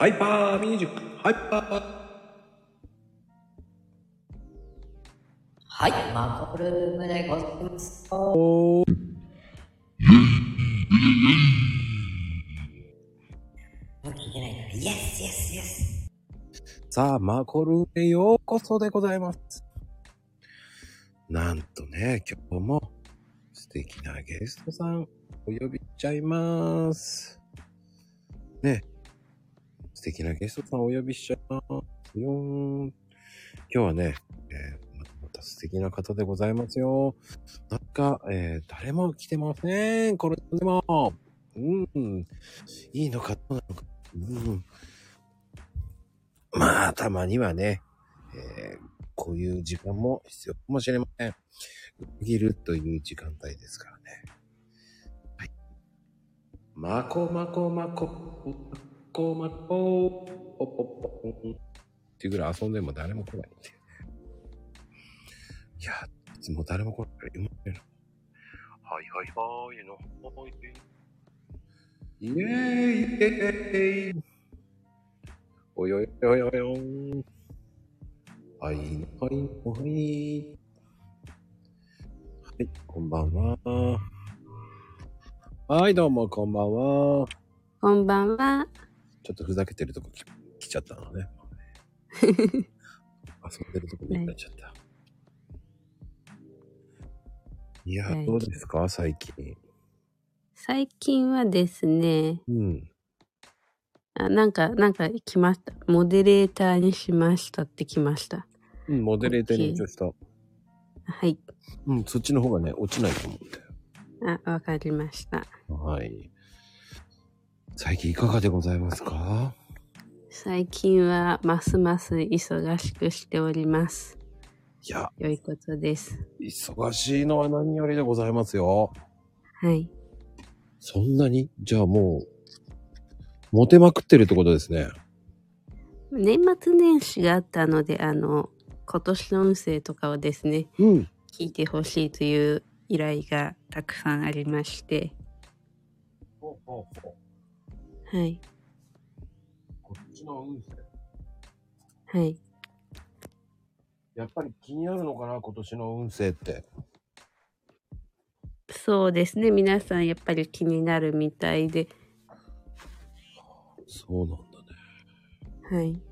ハイパーミュージック、ハイパー。はい、まこ Room でございます。お聞いてないから、 yes yes yes。さあ、まこ Room へようこそでございます。なんとね、今日も素敵なゲストさんお呼びしちゃいます。ね、素敵なゲストさんお呼びしちゃいますよ。今日はね、えーまたまた素敵な方でございますよ。なんか、えー誰も来てません。これでも。うん。いいのか、どうなのか。うん。まあ、たまにはね、えーこういう時間も必要かもしれません。区切るという時間帯ですからね。はい。まこまこまこ、まこまこ、ポポポンっていうぐらい遊んでも誰も来ないっていう。いや、いつも誰も来ないから今までの。はいはいはいの、はい。イェーイイェーイおよよよよよん。はい、はい、はい。はい、こんばんは。はい、どうも、こんばんは。こんばんは。ちょっとふざけてるとこ来来ちゃったのね。遊んでるとこ見られちゃった。いや、はいどうですか？最近。最近はですね、うん。あなんか、なんか来ました。モデレーターにしましたって来ました。うん、モデレーターに一応した。はい。うん、そっちの方がね、落ちないと思うんだよ。あ、わかりました。はい。最近いかがでございますか？最近はますます忙しくしております。いや、良いことです。忙しいのは何よりでございますよ。はい。そんなに？じゃあもう、モテまくってるってことですね。年末年始があったので、あの、今年の運勢とかをですね、うん。聞いてほしいという依頼がたくさんありまして、ほうほうほう。はい。こっちの運勢。はい。やっぱり気になるのかな今年の運勢って。そうですね。皆さんやっぱり気になるみたいで、そうなんだね。はい。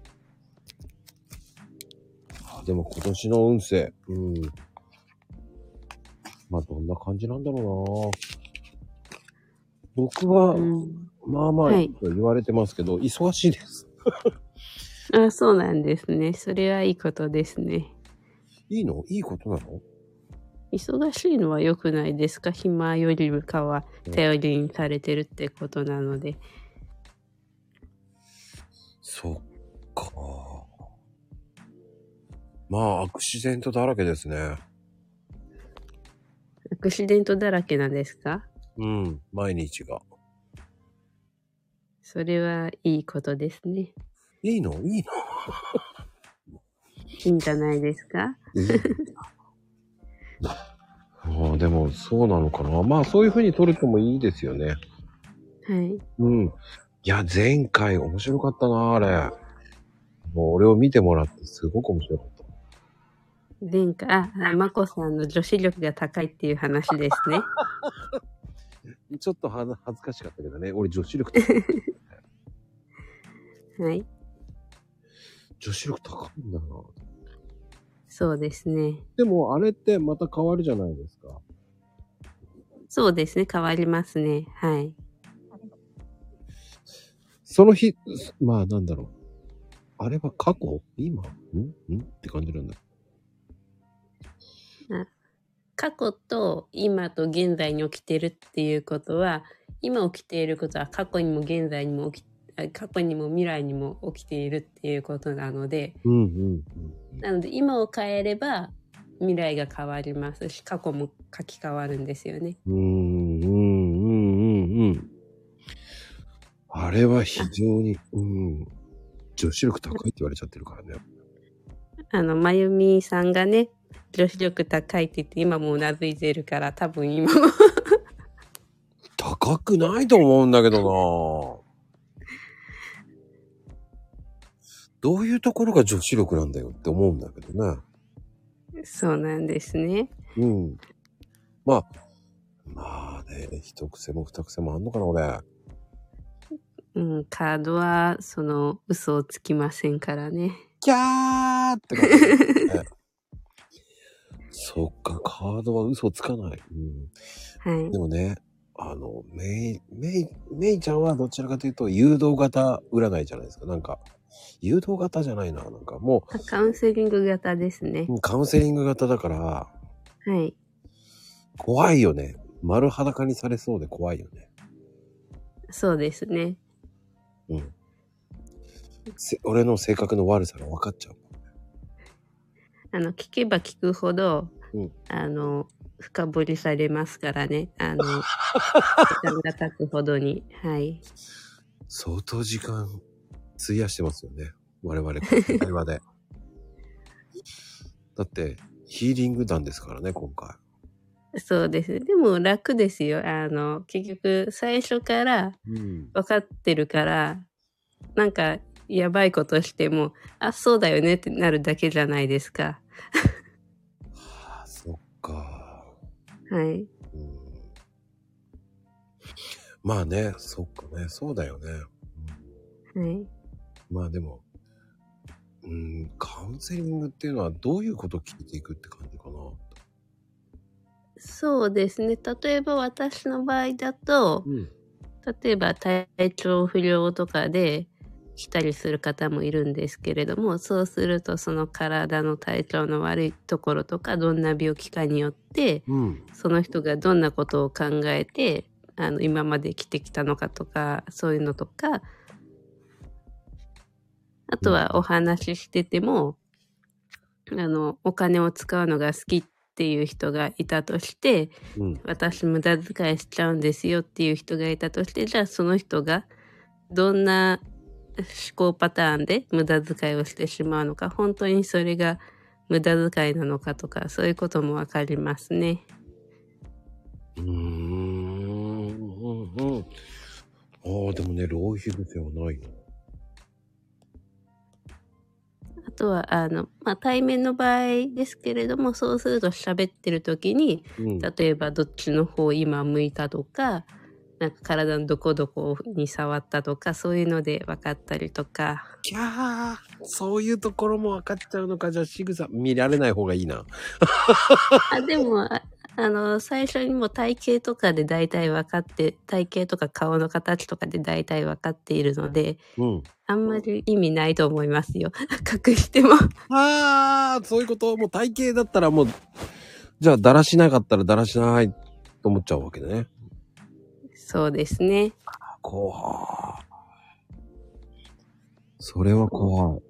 あでも今年の運勢。うん。まあどんな感じなんだろうな僕は、うん、まあまあ、はいと言われてますけど、忙しいです。あ、そうなんですね。それはいいことですね。いいの？いいことなの？忙しいのは良くないですか？暇よりかは頼りにされてるってことなので。そっか。まあ、アクシデントだらけですね。アクシデントだらけなんですか？うん、毎日が。それはいいことですね。いいの？いいいいんじゃないですか？ああでも、そうなのかな。まあ、そういう風に撮るともいいですよね。はい。うん。いや、前回面白かったな、あれ。もう俺を見てもらってすごく面白かった。前回、あ、あまこさんの女子力が高いっていう話ですね。ちょっとは恥ずかしかったけどね。俺女子力高い。はい。女子力高いんだな。そうですね。でも、あれってまた変わるじゃないですか。そうですね。変わりますね。はい。その日、まあなんだろう。あれは過去？今？ん？ん？って感じなんだ。過去と今と現在に起きてるっていうことは今起きていることは過去にも現在にも起きあ過去にも未来にも起きているっていうことなのでうんうんうん。なので今を変えれば未来が変わりますし過去も書き換わるんですよね。うーん、うん、うん、うん、うん。あれは非常に、うん。女子力高いって言われちゃってるからね。あのまゆみさんがね女子力高いって言って今もうなずいてるから多分今も高くないと思うんだけどどういうところが女子力なんだよって思うんだけどね。そうなんですね。うん。まあ、まあね、一癖も二癖もあんのかな、俺。うん、カードは、その、嘘をつきませんからね。キャーって感じね。そっか、カードは嘘つかない。うん。はいで。もね、あの、メイ、メイ、メイちゃんはどちらかというと誘導型占いじゃないですか。なんか、誘導型じゃないな。なんかもあカウンセリング型ですね。う、カウンセリング型だから、はい。怖いよね。丸裸にされそうで怖いよね。そうですね。うん。せ俺の性格の悪さが分かっちゃう。あの、聞けば聞くほど、うんあの、深掘りされますからね。あの、時間が経つほどに。はい。相当時間費やしてますよね。我々、会話で。だって、ヒーリング団ですからね、今回。そうです。でも楽ですよ。あの、結局、最初からうん。分かってるから、なんか、やばいことしても、あ、そうだよねってなるだけじゃないですか。はあ、そっか。はい。うん。まあね、そっかね、そうだよね。うんはい。まあでも、うん、カウンセリングっていうのはどういうことを聞いていくって感じかな。そうですね。例えば私の場合だと、うん。例えば体調不良とかで来たりする方もいるんですけれども、そうするとその体の体調の悪いところとか、どんな病気かによって、うん。その人がどんなことを考えて、あの、今まで生きてきたのかとか、そういうのとか、あとはお話ししてても、あの、お金を使うのが好きっていう人がいたとして、うん。私無駄遣いしちゃうんですよっていう人がいたとして、じゃあその人がどんな思考パターンで無駄遣いをしてしまうのか、本当にそれが無駄遣いなのかとか、そういうこともわかりますね。うーん。うん。うん。ああ、でもね、浪費癖はないな。あとは、あの、まあ、対面の場合ですけれども、そうすると喋ってる時に、うん。例えばどっちの方今向いたとか、なんか体のどこどこに触ったとか、そういうので分かったりとか、キャーそういうところも分かっちゃうのか。じゃあ、仕草見られない方がいいな。あでもああの最初にもう体型とかで大体分かって体型とか顔の形とかで大体分かっているのでうん。あんまり意味ないと思いますよ 隠してもああ、そういうこともう体型だったらもう、じゃあ、だらしなかったらだらしないと思っちゃうわけだね。そうですね怖い。それは怖い。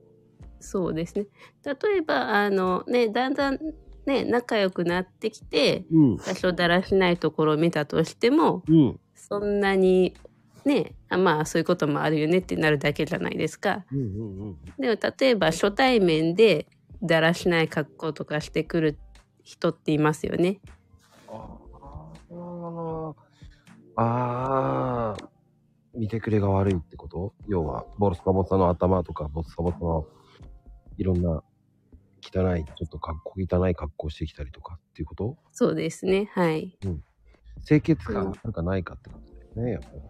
そうですね例えばあのねだんだんね仲良くなってきてうん。多少だらしないところを見たとしてもうん。そんなにねあまあそういうこともあるよねってなるだけじゃないですかうんうんうん。でも例えば初対面でだらしない格好とかしてくる人っていますよね。ああ、ああ、見てくれが悪いってこと？要は、ボスサボサの頭とか、ボスサボサのいろんな汚い、ちょっと格好汚い格好してきたりとかっていうこと？そうですね。はい。清潔感あるかないかってことだよね、やっぱり。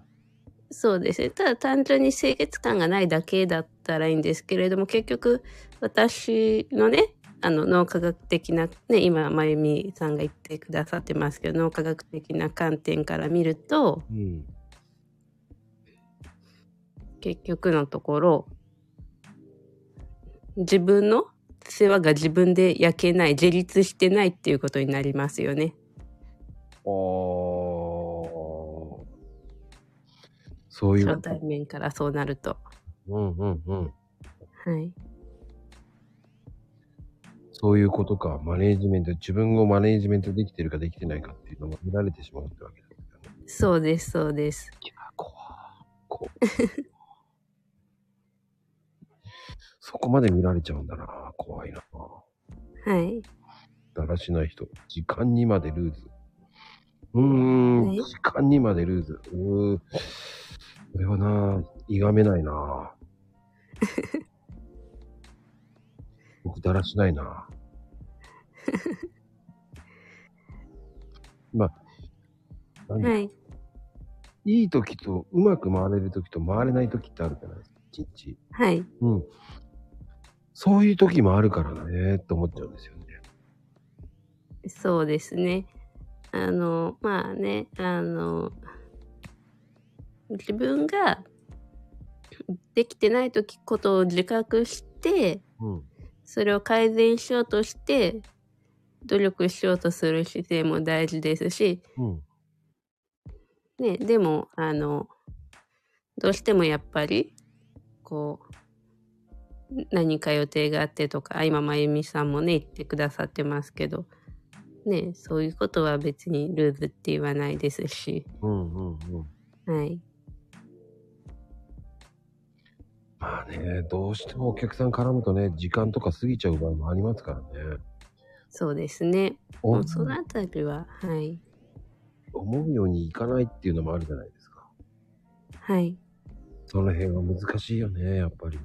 そうですね。ただ単純に清潔感がないだけだったらいいんですけれども、結局私のね、あの脳科学的な、ね、今、まゆみさんが言ってくださってますけど、脳科学的な観点から見ると、うん。結局のところ、自分の世話が自分で焼けない、自立してないっていうことになりますよね。ああ。そういう初。対面からそうなると。うんうんうん。はい。そういうことか。マネージメント、自分をマネージメントできてるかできてないかっていうのも見られてしまうってわけですよね。そうです、そうです。いや、怖い。こそこまで見られちゃうんだな。怖い。な。はい。だらしない。人。時間にまでルーズ。うーん、はい。時間にまでルーズ。うーこれはな、い。がめない。な。僕、だらしないな。まあ、はい。いい時と、うまく回れる時と回れない時ってあるじゃないですか。一日。はい。うん。そういう時もあるからね、って思っちゃうんですよね。そうですね。あの、まあね、あの、自分ができてない時ことを自覚して、うん。それを改善しようとして、努力しようとする姿勢も大事ですし、うん。ね、でも、あの、どうしてもやっぱり、こう、何か予定があってとか、あ今、まゆみさんもね、言ってくださってますけど、ね、そういうことは別にルーズって言わないですし、うんうんうん。はい。まあね、どうしてもお客さん絡むとね、時間とか過ぎちゃう場合もありますからね。そうですね。おもうそのあたりは、はい。思うようにいかないっていうのもあるじゃないですか。はい。その辺は難しいよね、やっぱり。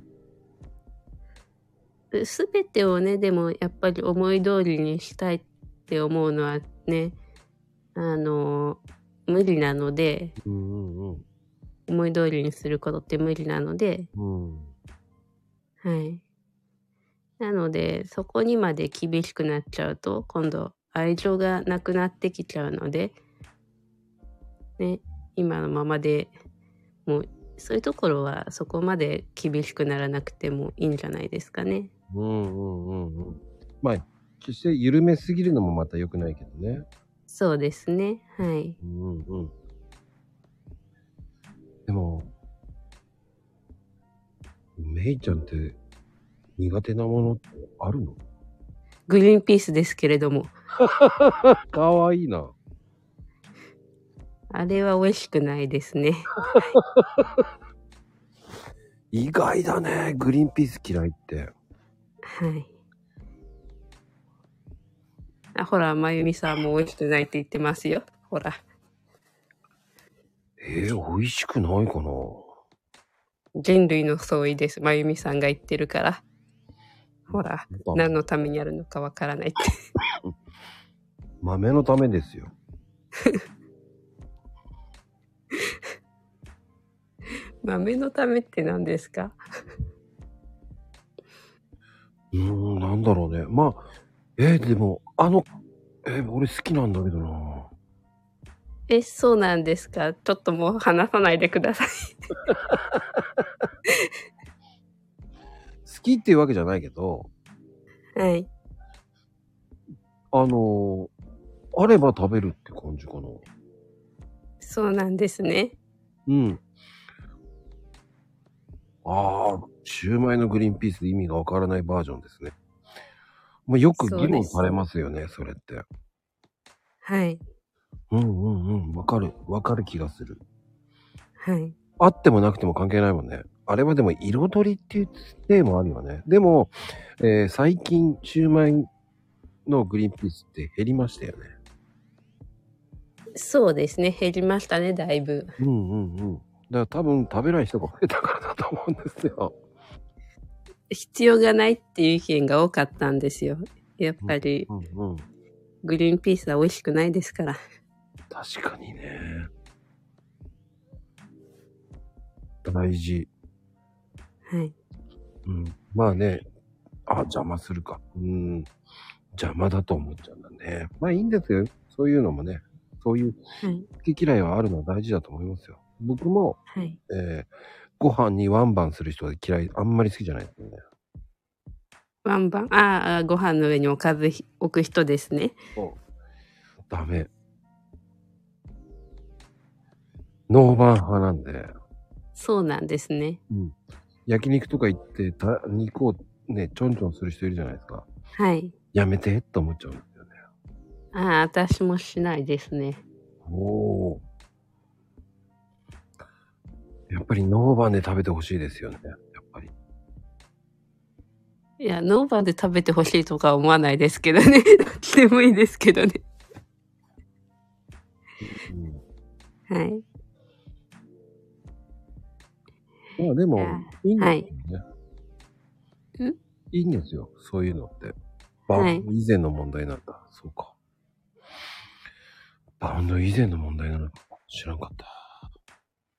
すべてをね、でもやっぱり思い通りにしたいって思うのはね、あの、無理なので、うんうんうん。思い通りにすることって無理なので、うん。はい。なので、そこにまで厳しくなっちゃうと、今度、愛情がなくなってきちゃうので、ね、今のままでもう、そういうところはそこまで厳しくならなくてもいいんじゃないですかね。うんうんうんうん。まあ、決して緩めすぎるのもまた良くないけどね。そうですね。はい。うんうん。メイちゃんって苦手なものあるの？グリーンピースですけれども、かわいいな。あれは美味しくないですね。意外だね、グリーンピース嫌いって。はい。あ、ほら、まゆみさんも美味しくないって言ってますよ。ほら。えー、美味しくないかな？人類の相違です。まゆみさんが言ってるから。ほら、何のためにあるのかわからないって。豆のためですよ。豆のためって何ですか？うーん、なんだろうね。まあ、えーでも、あの、えー俺好きなんだけどな。え、そうなんですか？ちょっともう話さないでください。好きっていうわけじゃないけど、はい。あのーあれば食べるって感じかな。そうなんですね。うん。ああ、シューマイのグリーンピースで意味がわからないバージョンですね。まあ、よく議論されますよね、それって。はい。うんうんうん、わかる、わかる気がする。はい。あってもなくても関係ないもんね。あれはでも彩りっていうテーマあるよね。でも、えー最近、シューマイのグリーンピースって減りましたよね。そうですね。減りましたね、だいぶ。うんうんうん。だから多分食べない人が増えたからだと思うんですよ。必要がないっていう意見が多かったんですよ。やっぱり、うんうん。グリーンピースは美味しくないですから。確かにね。大事。はい。うん。まあね。あ、邪魔するか。うん。邪魔だと思っちゃうんだね。まあいいんですよ。そういうのもね。そういうはい。好き嫌いはあるのは大事だと思いますよ。僕も、はい。えーご飯にワンバンする人は嫌い、あんまり好きじゃないですよね。ワンバン、ああ、ご飯の上におかずひ置く人ですね。ダメ。ノーバン派なんで、そうなんですね。焼肉とか行ってた肉をね、ちょんちょんする人いるじゃないですか。はい。やめてって思っちゃうんですよね。ああ、私もしないですね。おお。やっぱりノーバンで食べてほしいですよね。やっぱり。いや、ノーバンで食べてほしいとかは思わないですけどね。どっちでもいいですけどね。うん、はい。まあでもいや、いいんですよね。ん？いいんですよ。そういうのって。バはいウンド以前の問題なんだ。そうか。バウンド以前の問題なのか。知らんかった。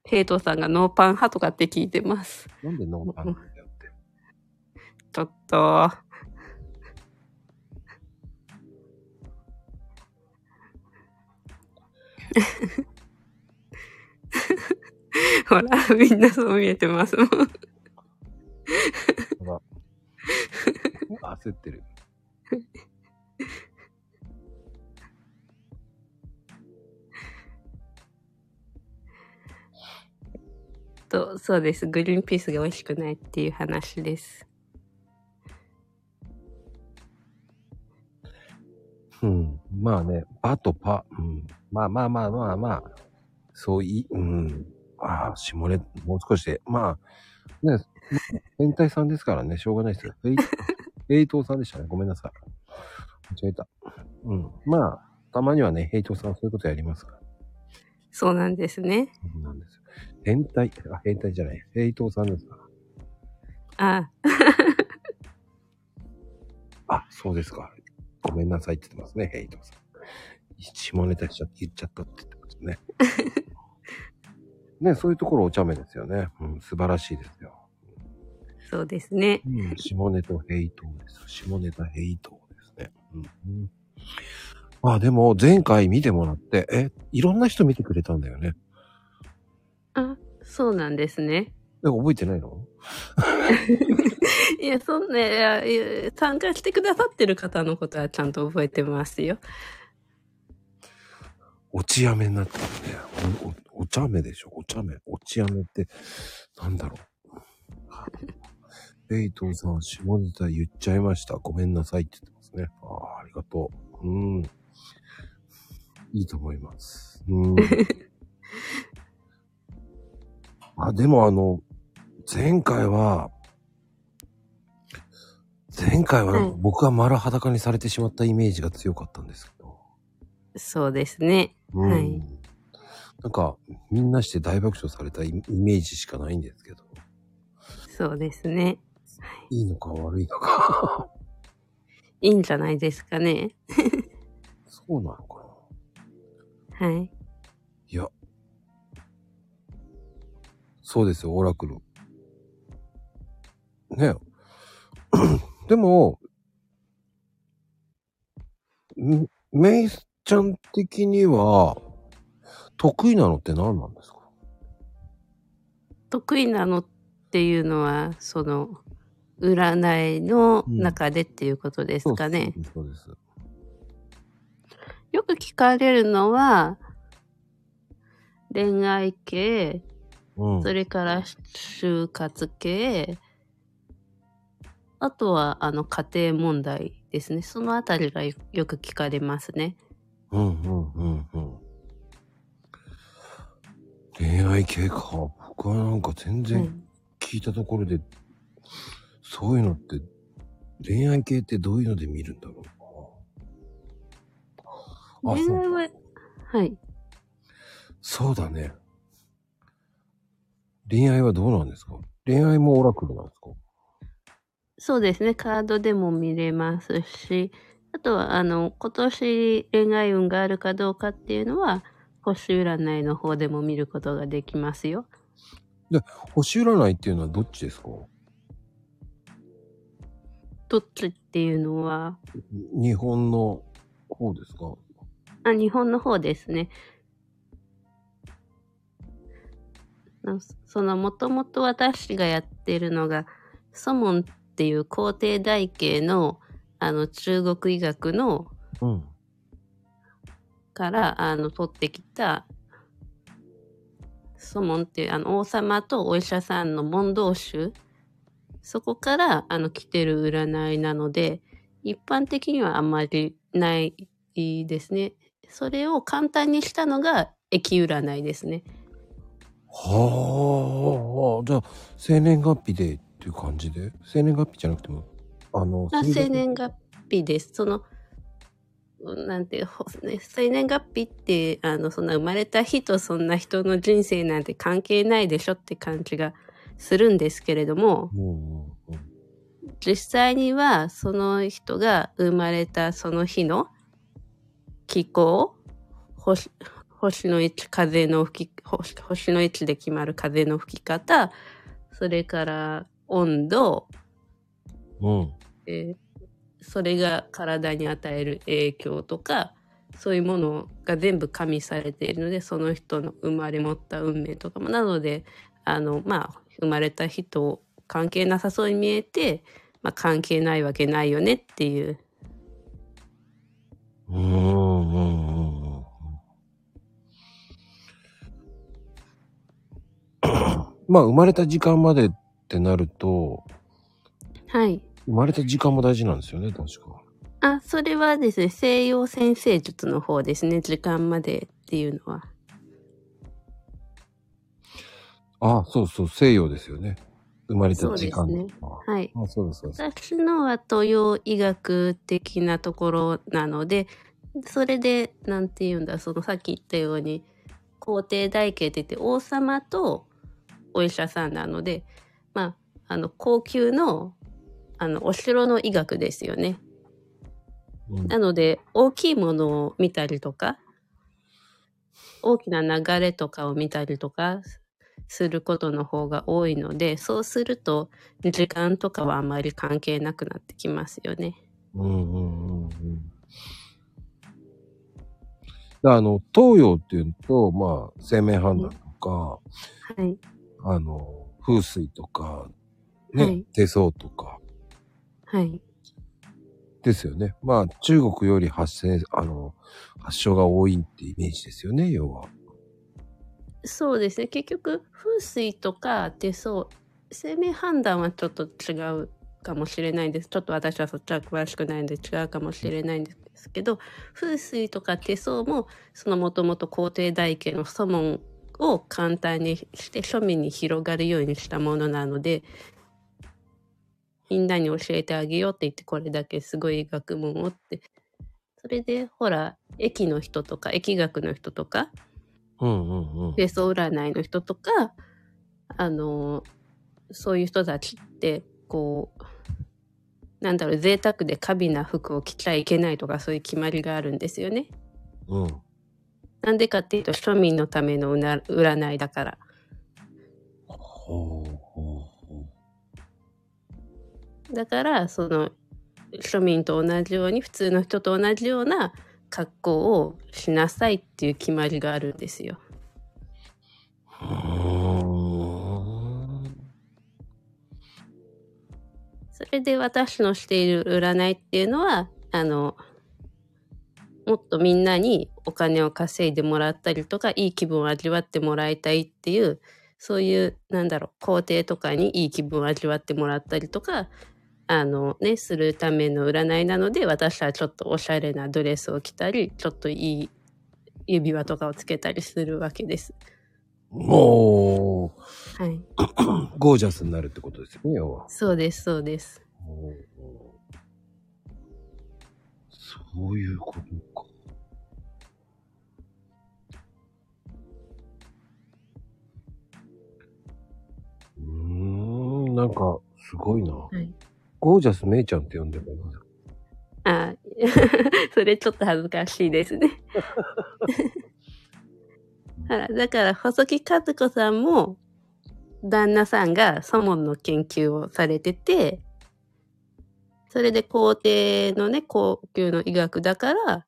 ヘイトさんがノーパン派とかって聞いてます。なんでノーパンなんだよって。ちょっと。ほら、みんなそう見えてますもん。ほら焦ってる。と、そうです。グリーンピースが美味しくないっていう話です。うん。まあね、パとパ。うん。まあまあまあまあまあ。そういい、うん。ああ、下ネ、もう少しで。まあ、ね、変態さんですからね、しょうがないですよ。ヘイ、トーさんでしたね。ごめんなさい。間違えた。うん。まあ、たまにはね、ヘイさんそういうことやりますから。そうなんですね。そうなんですよ。変態、あ、変態じゃない。ヘイさんですから。あ、あ、そうですか。ごめんなさいって言ってますね、ヘイさん。下ネタしちゃって言っちゃったって言ってますね。ね、そういうところお茶目ですよね。うん、素晴らしいですよ。そうですね。うん、下ネタヘイトーです。下ネタヘイトーですね。うん、うん。まあでも、前回見てもらって、え、いろんな人見てくれたんだよね。あ、そうなんですね。え、覚えてないの？いや、そんな、いやいや参加してくださってる方のことはちゃんと覚えてますよ。おちやめになってるね。お、お、お茶目でしょ？お茶目。おちやめって、なんだろう。ヘイトーさん、下ネタ言っちゃいました。ごめんなさいって言ってますね。ああ、ありがとう。うん。いいと思います。うん。あ、でもあの、前回は、前回ははい僕が丸裸にされてしまったイメージが強かったんですけど。そうですね。うんはいなんか、みんなして大爆笑されたイイメージしかないんですけど。そうですね。いいのか悪いのか。いいんじゃないですかね。そうなのかな。はい。いや。そうですよ、オラクル。ね でも、んメイスちゃん的には、得意なのって何なんですか？得意なのっていうのは、その、占いの中でっていうことですかね。そうです。そうですよく聞かれるのは、恋愛系、うん。それから就活系、あとは、あの、家庭問題ですね。そのあたりがよよく聞かれますね。うんうんうんうん。恋愛系か。僕はなんか全然うん聞いたところで、そういうのって、恋愛系ってどういうので見るんだろうな。あ、そう恋愛は、はい。そうだね。恋愛はどうなんですか？恋愛もオラクルなんですか？そうですね。カードでも見れますし、あとは、あの、今年恋愛運があるかどうかっていうのは、星占いの方でも見ることができますよ。星占いっていうのはどっちですか？どっちっていうのは、日本の方ですか？あ、日本の方ですね。なその、もともと私がやってるのが、ソモンっていう皇帝台形の、あの、中国医学の、うん。から、あの、取ってきた、ソモンっていう、あの、王様とお医者さんの問答集、そこから、あの、来てる占いなので、一般的にはあんまりないですね。それを簡単にしたのが、駅占いですね。はあ、じゃあ、生年月日でっていう感じで？生年月日じゃなくても、あの、生年月日です。その、なんてね、生年月日って、あの、そんな生まれた日とそんな人の人生なんて関係ないでしょって感じがするんですけれども、うんうんうん。実際にはその人が生まれたその日の気候、星星の位置、風の吹き、星星の位置で決まる風の吹き方、それから温度、うん。えーそれが体に与える影響とかそういうものが全部加味されているのでその人の生まれ持った運命とかもなのであのまあ生まれた人関係なさそうに見えて、まあ、関係ないわけないよねっていううんうんうんうん。まあ、生まれた時間までってなると、はい生まれた時間も大事なんですよね、確か。あそれはですね西洋先生術の方ですね時間までっていうのはああ、そうそう、西洋ですよね。生まれた時間そうですとか。はいあそうです、そうです。私のは東洋医学的なところなのでそれでなんて言うんだそのさっき言ったように皇帝大家って言って王様とお医者さんなのでまああの高級のあのお城の医学ですよね。うんなので大きいものを見たりとか大きな流れとかを見たりとかすることの方が多いのでそうすると時間とかはあまり関係なくなってきますよね。うんうんうんうん。あの、東洋っていうと、まあ、生命判断とか、はい。あの、風水とか、ね、はい手相とか、はい。ですよね。まあ、中国より発生、あの、発祥が多いってイメージですよね、要は。そうですね。結局風水とか手相生命判断はちょっと違うかもしれないです。ちょっと私はそっちは詳しくないので違うかもしれないんですけど風水とか手相もそのもともと皇帝大家の祖門を簡単にして庶民に広がるようにしたものなのでみんなに教えてあげようって言ってこれだけすごい学問をってそれでほら駅の人とか疫学の人とかうんうんうん。手相占いの人とかあのそういう人たちってこうなんだろう贅沢で過敏な服を着ちゃいけないとかそういう決まりがあるんですよね。うん。なんでかっていうと庶民のための占いだから。ほうほうほだからその庶民と同じように普通の人と同じような格好をしなさいっていう決まりがあるんですよ。それで私のしている占いっていうのはあのもっとみんなにお金を稼いでもらったりとかいい気分を味わってもらいたいっていうそういうなんだろう皇帝とかにいい気分を味わってもらったりとかあのねするための占いなので私はちょっとおしゃれなドレスを着たりちょっといい指輪とかをつけたりするわけです。もはい、う、ゴージャスになるってことですよね、要は。そうですそうです。そういうことか。うーん、なんか、すごいな。はいゴージャスめいちゃんって呼んでもいいのあ それちょっと恥ずかしいですね。だから細木和子さんも旦那さんが祖門の研究をされててそれで皇帝のね高級の医学だからあ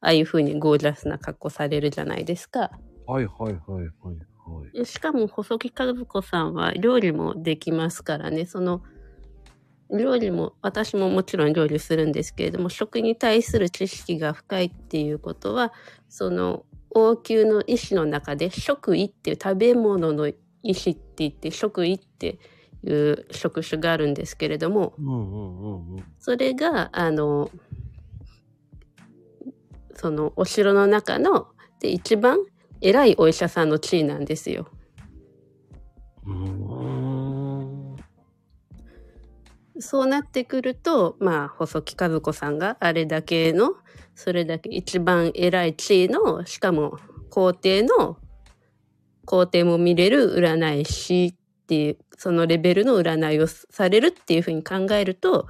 あいう風にゴージャスな格好されるじゃないですか。はいはいはいはいはい。でしかも細木和子さんは料理もできますからねその料理も私ももちろん料理するんですけれども食に対する知識が深いっていうことはその王宮の医師の中で食医っていう食べ物の医師って言って食医っていう職種があるんですけれどもうんうんうんうん。それがあのそのお城の中ので一番偉いお医者さんの地位なんですよ。うーん。そうなってくると、まあ、細木和子さんがあれだけの、それだけ一番偉い地位の、しかも皇帝の、皇帝も見れる占い師っていう、そのレベルの占いをされるっていうふうに考えると、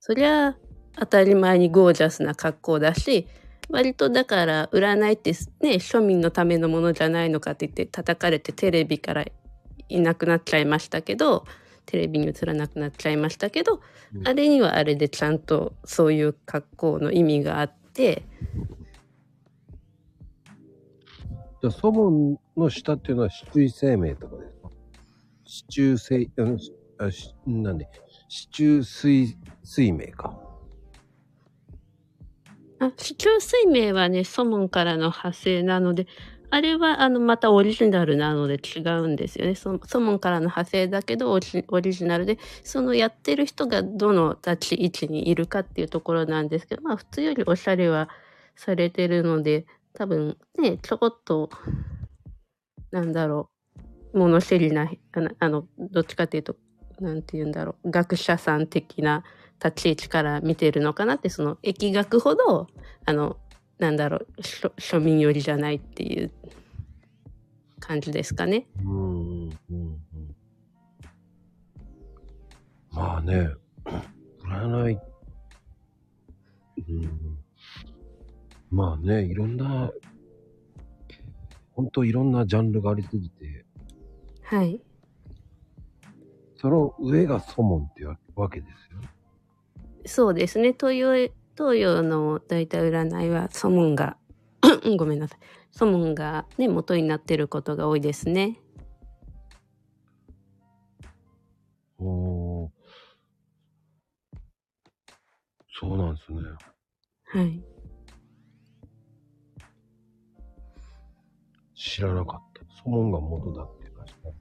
そりゃ当たり前にゴージャスな格好だし、割とだから占いってね、庶民のためのものじゃないのかって言って叩かれてテレビからいなくなっちゃいましたけど、テレビに映らなくなっちゃいましたけど、うん。あれにはあれでちゃんとそういう格好の意味があって、じゃあ、祖母の下っていうのは、七中生命とかですか？七中生、あの、あしなんで、七中水、水命か。あ、市中水明はね、ソモンからの派生なので、あれはあのまたオリジナルなので違うんですよね。ソソモンからの派生だけどオリオリジナルで、そのやってる人がどの立ち位置にいるかっていうところなんですけど、まあ普通よりおしゃれはされてるので、多分ね、ちょこっと、なんだろう、物知りな、あの、あのどっちかっていうと、なんて言うんだろう、学者さん的な立ち位置から見てるのかなって、その疫学ほど、あの、なんだろう、庶庶民寄りじゃないっていう感じですかね。うん、うん、うん。まあね、占い、うん、まあね、いろんな、本当いろんなジャンルがありすぎて、はい。その上が祖門っていうわけですよ。そうですね。東洋、東洋の大体占いは、ソモンが、ごめんなさい。ソモンがね、元になってることが多いですね。おーそうなんですね。はい。知らなかった。祖門が元だっていうか知らなかっ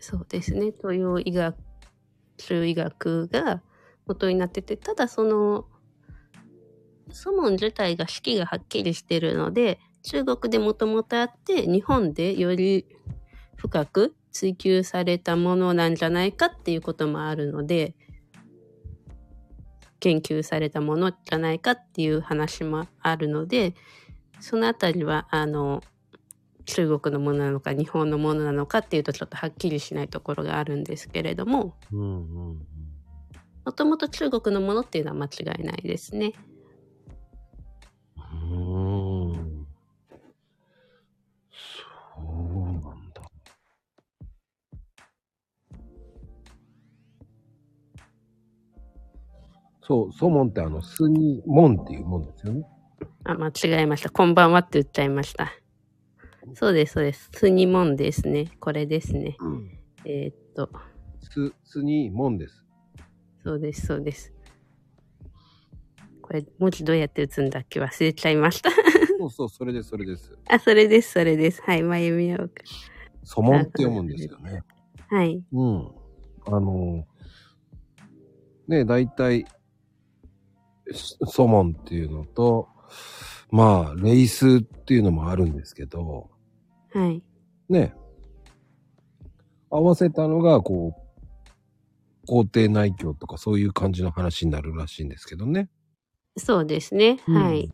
そうですね。東洋医学、中医学が元になってて、ただその、ソモン自体が式がはっきりしてるので、中国でもともとあって、日本でより深く追求されたものなんじゃないかっていうこともあるので、研究されたものじゃないかっていう話もあるので、そのあたりは、あの、中国のものなのか日本のものなのかっていうとちょっとはっきりしないところがあるんですけれども。もともと中国のものっていうのは間違いないですね。そう、祖門ってあの、スに門っていう門ですよね。あ、間違えました。こんばんはって言っちゃいました。そうです、そうです。スニモンですね。これですね。えーっと、す、すに門です。そうです、そうです。これ、文字どうやって打つんだっけ忘れちゃいました。そうそう、それです、それです。あ、それです、それです。はい、まゆみようか。祖門って読むんですよね。はい。うん。あの、ね、大体、し祖門っていうのと、まあ、レイスっていうのもあるんですけど、はい。ね、合わせたのが、こう、皇帝内教とかそういう感じの話になるらしいんですけどね。そうですね。はい。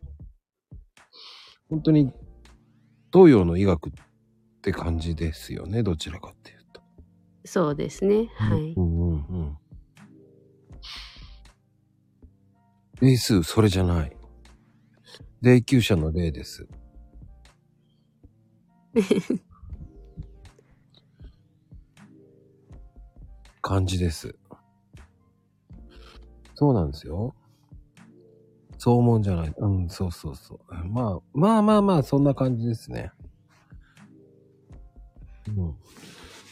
本当に、東洋の医学って感じですよね、どちらかっていうと。そうですね。はい。うんうんうん。例数、それじゃない。霊柩車の霊です。感じです。そうなんですよ。そう思うんじゃない。うん、そうそうそう。まあ、まあまあまあ、そんな感じですね。うん。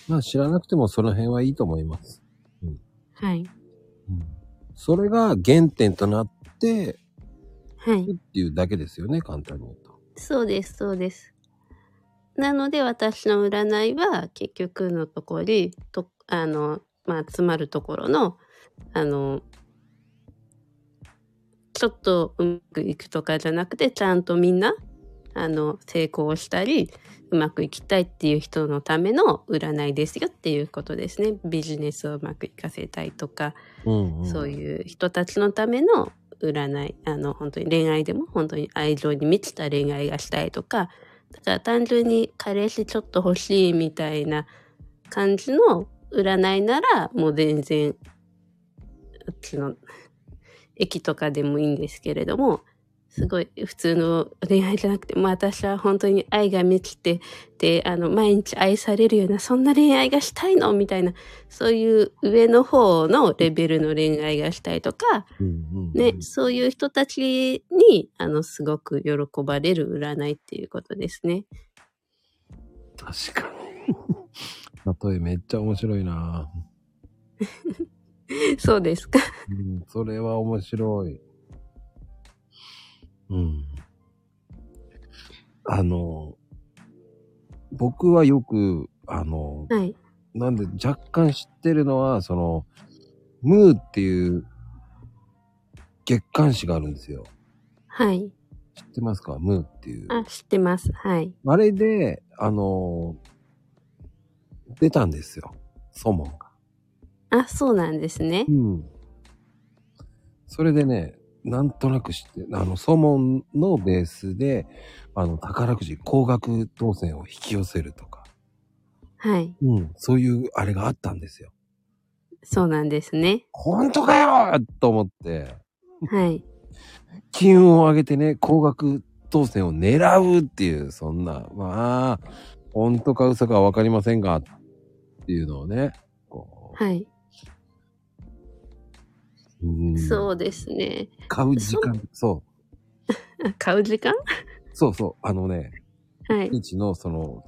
まあ、知らなくてもその辺はいいと思います。はい。うん。それが原点となって、はい。っていうだけですよね、簡単に言うと。そうです、そうです。なので私の占いは結局のところに、と、あの、まあ、詰まるところの、あの、ちょっとうまくいくとかじゃなくて、ちゃんとみんな、あの、成功したり、うまくいきたいっていう人のための占いですよっていうことですね。ビジネスをうまくいかせたいとか、うん、うん。そういう人たちのための占い。あの、本当に恋愛でも本当に愛情に満ちた恋愛がしたいとか、だから単純に彼氏ちょっと欲しいみたいな感じの占いなら、もう全然、あっちの、駅とかでもいいんですけれども、すごい普通の恋愛じゃなくて、もう私は本当に愛が満ちて、で、あの、毎日愛されるような、そんな恋愛がしたいのみたいな、そういう上の方のレベルの恋愛がしたいとか、ね、そういう人たちに、あの、すごく喜ばれる占いっていうことですね。確かに。例えめっちゃ面白いな、そうですか。うん、それは面白い。うん。あの、僕はよく、あの、はい。なんで若干知ってるのは、その、ムーっていう月刊誌があるんですよ。はい。知ってますか？ムーっていう。あ、知ってます。はい。あれで、あの、出たんですよ。ソモンが。あ、そうなんですねう。ん。それでね、なんとなく知って、あの、ソモンのベースで、あの、宝くじ、高額当選を引き寄せるとか、はい。うん、そういうあれがあったんですよ。そうなんですね。本当かよと思って、はい。金運を上げてね、高額当選を狙うっていう、そんな、まあ、本当か嘘かわかりませんが、っていうのをね、こはい。う、うん、そうですね。買う時間、そう、あ 買う時間？そうそう、あのね、はい。日のその、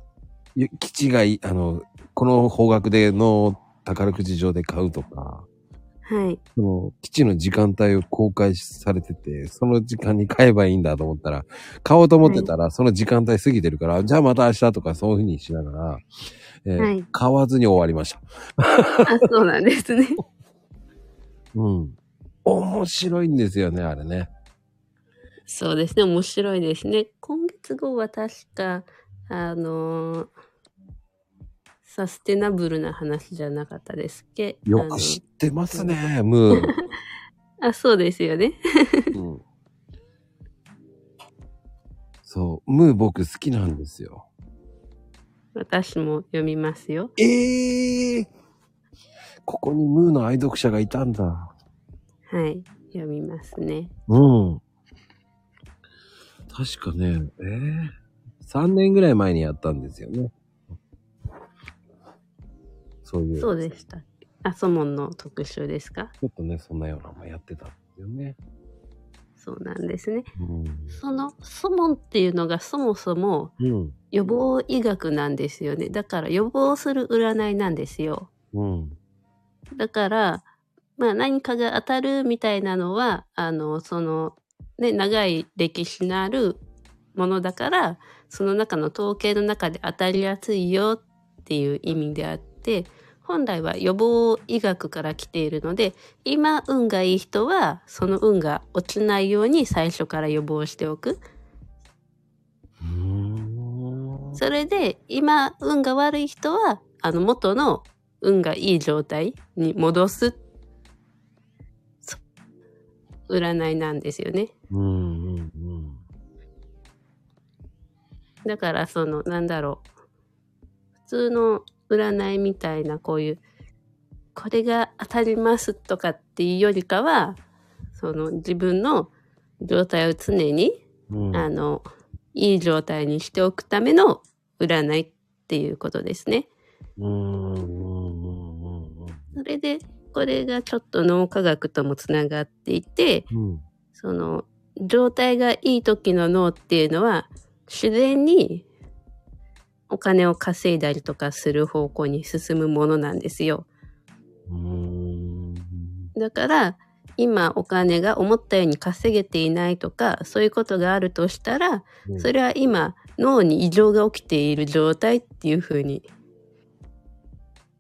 ゆ基地がい、あの、この方角での宝くじ場で買うとか、はい。その基地の時間帯を公開されてて、その時間に買えばいいんだと思ったら、買おうと思ってたら、その時間帯過ぎてるから、じゃあまた明日とかそういうふうにしながら、えーはい買わずに終わりました。あ、そうなんですね。うん。面白いんですよね、あれね。そうですね。面白いですね。今月号は確か、あのーサステナブルな話じゃなかったですっけ？よく知ってますね、ムー。あそうですよね。うん。そう、ムー僕好きなんですよ。私も読みますよ。ええここにムーの愛読者がいたんだ。はい。読みますね。うん。確かね、ええ3年ぐらい前にやったんですよね。そういう。そうでした。あ、ソモンの特集ですか？ちょっとね、そんなようなのもやってたんですよね。そうなんですね。うん。そのソモンっていうのがそもそもうん。予防医学なんですよね。だから予防する占いなんですよ。うん。だから、まあ何かが当たるみたいなのは、あの、その、ね、長い歴史のあるものだから、その中の統計の中で当たりやすいよっていう意味であって、本来は予防医学から来ているので、今運がいい人は、その運が落ちないように最初から予防しておく。それで、今運が悪い人は、あの元の運がいい状態に戻す。そう占いなんですよね。うんうんうん。だから、その、なんだろう。普通の占いみたいな、こういう、これが当たりますとかっていうよりかは、その自分の状態を常に、うん、あの、いい状態にしておくための占いっていうことですね。うんうんうんうんうんそれで、これがちょっと脳科学ともつながっていて、うん。その、状態がいい時の脳っていうのは、自然にお金を稼いだりとかする方向に進むものなんですよ。うん。だから、今お金が思ったように稼げていないとか、そういうことがあるとしたら、うんそれは今脳に異常が起きている状態っていうふうに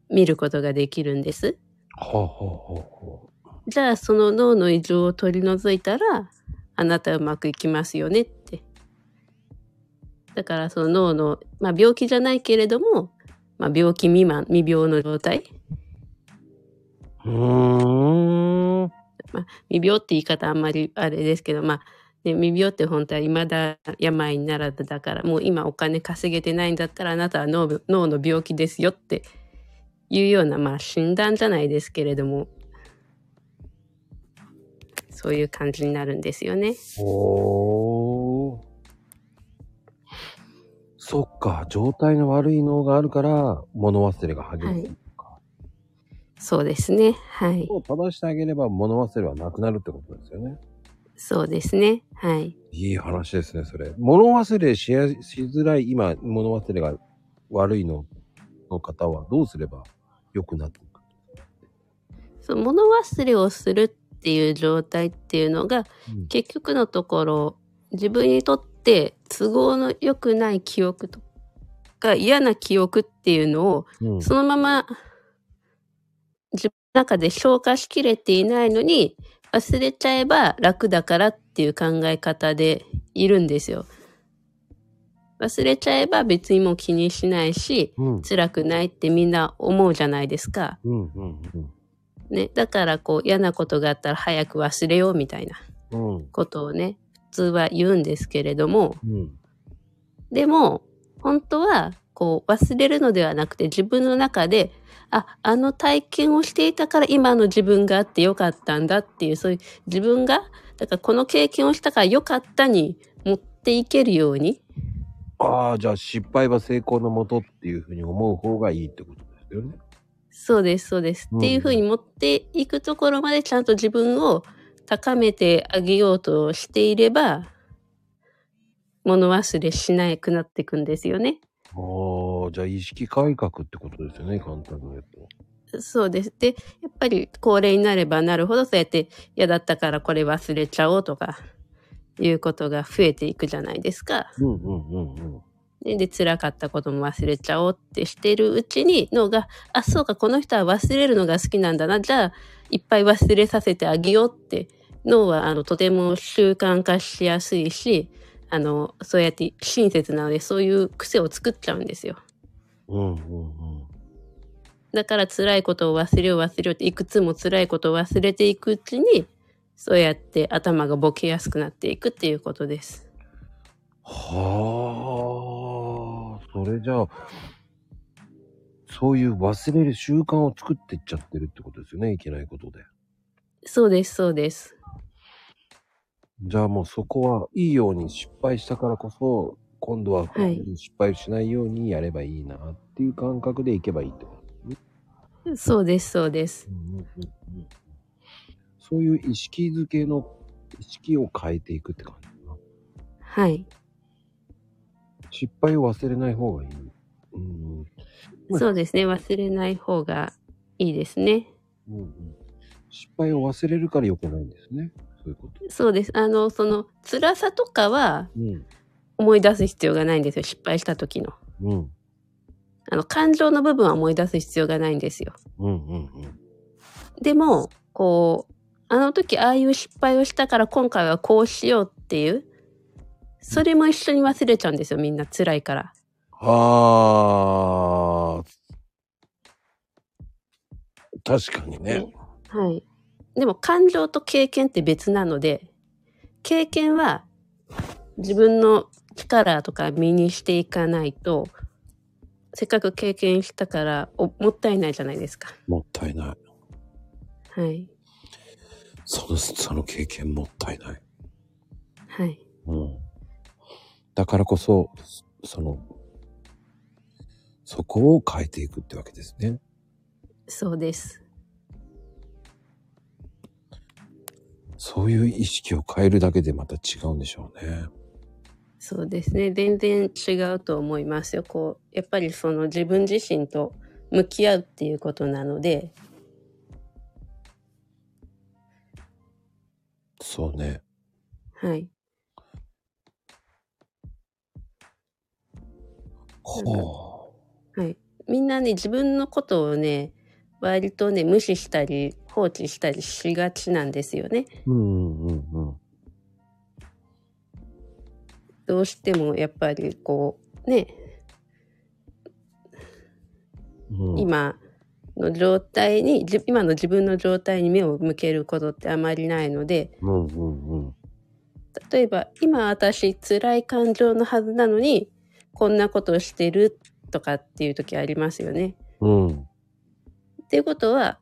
見ることができるんです。ほうほうほうほじゃあその脳の異常を取り除いたら、あなたうまくいきますよねって。だからその脳の、まあ病気じゃないけれども、まあ病気未満、未病の状態。う。うーん。未病って言い方あんまりあれですけど、まあ、ね、未病って本当は未だ病にならずだから、もう今お金稼げてないんだったらあなたは脳脳の病気ですよっていうような、まあ診断じゃないですけれども、そういう感じになるんですよね。おー。そっか、状態の悪い脳があるから、物忘れが激しい。はいそうですね。はい。を正してあげれば物忘れはなくなるってことですよね。そうですね。はい。いい話ですね、それ。物忘れしやしづらい、今、物忘れが悪いのの方はどうすれば良くなっていく。そう物忘れをするっていう状態っていうのが、うん。結局のところ、自分にとって都合の良くない記憶とか嫌な記憶っていうのを、うん。そのまま自分の中で消化しきれていないのに、忘れちゃえば楽だからっていう考え方でいるんですよ。忘れちゃえば別にもう気にしないし、うん。辛くないってみんな思うじゃないですか。うん。うん。うん。ね。だからこう嫌なことがあったら早く忘れようみたいなうん。ことをね、普通は言うんですけれども、うん。でも、本当は、こう、忘れるのではなくて、自分の中で、あ、あの体験をしていたから今の自分があってよかったんだっていう、そういう自分が、だからこの経験をしたからよかったに持っていけるように、ああ、じゃあ失敗は成功のもとっていうふうに思う方がいいってことですよね。そうです、そうです。うんっていうふうに持っていくところまでちゃんと自分を高めてあげようとしていれば、物忘れしなくなっていくんですよね。ああ、じゃあ意識改革ってことですよね、簡単に言うと。そうです。で、やっぱり高齢になればなるほど、そうやって嫌だったからこれ忘れちゃおうとか、いうことが増えていくじゃないですか。うんうんうんうん。で、で辛かったことも忘れちゃおうってしてるうちに脳が、あ、そうか、この人は忘れるのが好きなんだな。じゃあ、いっぱい忘れさせてあげようって、脳は、あの、とても習慣化しやすいし、あの、そうやって親切なので、そういう癖を作っちゃうんですよ。うんうんうん。だから辛いことを忘れよう忘れようっていくつも辛いことを忘れていくうちに、そうやって頭がボケやすくなっていくっていうことです。はあ、それじゃあ、そういう忘れる習慣を作っていっちゃってるってことですよね、いけないことで。そうです、そうです。じゃあもうそこはいいように失敗したからこそ、今度ははい失敗しないようにやればいいなっていう感覚でいけばいいってこと。そうです、そうです。うんうんうんうんそういう意識づけの、意識を変えていくって感じかな。はい。失敗を忘れない方がいい。うんうんそうですね。忘れない方がいいですね。うんうん、失敗を忘れるから良くないんですね。そういうこと。そうです。あの、その、辛さとかはうん。思い出す必要がないんですよ。失敗した時の。うん。あの、感情の部分は思い出す必要がないんですよ。うんうんうん。でも、こう、あの時ああいう失敗をしたから今回はこうしようっていう、それも一緒に忘れちゃうんですよ。みんな辛いから。あー。確かにね。はい。でも感情と経験って別なので、経験は自分の力とか身にしていかないと、せっかく経験したからおもったいないじゃないですか。もったいない。はい。その、その経験もったいない。はい。うん。だからこそ、その、そこを変えていくってわけですね。そうです。そういう意識を変えるだけでまた違うんでしょうね。そうですね。全然違うと思いますよ。こう、やっぱりその自分自身と向き合うっていうことなので、そうね。はい。ほはい。みんなね、自分のことをね、割とね、無視したり、放置したりしがちなんですよね。う。うんうんうんどうしてもやっぱりこう、ね、うん。うん、今の状態に、じ今の自分の状態に目を向けることってあまりないので、うんうんうん。例えば、今私辛い感情のはずなのに、こんなことをしてるとかっていう時ありますよね。うん。っていうことは、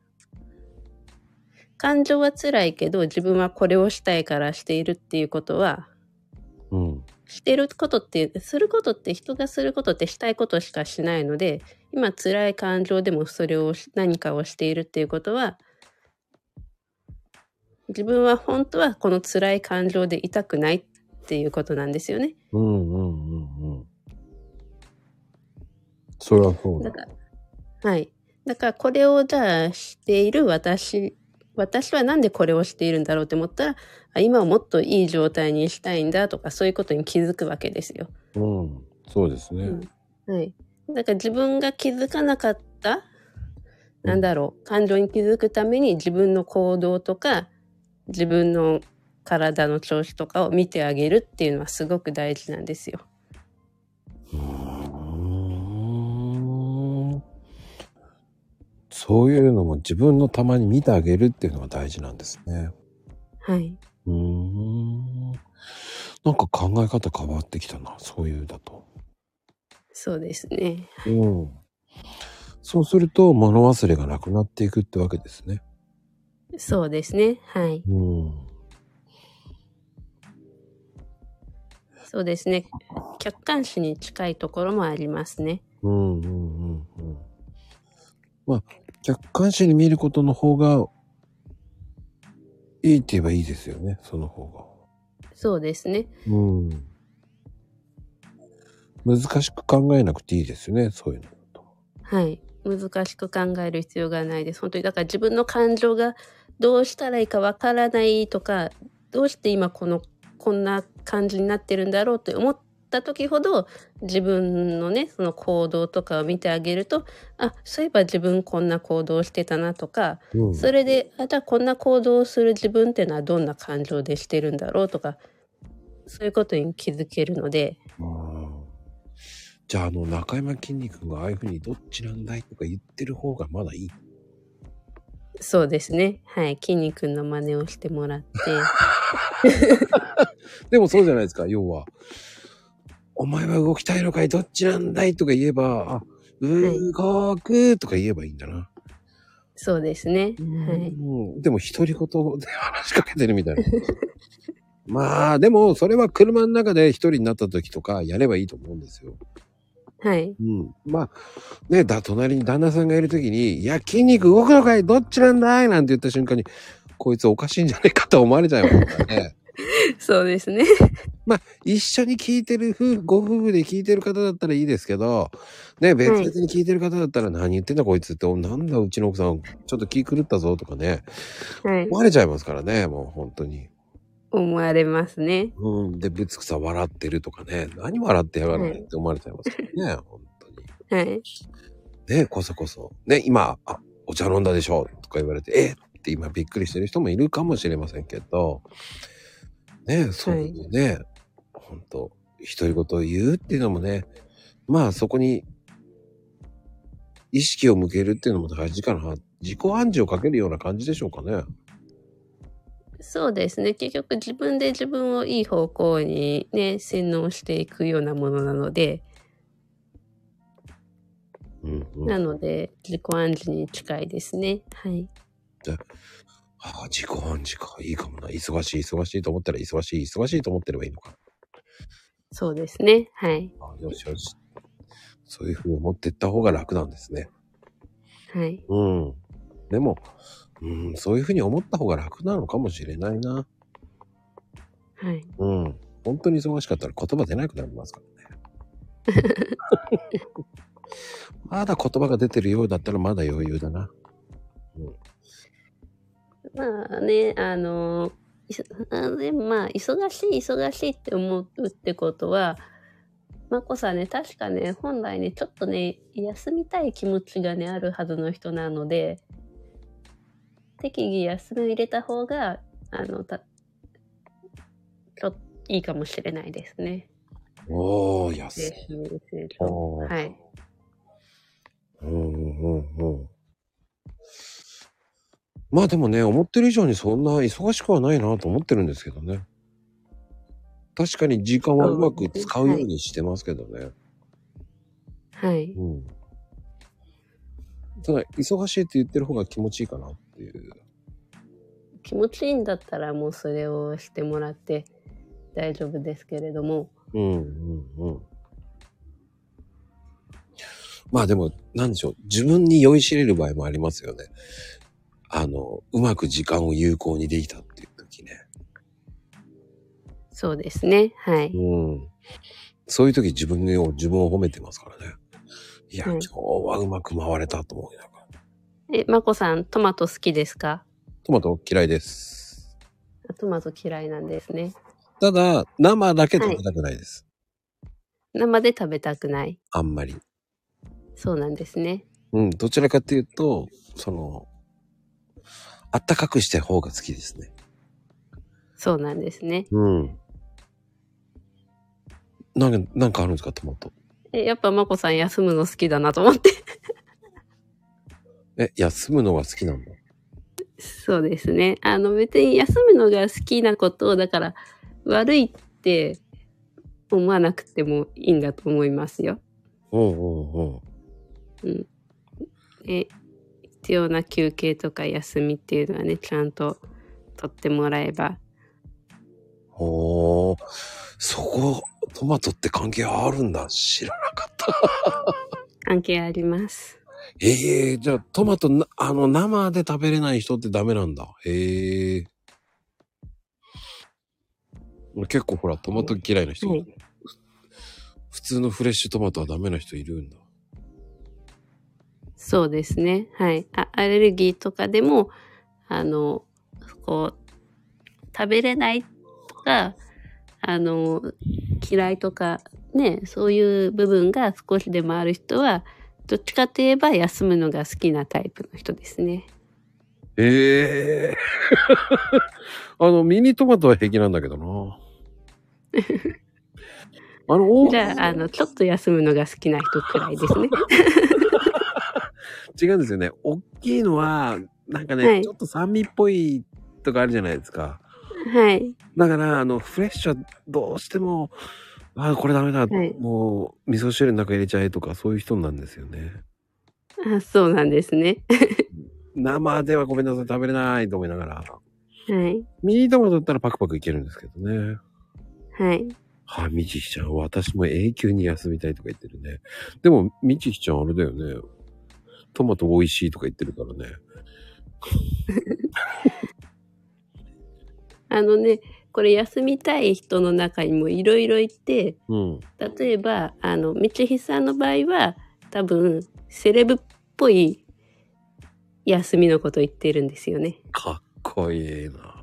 感情は辛いけど自分はこれをしたいからしているっていうことは、うん。してることって、することって人がすることってしたいことしかしないので、今辛い感情でもそれをし何かをしているっていうことは、自分は本当はこの辛い感情でいたくないっていうことなんですよね。うんうんうんうん。それはそうだだ。から、はい。だからこれをじゃあしている私、私はなんでこれをしているんだろうって思ったら、あ今をもっといい状態にしたいんだとかそういうことに気づくわけですよ。うん。そうですね。うんはい。だから自分が気づかなかった、なんだろう、感情に気づくために自分の行動とか、自分の体の調子とかを見てあげるっていうのはすごく大事なんですよ。うーんそういうのも自分のたまに見てあげるっていうのが大事なんですね。はい。うーん。なんか考え方変わってきたな。そういうだと。そうですね。うん。そうすると物忘れがなくなっていくってわけですね。そうですね。はい。うん。そうですね。客観視に近いところもありますね。うんうんうんうん。まあ、客観視に見ることの方がいいって言えばいいですよね。その方そうですね。が。うん。難しく考えなくていいですよね。そういうのだと。はい。難しく考える必要がないです。本当に、だから自分の感情がどうしたらいいかわからないとか、どうして今この、こんな感じになってるんだろうって思った時ほど、自分のね、その行動とかを見てあげると、あ、そういえば自分こんな行動をしてたなとか、うん。それで、あ、じゃあこんな行動をする自分っていうのはどんな感情でしてるんだろうとか、そういうことに気づけるので、うんじゃあ、あの、中山きんに君がああいうふうにどっちなんだいとか言ってる方がまだいい。そうですね。はい。筋肉の真似をしてもらって、でもそうじゃないですか、要は。お前は動きたいのかい？どっちなんだい？とか言えば、あ、動くとか言えばいいんだな。そうですね。はい。うん、でも独り言で話しかけてるみたいな。まあ、でも、それは車の中で一人になった時とかやればいいと思うんですよ。はい。うん。まあ、ね、だ、隣に旦那さんがいる時に、いや、筋肉動くのかい？どっちなんだい？なんて言った瞬間に、こいつおかしいんじゃねえかと思われちゃいますからね。そうですね。まあ、一緒に聞いてる夫婦、ご夫婦で聞いてる方だったらいいですけど、ね、別々に聞いてる方だったら何言ってんだこいつって、おなんだうちの奥さん、ちょっと気狂ったぞとかね、はい思。われちゃいますからね、もう本当に。思われますね。うん。で、ぶつくさ笑ってるとかね、何笑ってやがるのって思われちゃいますからね、本当に。はい。ね、こそこそ。ね、今、あ、お茶飲んだでしょとか言われて、えって今びっくりしてる人もいるかもしれませんけど、ね、そういうふうにね、本当独り言を言うっていうのもね、まあそこに意識を向けるっていうのも大事かな。自己暗示をかけるような感じでしょうかね。そうですね。結局自分で自分をいい方向にね、洗脳していくようなものなので、うんうん。なので自己暗示に近いですね。はい。ああ、自己暗示か。いいかもな。忙しい、忙しいと思ったら忙しい、忙しいと思ってればいいのか。そうですね。はい。あよしよし。そういうふうに思っていった方が楽なんですね。はい。うん。でも、うん、そういうふうに思った方が楽なのかもしれないな。はい。うん。本当に忙しかったら言葉出なくなりますからね。まだ言葉が出てるようだったらまだ余裕だな。まあね、あの、でもまあ、忙しい、忙しいって思うってことは、まこさんね、確かね、本来ね、ちょっとね、休みたい気持ちがね、あるはずの人なので、適宜休みを入れた方が、あの、た、ちょっといいかもしれないですね。おー。休み成長。おーはい。うんうんうん。まあでもね、思ってる以上にそんな忙しくはないなと思ってるんですけどね。確かに時間はうまく使うようにしてますけどね。はい。うん。ただ、忙しいって言ってる方が気持ちいいかなっていう。気持ちいいんだったらもうそれをしてもらって大丈夫ですけれども、うんうんうん。まあでも、なんでしょう。自分に酔いしれる場合もありますよね。あの、うまく時間を有効にできたっていう時ね。そうですね。はい。うん。そういう時自分を、自分を褒めてますからね。いや、うん今日はうまく回れたと思いながら。え、まこさん、トマト好きですか？トマト嫌いです。あトマト嫌いなんですね。ただ、生だけ食べたくないです。生で食べたくない。あんまり。そうなんですね。うん、どちらかっていうと、その、あったかくした方が好きですね。そうなんですね。うん。なんか、なんかあるんですか、トマト？え、やっぱまこさん休むの好きだなと思って。え、休むのが好きなんだ。そうですね。あの別に休むのが好きなことを、だから悪いって思わなくてもいいんだと思いますよ。うんうんうん。うん。え、必要な休憩とか休みっていうのはね、ちゃんと取ってもらえば。ほー。そこ、トマトって関係あるんだ。知らなかった。関係あります。ええじゃあトマトな、あの、生で食べれない人ってダメなんだ。へえ。結構ほら、トマト嫌いな人、はい普通のフレッシュトマトはダメな人いるんだ。そうですね。はい。あアレルギーとかでも、あの、こう、食べれないとか、あの、嫌いとか、ね、そういう部分が少しでもある人は、どっちかといえば休むのが好きなタイプの人ですね。ええ あの、ミニトマトは平気なんだけどな。あの、大じゃあ、あの、ちょっと休むのが好きな人くらいですね。違うんですよね。大きいのは、なんかね、はいちょっと酸味っぽいとかあるじゃないですか。はい。だから、あの、フレッシュはどうしても、ああ、これダメだ、はいもう、味噌汁の中入れちゃえとか、そういう人なんですよね。あそうなんですね。生ではごめんなさい、食べれないと思いながら。はい。ミニトマトだったらパクパクいけるんですけどね。はい。はあ、みちひちゃん、私も永久に休みたいとか言ってるね。でも、みちひちゃんあれだよね。トマト美味しいとか言ってるからね。あのね、これ休みたい人の中にもいろいろいて、うん。例えば、あの、道ひさんの場合は、多分、セレブっぽい休みのこと言ってるんですよね。かっこいいな。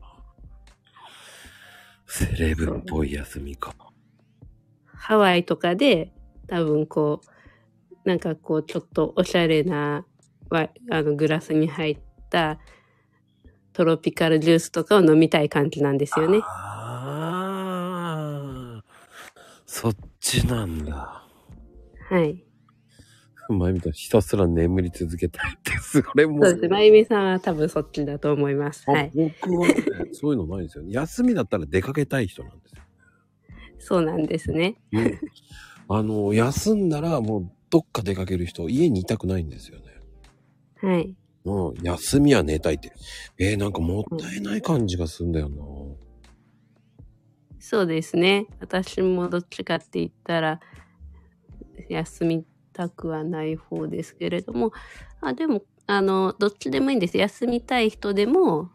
セレブっぽい休みか。ハワイとかで、多分こう、なんかこう、ちょっとおしゃれな、わあの、グラスに入ったトロピカルジュースとかを飲みたい感じなんですよね。ああ、そっちなんだ。はい。前みたいにひたすら眠り続けたいって、それも。そうです。まゆみさんは多分そっちだと思います。あはい。僕はね、そういうのないんですよね。休みだったら出かけたい人なんですよ。そうなんですね。うんあの、休んだらもうどっか出かける人、家にいたくないんですよね。はい。うん、休みは寝たいって。えー、なんかもったいない感じがするんだよな。そうですね。私もどっちかって言ったら、休みたくはない方ですけれども、あでも、あの、どっちでもいいんです。休みたい人でも、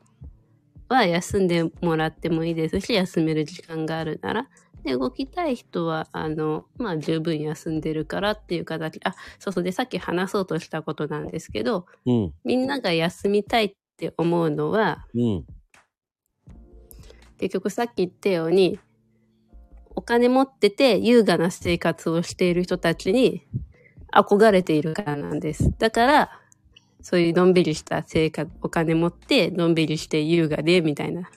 は休んでもらってもいいですし、休める時間があるなら。で、動きたい人は、あの、まあ、十分休んでるからっていう形。あ、そうそう。で、さっき話そうとしたことなんですけど、うん、みんなが休みたいって思うのは、うん、結局さっき言ったように、お金持ってて優雅な生活をしている人たちに憧れているからなんです。だから、そういうのんびりした生活、お金持って、のんびりして優雅で、みたいな。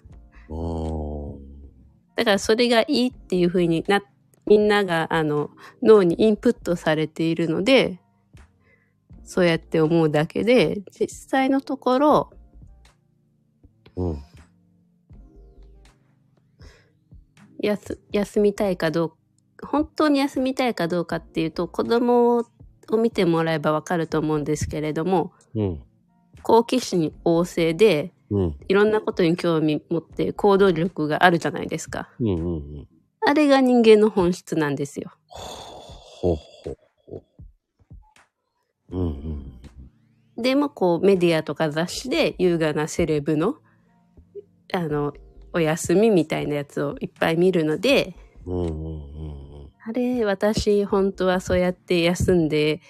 だからそれがいいっていう風にな、みんなが、あの、脳にインプットされているので、そうやって思うだけで、実際のところ、うん、休休みたいかどうか本当に休みたいかどうかっていうと子供を見てもらえばわかると思うんですけれども、うん。好奇心旺盛で、うん。いろんなことに興味持って行動力があるじゃないですか。うんうんうん。あれが人間の本質なんですよ。ほほほ。うんうん。でもこうメディアとか雑誌で優雅なセレブのあのお休みみたいなやつをいっぱい見るのでうんうんうんうん。あれ私本当はそうやって休んで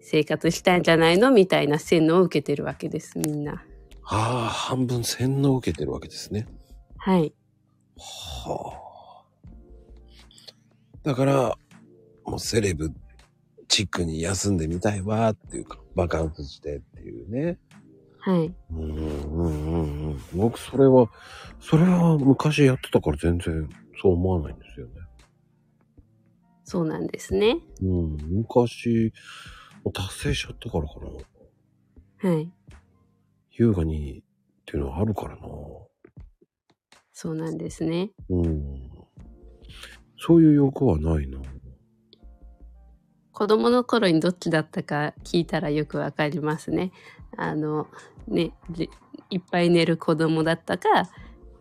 生活したいんじゃないのみたいな洗脳を受けてるわけですみんな。ああ、半分洗脳を受けてるわけですね。はい。はあ。だから、もうセレブチックに休んでみたいわっていうか、バカンスしてっていうね。はい。うんうんうんうん。僕それは、それは昔やってたから全然そう思わないんですよね。そうなんですね。うん。昔、達成しちゃったからかな。はい。優雅にっていうのはあるからな。そうなんですね。うん。そういう欲はないな。子供の頃にどっちだったか聞いたらよくわかりますね。あの、ね、じいっぱい寝る子供だったか、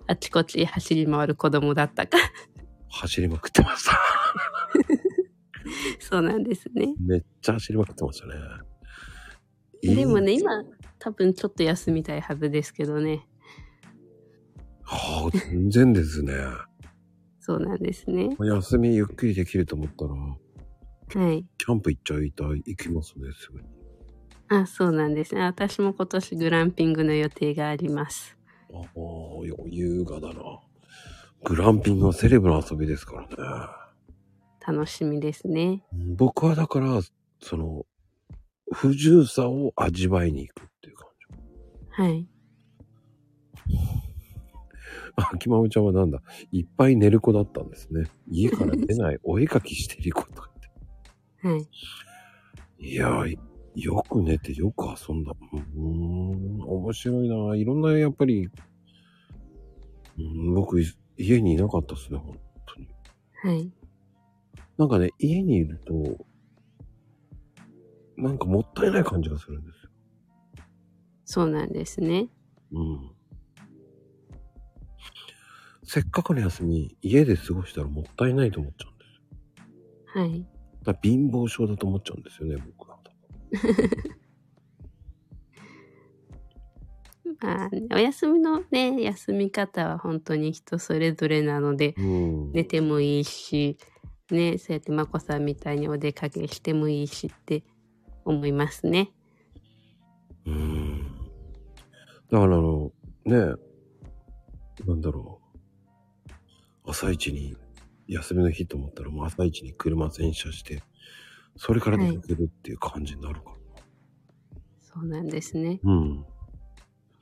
あちこち走り回る子供だったか。走りまくってました。そうなんですね。めっちゃ走りまくってましたね。でもね、今、多分ちょっと休みたいはずですけどね。はあ、全然ですね。そうなんですね。休みゆっくりできると思ったら、はい。キャンプ行っちゃいたい、行きますね、すぐに。あ、そうなんですね。私も今年グランピングの予定があります。ああ、余裕がだな。グランピングはセレブの遊びですからね。楽しみですね。うん僕はだから、その、不自由さを味わいに行く。はい。あ、きまおちゃんはなんだ？いっぱい寝る子だったんですね。家から出ない、お絵かきしている子とかって。はい。いやー、よく寝てよく遊んだ。うーん、面白いな。いろんな、やっぱり、うん、僕、家にいなかったですね、本当に。はい。なんかね、家にいると、なんかもったいない感じがするんですよ。そうなんですね。うん。せっかくの休み、家で過ごしたらもったいないと思っちゃうんですよ。はい。だ貧乏症だと思っちゃうんですよね、僕は。まあ、お休みのね、休み方は本当に人それぞれなので、うん。寝てもいいし、ね、そうやってまこさんみたいにお出かけしてもいいしって思いますね。うん。だからあの、ねなんだろう。朝一に、休みの日と思ったらもう朝一に車洗車して、それから出かけるっていう感じになるから。そうなんですね。うん。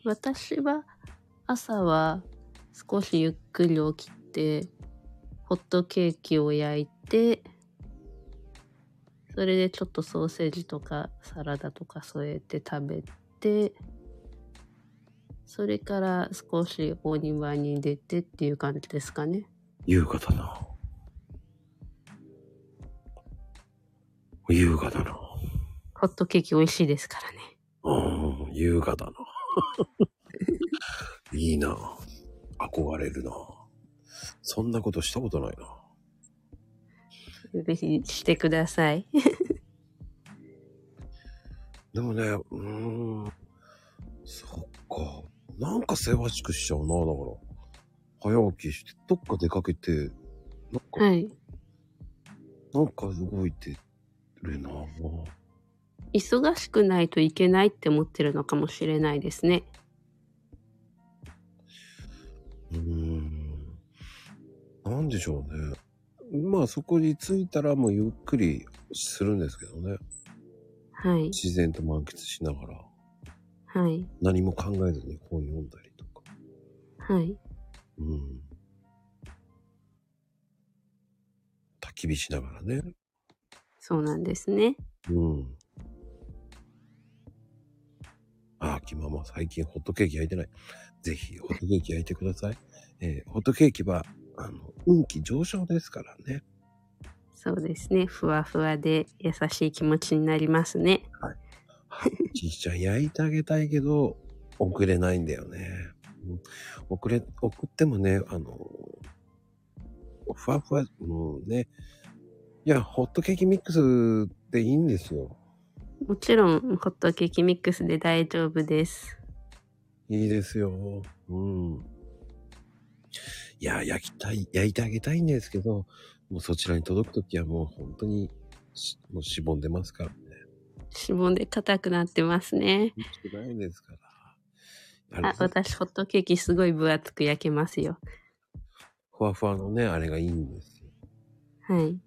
私は朝は少しゆっくり起きて、ホットケーキを焼いて、それでちょっとソーセージとかサラダとか添えて食べて、それから少しお庭に出てっていう感じですかね。優雅だな。優雅だな。ホットケーキ美味しいですからね。うん、優雅だな。いいな。憧れるな。そんなことしたことないな。ぜひしてください。でもね、うーん。そっか。なんかせわしくしちゃうな、だから。早起きして、どっか出かけて、なんか、はい。なんか動いてるな。忙しくないといけないって思ってるのかもしれないですね。うーん。なんでしょうね。まあそこに着いたらもうゆっくりするんですけどね。はい。自然と満喫しながら。はい。何も考えずに本読んだりとか。はい。うん。焚き火しながらね。そうなんですね。うん。ああ、きまま最近ホットケーキ焼いてない。ぜひホットケーキ焼いてください。えーホットケーキは、あの、運気上昇ですからね。そうですね。ふわふわで優しい気持ちになりますね。ちい ちゃん焼いてあげたいけど、送れないんだよね。うん送れ、送ってもね、あの、ふわふわ、もうね、いや、ホットケーキミックスでいいんですよ。もちろん、ホットケーキミックスで大丈夫です。いいですよ。うん。いや、焼きたい、焼いてあげたいんですけど、もうそちらに届くときはもう本当にし、もうしぼんでますからね。しぼんで硬くなってますね。ないですから。ああ、私、ホットケーキすごい分厚く焼けますよ。ふわふわのね、あれがいいんですよ。はい。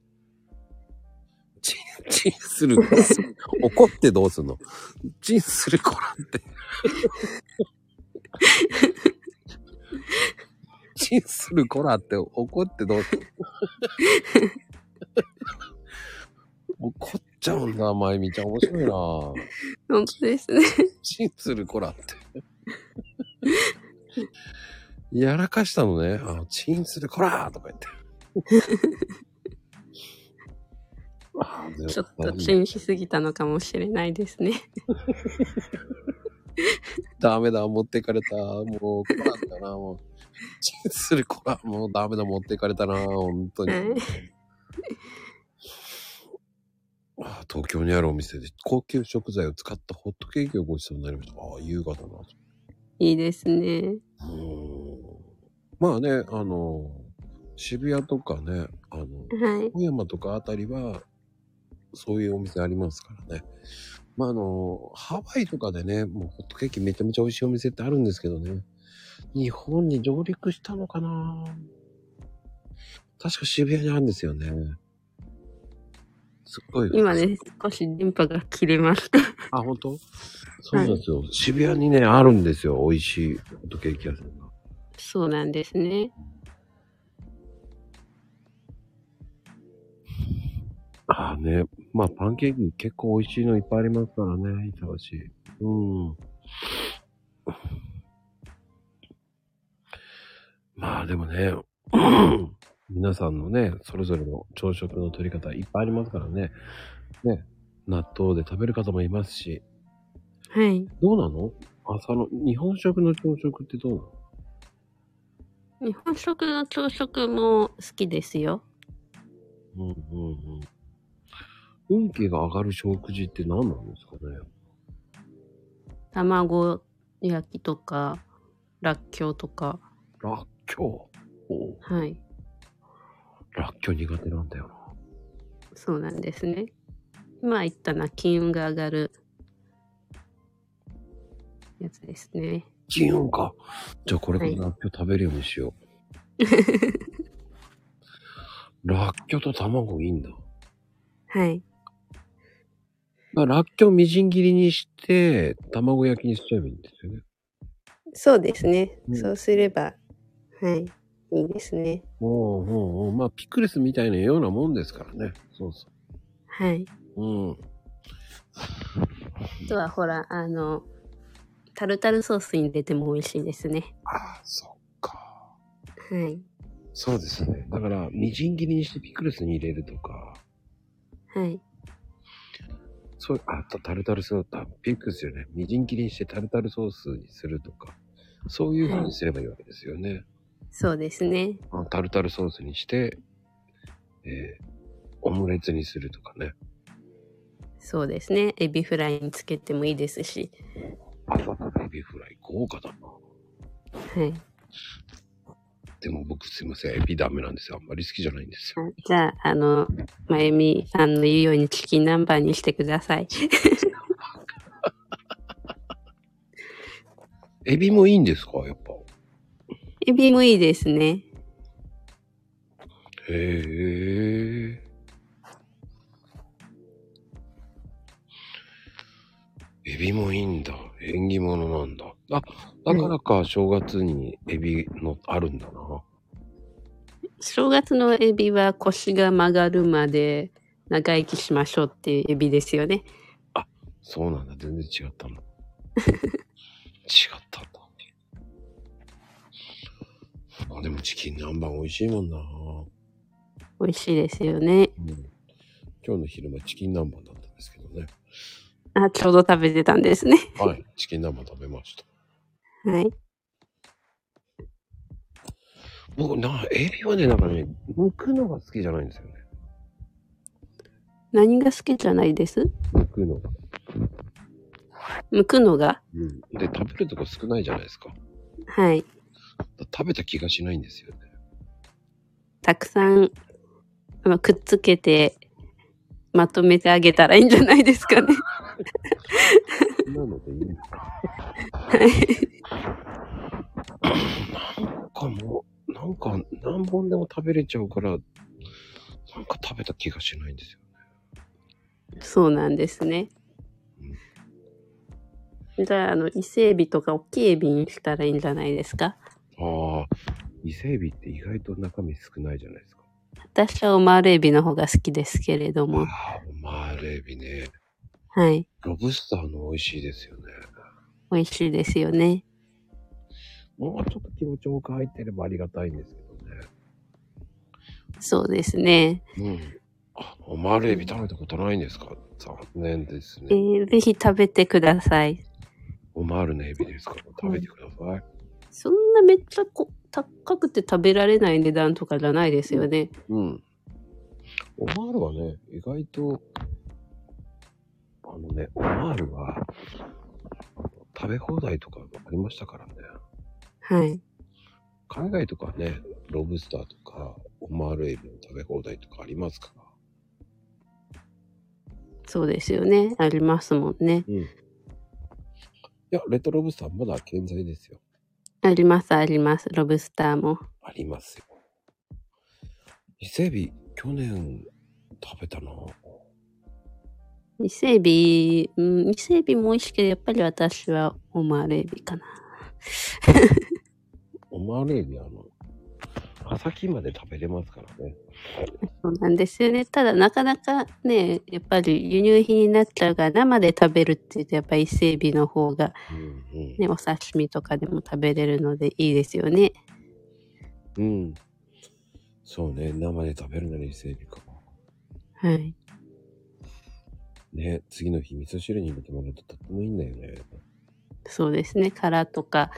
チン、チンする。怒ってどうすんの？チンする子なんて。チンする子らって怒ってどうすんの？怒っちゃうんだ、まゆみちゃん。面白いな 本当ですね。チンする子らって。やらかしたのね。あ、チンする子らとか言って。ちょっとチンしすぎたのかもしれないですね。ダメだ、持ってかれた。もう、こらったな、もう。チンする子ら、もうダメだ、持ってかれたな、本当に。はいあ東京にあるお店で高級食材を使ったホットケーキをご馳走になりました。ああ、優雅だな。いいですね。うーんまあね、あの、渋谷とかね、あの、はい。小山とかあたりは、そういうお店ありますからね。まあ、あの、ハワイとかでね、もうホットケーキめちゃめちゃ美味しいお店ってあるんですけどね。日本に上陸したのかな確か渋谷にあるんですよね。すっごい。今ね、少し電波が切れました。あ、本当？そうなんですよ。渋谷にね、あるんですよ。美味しいホットケーキ屋さんが。そうなんですね。ああね。まあ、パンケーキ結構美味しいのいっぱいありますからね、板橋。うん。まあでもね、皆さんのね、それぞれの朝食の取り方いっぱいありますからね。ね、納豆で食べる方もいますし。はい。どうなの？朝の、日本食の朝食ってどうなの？日本食の朝食も好きですよ。うんうんうん。運気が上がる食事って何なんですかね？卵焼きとか、らっきょうとか。らっきょう？はい。らっきょう苦手なんだよな。そうなんですね。今言ったな、金運が上がるやつですね。金運か。じゃあこれからはいらっきょう食べるようにしよう。らっきょうと卵いいんだ。はい。まあらっきょうみじん切りにして、卵焼きにしちゃえばいいんですよね。そうですね。うんそうすれば、はい。いいですね。おうおうおうまあピクルスみたいなようなもんですからね。そうそはい。う。うん。あとはほら、あの、タルタルソースに入れても美味しいですね。ああ、そっか。はい。そうですね。だから、みじん切りにしてピクルスに入れるとか、はい。そう、あとタルタルソース、あピクルスよね。みじん切りにしてタルタルソースにするとか、そういう風にすればいいわけですよね。そうですね。あタルタルソースにして、えーオムレツにするとかね。そうですね。エビフライにつけてもいいですし。朝のエビフライ豪華だな。はい。でも僕すいません、エビダメなんですよ。あんまり好きじゃないんですよ。じゃあ、あの、まゆみさんの言うようにチキン南蛮にしてください。エビもいいんですか？やっぱ。エビもいいですね。へえ。エビもいいんだ。縁起物なんだ。あ、だからか、正月にエビのあるんだな。正月のエビは腰が曲がるまで長生きしましょうっていうエビですよね。そうなんだ。全然違ったんだ。違ったんだ。あ、でもチキン南蛮美味しいもんな。美味しいですよね。うん。今日の昼間チキン南蛮だったんですけどね。あ、ちょうど食べてたんですね。はい。チキン南蛮食べました。はい。僕、な、エビはね、なんかね、剥くのが好きじゃないんですよね。何が好きじゃないです？剥くのが。剥くのが？うん。で、食べるとこ少ないじゃないですか。はい。食べた気がしないんですよね。たくさん、あのくっつけて、まとめてあげたらいいんじゃないですかね。なのでいいんですか？なんかもう、なんか何本でも食べれちゃうから、なんか食べた気がしないんですよ。そうなんですね。じゃあ、あの、伊勢エビとか大きいエビにしたらいいんじゃないですか？ああ、伊勢エビって意外と中身少ないじゃないですか。私はオマールエビの方が好きですけれども。ああ、オマールエビね。はい。ロブスターの美味しいですよね。美味しいですよね。もうちょっと気持ちよく入ってればありがたいんですけどね。そうですね。うん。あ、オマールエビ食べたことないんですか？残念ですえね。ーぜひ食べてください。オマールのエビですか？ら食べてください。そんなめっちゃこ高くて食べられない値段とかじゃないですよね。うん。オマールはね、意外と、あのね、オマールは、食べ放題とかありましたからね。はい。海外とかね、ロブスターとか、オマールエビの食べ放題とかありますから。そうですよね。ありますもんね。うん。いや、レッドロブスターまだ健在ですよ。あります、あります。ロブスターも。ありますよ。伊勢エビ、去年食べたな。伊勢エビ、うん、伊勢エビも美味しいけど、やっぱり私はオマールエビかな。オマールエビ、あの、葉先まで食べれますからね。そうなんですよね。ただ、なかなかね、やっぱり輸入品になっちゃうから、生で食べるって言うと、やっぱり伊勢エビの方が、うんうん。ね、お刺身とかでも食べれるのでいいですよね。うん。そうね、生で食べるなら伊勢エビか。はい。ね、次の日味噌汁に入れてもらうととってもいいんだよね。そうですね。殻とか、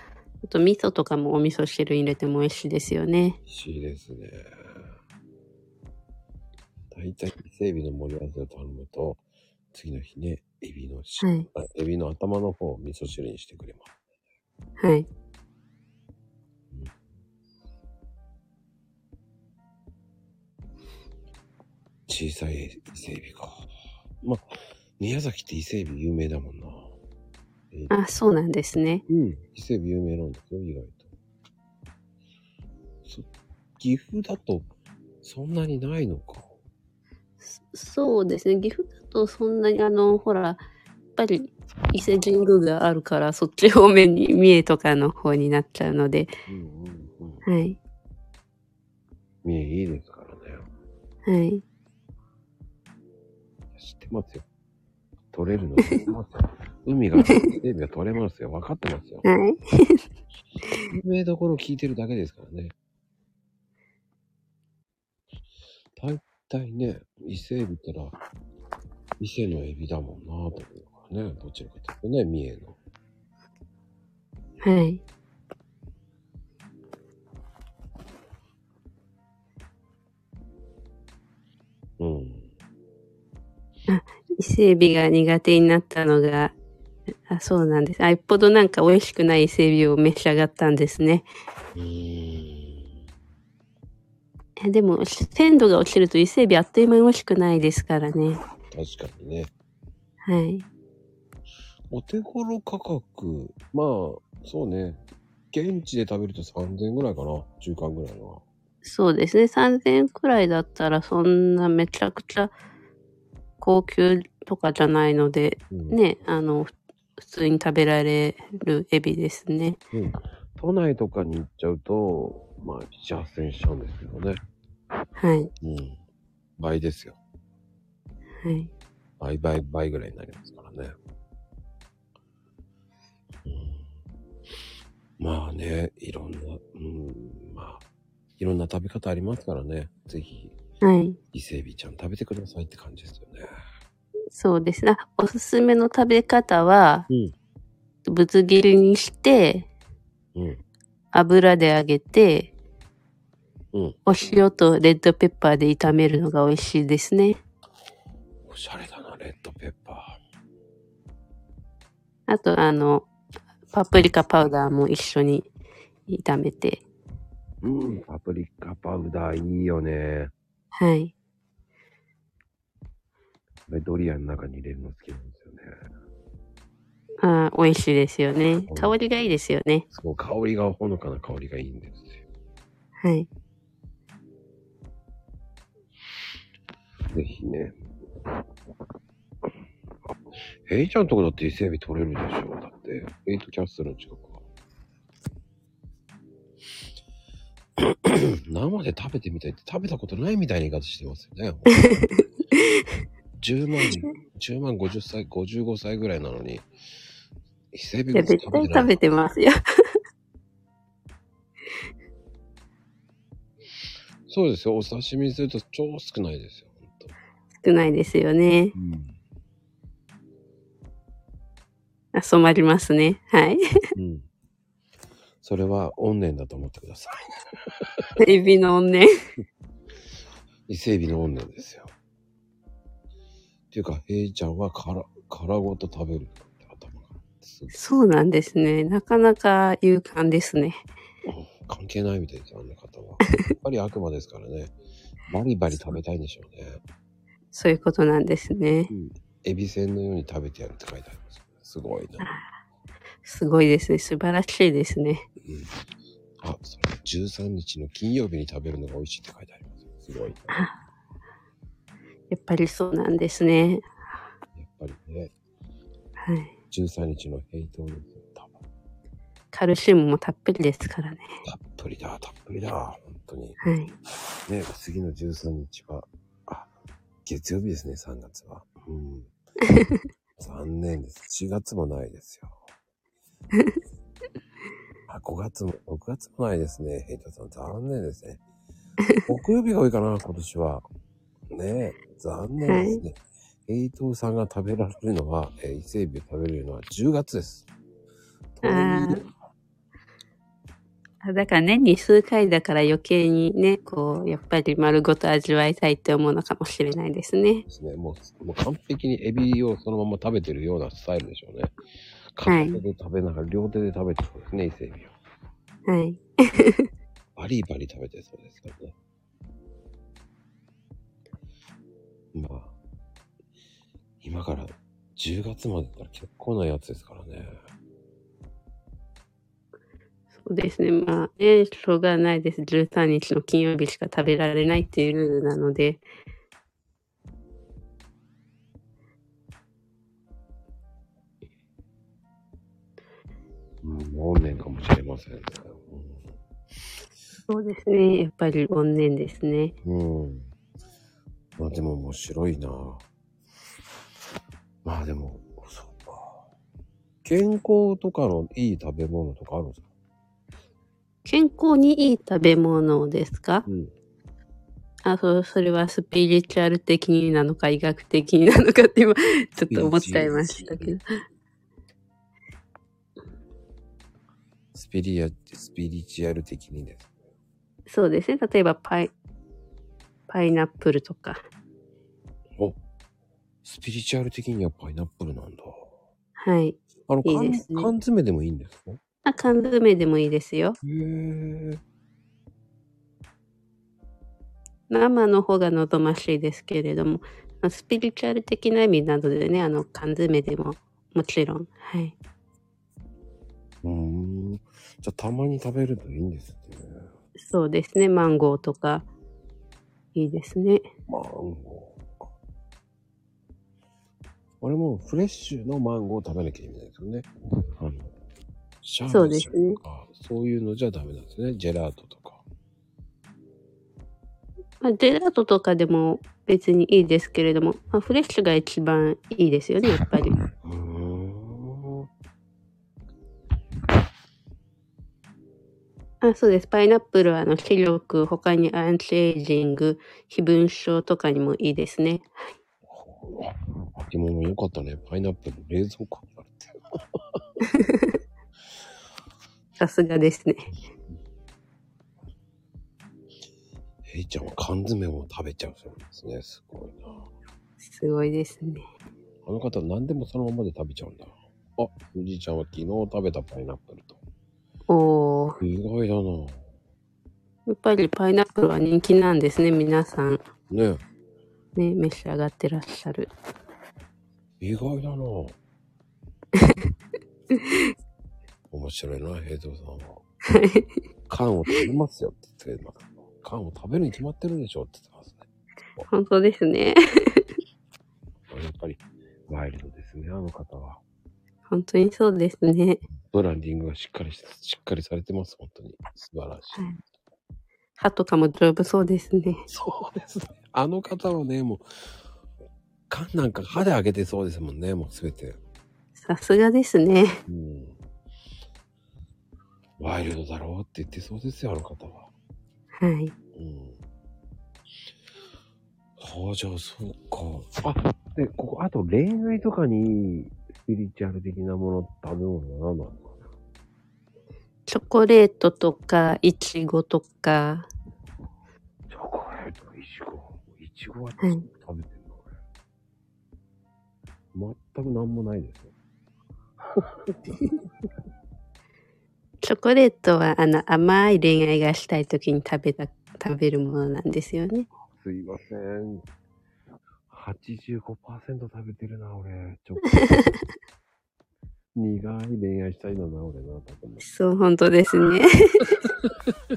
あと味噌とかもお味噌汁入れても美味しいですよね。美味しいですね。大体伊勢エビの盛り合わせを頼むと、次の日ね、エビのし、はい。あエビの頭の方を味噌汁にしてくれます。はい。小さい伊勢エビか。まあ、宮崎って伊勢エビ有名だもんな。えあ、そうなんですね。うん。伊勢有名なんですよ、意外と。そ岐阜だと、そんなにないのか。そうですね。岐阜だとそんなにあの、ほら、やっぱり伊勢神宮があるから、そっち方面に三重とかの方になっちゃうので、うんうんうん。はい。三重いいですからね。はい。知ってますよ。取れるの知ってますよ。海が、伊勢エビが取れますよ。分かってますよ。はい。有名どころ聞いてるだけですからね。大体ね、伊勢エビったら、伊勢のエビだもんなと思うからね。どちらかというとね、三重の。はい。うん。伊勢海老が苦手になったのが、あ、そうなんです。あ、よっぽどなんか美味しくない伊勢海老を召し上がったんですね。う。えでも、鮮度が落ちると伊勢海老あっという間に美味しくないですからね。確かにね。はい。お手頃価格、まあ、そうね。現地で食べると3000円ぐらいかな。中間ぐらいは。そうですね。3000円くらいだったらそんなめちゃくちゃ高級とかじゃないので、うん。ね、あの、ふ普通に食べられるエビですね。うん。都内とかに行っちゃうと、まあ、7、8000円しちゃうんですけどね。はい。うん。倍ですよ。はい。倍倍倍ぐらいになりますからね。うん、まあね、いろんな、うん、まあ、いろんな食べ方ありますからね。ぜひ、はい。伊勢海老ちゃん食べてくださいって感じですよね。そうですね。あおすすめの食べ方は、うん。ぶつ切りにして、うん。油で揚げて、うん。お塩とレッドペッパーで炒めるのが美味しいですね。おしゃれだな、レッドペッパあと、あの、パプリカパウダーも一緒に炒めて、ー。うん。パプリカパウダーいいよね。はい。これドリアンの中に入れるの好きなんですよね。あー美味しいですよね。香りがいいですよね。そう、香りが、ほのかな香りがいいんですよ。はい。ぜひね。ヘイちゃんとこだって伊勢海老取れるでしょだって、エイトキャッスルの近くは。生で食べてみたいって食べたことないみたいな言い方してますよね。10万、10万50歳、55歳ぐらいなのに、伊勢海いや、老絶対食べてますよ。そうですよ。お刺身にすると超少ないですよ。本当少ないですよね。うん。あ染まりますね。はい。うん。それは怨念だと思ってくださ エビのね。い。伊勢海老の怨念ですよ。っていうか、ヘイちゃんは殻、殻ごと食べるって頭が。そうなんですね。なかなか勇敢ですね。関係ないみたいですよ、あんな方は。やっぱり悪魔ですからね。バリバリ食べたいんでしょうね。そういうことなんですねう。ん。エビせんのように食べてやるって書いてあります。すごいな。すごいですね。素晴らしいですね。うん。あ、それ13日の金曜日に食べるのが美味しいって書いてあります。すごいな。やっぱりそうなんですね。やっぱりね、はい。13日の平等ですよ、多分。カルシウムもたっぷりですからね。たっぷりだ、たっぷりだ、本当に。はい。ね、次の13日は、あ、月曜日ですね、3月は。うん。残念です。4月もないですよ。あ、5月も、6月もないですね、ヘイタさん。残念ですね。木曜日が多いかな、今年は。ねえ、残念ですね。ヘイトさんが食べられるのは、えー伊勢海老を食べれるのは10月です。ああだから年に数回だから余計にね、こう、やっぱり丸ごと味わいたいって思うのかもしれないですね。ですね。もう、もう完璧にエビをそのまま食べてるようなスタイルでしょうね。で食べながら、両手で食べてそうですね、伊勢海老を。はい。バリバリ食べてそうですからね。まあ、今から10月までだったら結構なやつですからね。そうですね。まあ、ね、しょうがないです。13日の金曜日しか食べられないっていうルールなので、うん、怨念かもしれませんね。そうですね。やっぱり怨念ですね。うん。うん、まあでも面白いな。まあでも、そうか。健康とかのいい食べ物とかあるんですか？健康にいい食べ物ですか？うん。あ、そう、それはスピリチュアル的になのか医学的になのかって今、ちょっと思っちゃいましたけど。スピリア、スピリチュアル的にです。そうですね。例えばパイ、パイナップルとか。おスピリチュアル的にはパイナップルなんだ。はい。あの、いい缶ですね缶詰でもいいんですか？へあ、缶詰でもいいですよ。え。生の方が望ましいですけれども、まあスピリチュアル的な意味などでね、あの、缶詰でももちろん。はい。うーん。じゃあ、たまに食べるといいんですね。そうですね。マンゴーとか、いいですね。マンゴーか。あれもフレッシュのマンゴーを食べなきゃいけないですよね。あの、シャーそうベですねとか、そういうのじゃダメなんですね。ジェラートとか。まあ、ジェラートとかでも別にいいですけれども、まあ、フレッシュが一番いいですよね、やっぱり。あ、そうです。パイナップルはあの視力、他にアンチエイジング、非分症とかにもいいですね。秋物よかったね。パイナップル冷蔵庫にあるって。さすがですね。ヘイちゃんは缶詰も食べちゃうそうですね。すごいな。すごいですね。あの方何でもそのままで食べちゃうんだ。あ、おじいちゃんは昨日食べたパイナップルと。おー。意外だな。やっぱりパイナップルは人気なんですね。皆さん。ねね、召し上がってらっしゃる。意外だな。面白いな、ヘイトさんは。缶を食べますよって言ってます。缶を食べるに決まってるでしょって言ってますね。本当ですね。やっぱりワイルドですね、あの方は。本当にそうですね。ブランディングがしっかりし、しっかりされてます、本当に。素晴らしい。はい歯とかも丈夫そうですね。そうですね。あの方はね、もう、缶なんか歯で開けてそうですもんね、もうすべて。さすがですね。うん。ワイルドだろうって言ってそうですよ、あの方は。はい。うん。はあ、じゃあ、そうか。あ、で、ここ、あと恋愛とかに、スピリチュアル的なもの、食べ物は何なんですかねチョコレートとか、いちごとか、チョコレート、イチゴ。イチゴははい食べてるの、俺。全く何もないですよ。チョコレートはあの甘い恋愛がしたい時に食べた、食べるものなんですよね。すいません。85%食べてるな、俺。チョコ。苦い恋愛したいのな、俺な、多分。そう、本当ですね。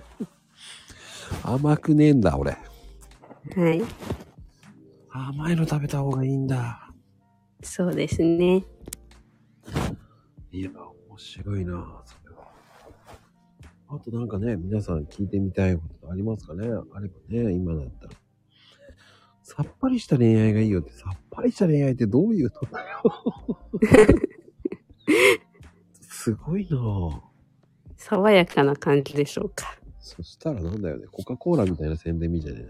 甘くねえんだ、俺。はい。甘いの食べた方がいいんだ。そうですね。いや、面白いな、それは。あとなんかね、皆さん聞いてみたいことありますかね？あればね、今だったら。さっぱりした恋愛がいいよって、さっぱりした恋愛ってどういうのだよ？すごいなぁ。爽やかな感じでしょうか。そしたらなんだよね、コカ・コーラみたいな宣伝みたいな。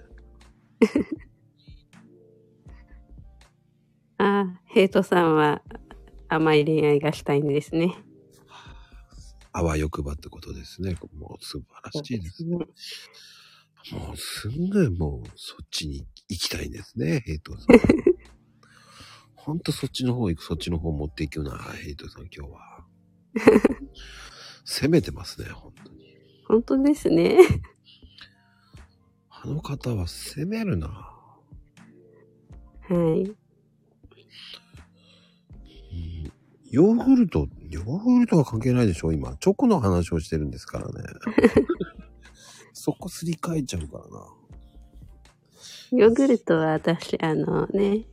ああ、ヘイトさんは甘い恋愛がしたいんですね。あわよくばってことですね。もう素晴らしいですね。もうすんごいもうそっちに行きたいんですね、ヘイトさん。ほんとそっちの方行く、そっちの方持っていくな、ヘイトさん今日は。攻めてますね、本当に。本当ですね。あの方は攻めるな。はい。うんヨーグルト、ヨーグルトは関係ないでしょ今。チョコの話をしてるんですからね。そこすり替えちゃうからな。ヨーグルトは私、あのね、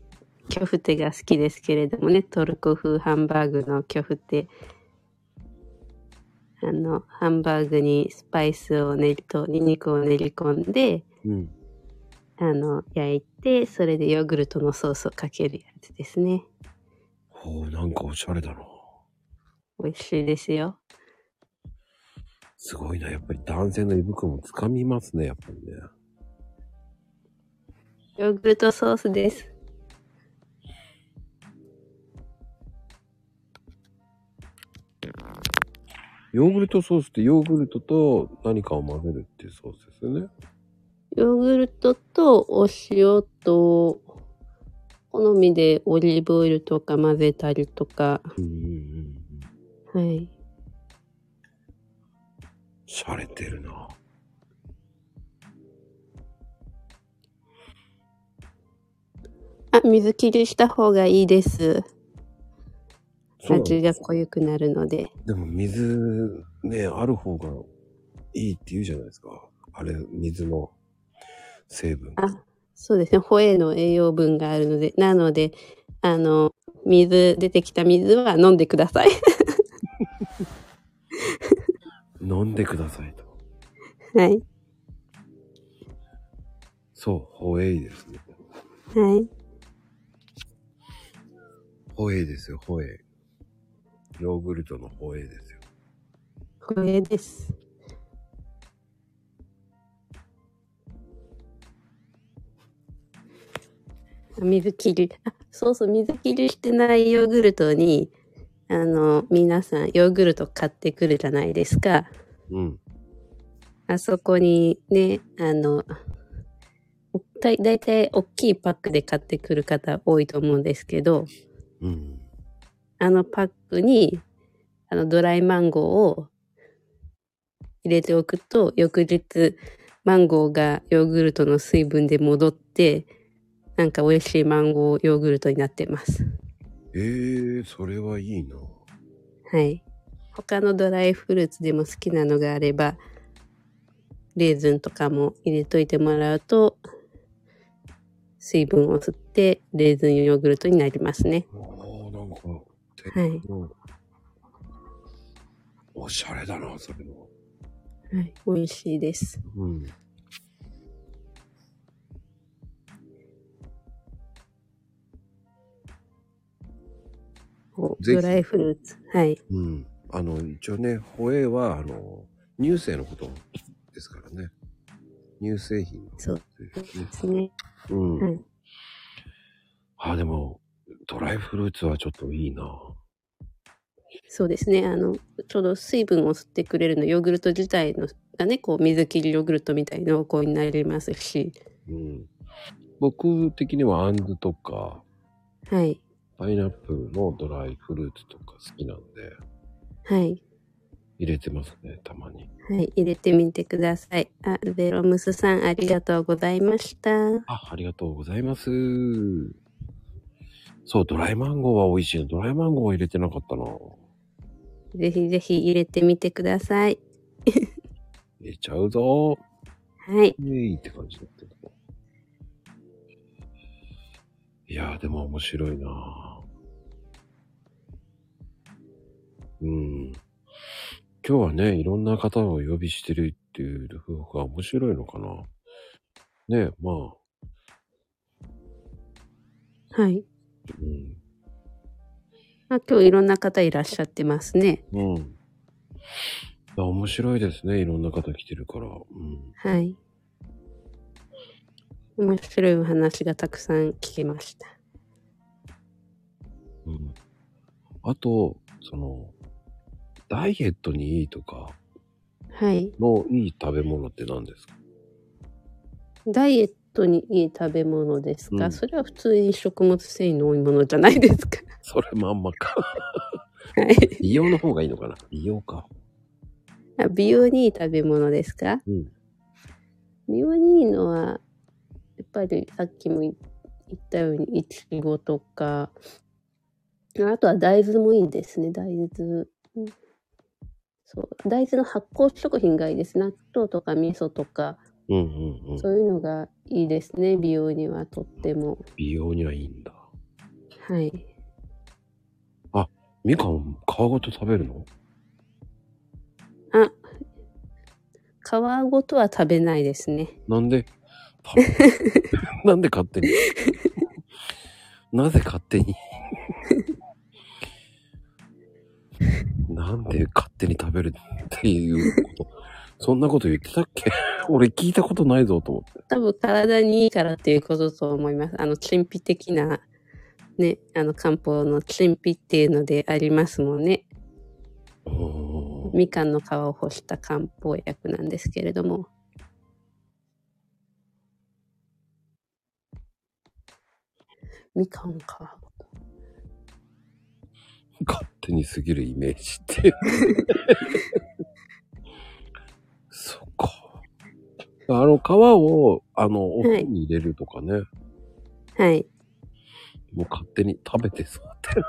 キョフテが好きですけれどもね、トルコ風ハンバーグのキョフテ。あの、ハンバーグにスパイスを練りと、ニンニクを練り込んで、うん。あの、焼いて、それでヨーグルトのソースをかけるやつですね。ほう、なんかおしゃれだな。美味しいですよ。すごいな。やっぱり男性の胃袋も掴みますね、やっぱりね。ヨーグルトソースです。ヨーグルトソースってヨーグルトと何かを混ぜるっていうソースですよね。ヨーグルトとお塩と、好みでオリーブオイルとか混ぜたりとか、うんうんうんうん。はい。しゃれてるな。あ、水切りした方がいいです。味が濃ゆくなるので。でも水ね、ある方がいいって言うじゃないですか。あれ、水の成分。あ、そうですね。ホエイの栄養分があるので。なので、あの、水、出てきた水は飲んでください。飲んでくださいと。はい。そう、ホエイですね。はい。ホエイですよ、ホエイ。ヨーグルトの放映ですよ。不明です。水切り。あ、そうそう、水切りしてないヨーグルトに、あの、皆さんヨーグルト買ってくるじゃないですか。うん。あそこにね、あの、だいたい大きいパックで買ってくる方多いと思うんですけど、うん。あのパックに、あのドライマンゴーを入れておくと、翌日、マンゴーがヨーグルトの水分で戻って、なんか美味しいマンゴーヨーグルトになってます。ええー、それはいいな。はい。他のドライフルーツでも好きなのがあれば、レーズンとかも入れといてもらうと、水分を吸って、レーズンヨーグルトになりますね。ああ、なんか、はい。うん。おしゃれだな、それも。はい。美味しいです。うん。ドライフルーツ。はい。うん。あの、一応ね、ホエイは、あの、乳製のことですからね。乳製品のそうですねですね。うん。はいあ、でも、ドライフルーツはちょっといいな。そうですね。あの、ちょうど水分を吸ってくれるの、ヨーグルト自体のがね、こう、水切りヨーグルトみたい濃厚になりますし、うん。僕的にはあんずとか、はい。パイナップルのドライフルーツとか好きなんで、はい。入れてますね、たまに。はい。入れてみてください。あ、ベロムスさん、ありがとうございました。あ、ありがとうございます。そう、ドライマンゴーは美味しいの。ドライマンゴーは入れてなかったな。ぜひぜひ入れてみてください。入れちゃうぞ。はい。イエーイって感じだったけど。いやー、でも面白いなうん。今日はね、いろんな方をお呼びしてるっていう方が面白いのかな。ねまあ、はい。うん。あ今日いろんな方いらっしゃってますね。うん。いや面白いですね。いろんな方来てるから。うん。はい。面白いお話がたくさん聞けました。うん。あと、その、ダイエットにいいとかはい。のいい食べ物って何ですか？ダイエットにいい食べ物ですか、うんそれは普通に食物繊維の多いものじゃないですか それまんまか。はい。美容の方がいいのかな？美容か。あ美容にいい食べ物ですか？うん。美容にいいのは、やっぱりさっきも言ったように、いちごとか、あとは大豆もいいですね、大豆。うんそう。大豆の発酵食品がいいです。納豆とか味噌とか、うんうんうん。そういうのがいいですね、美容にはとっても。美容にはいいんだ。はい。みかん皮ごと食べるの？あ、皮ごとは食べないですね。なんで？なんで勝手に？なぜ勝手に？なんで勝手に食べるっていうこと？そんなこと言ってたっけ？俺聞いたことないぞと思って。多分体にいいからっていうことと思います。あの、陳皮的な、ね、あの、漢方の陳皮っていうのでありますもんね。みかんの皮を干した漢方薬なんですけれども。みかんの皮。勝手に過ぎるイメージって。あの、皮を、あの、お風呂に入れるとかね。はい。もう勝手に食べてさって。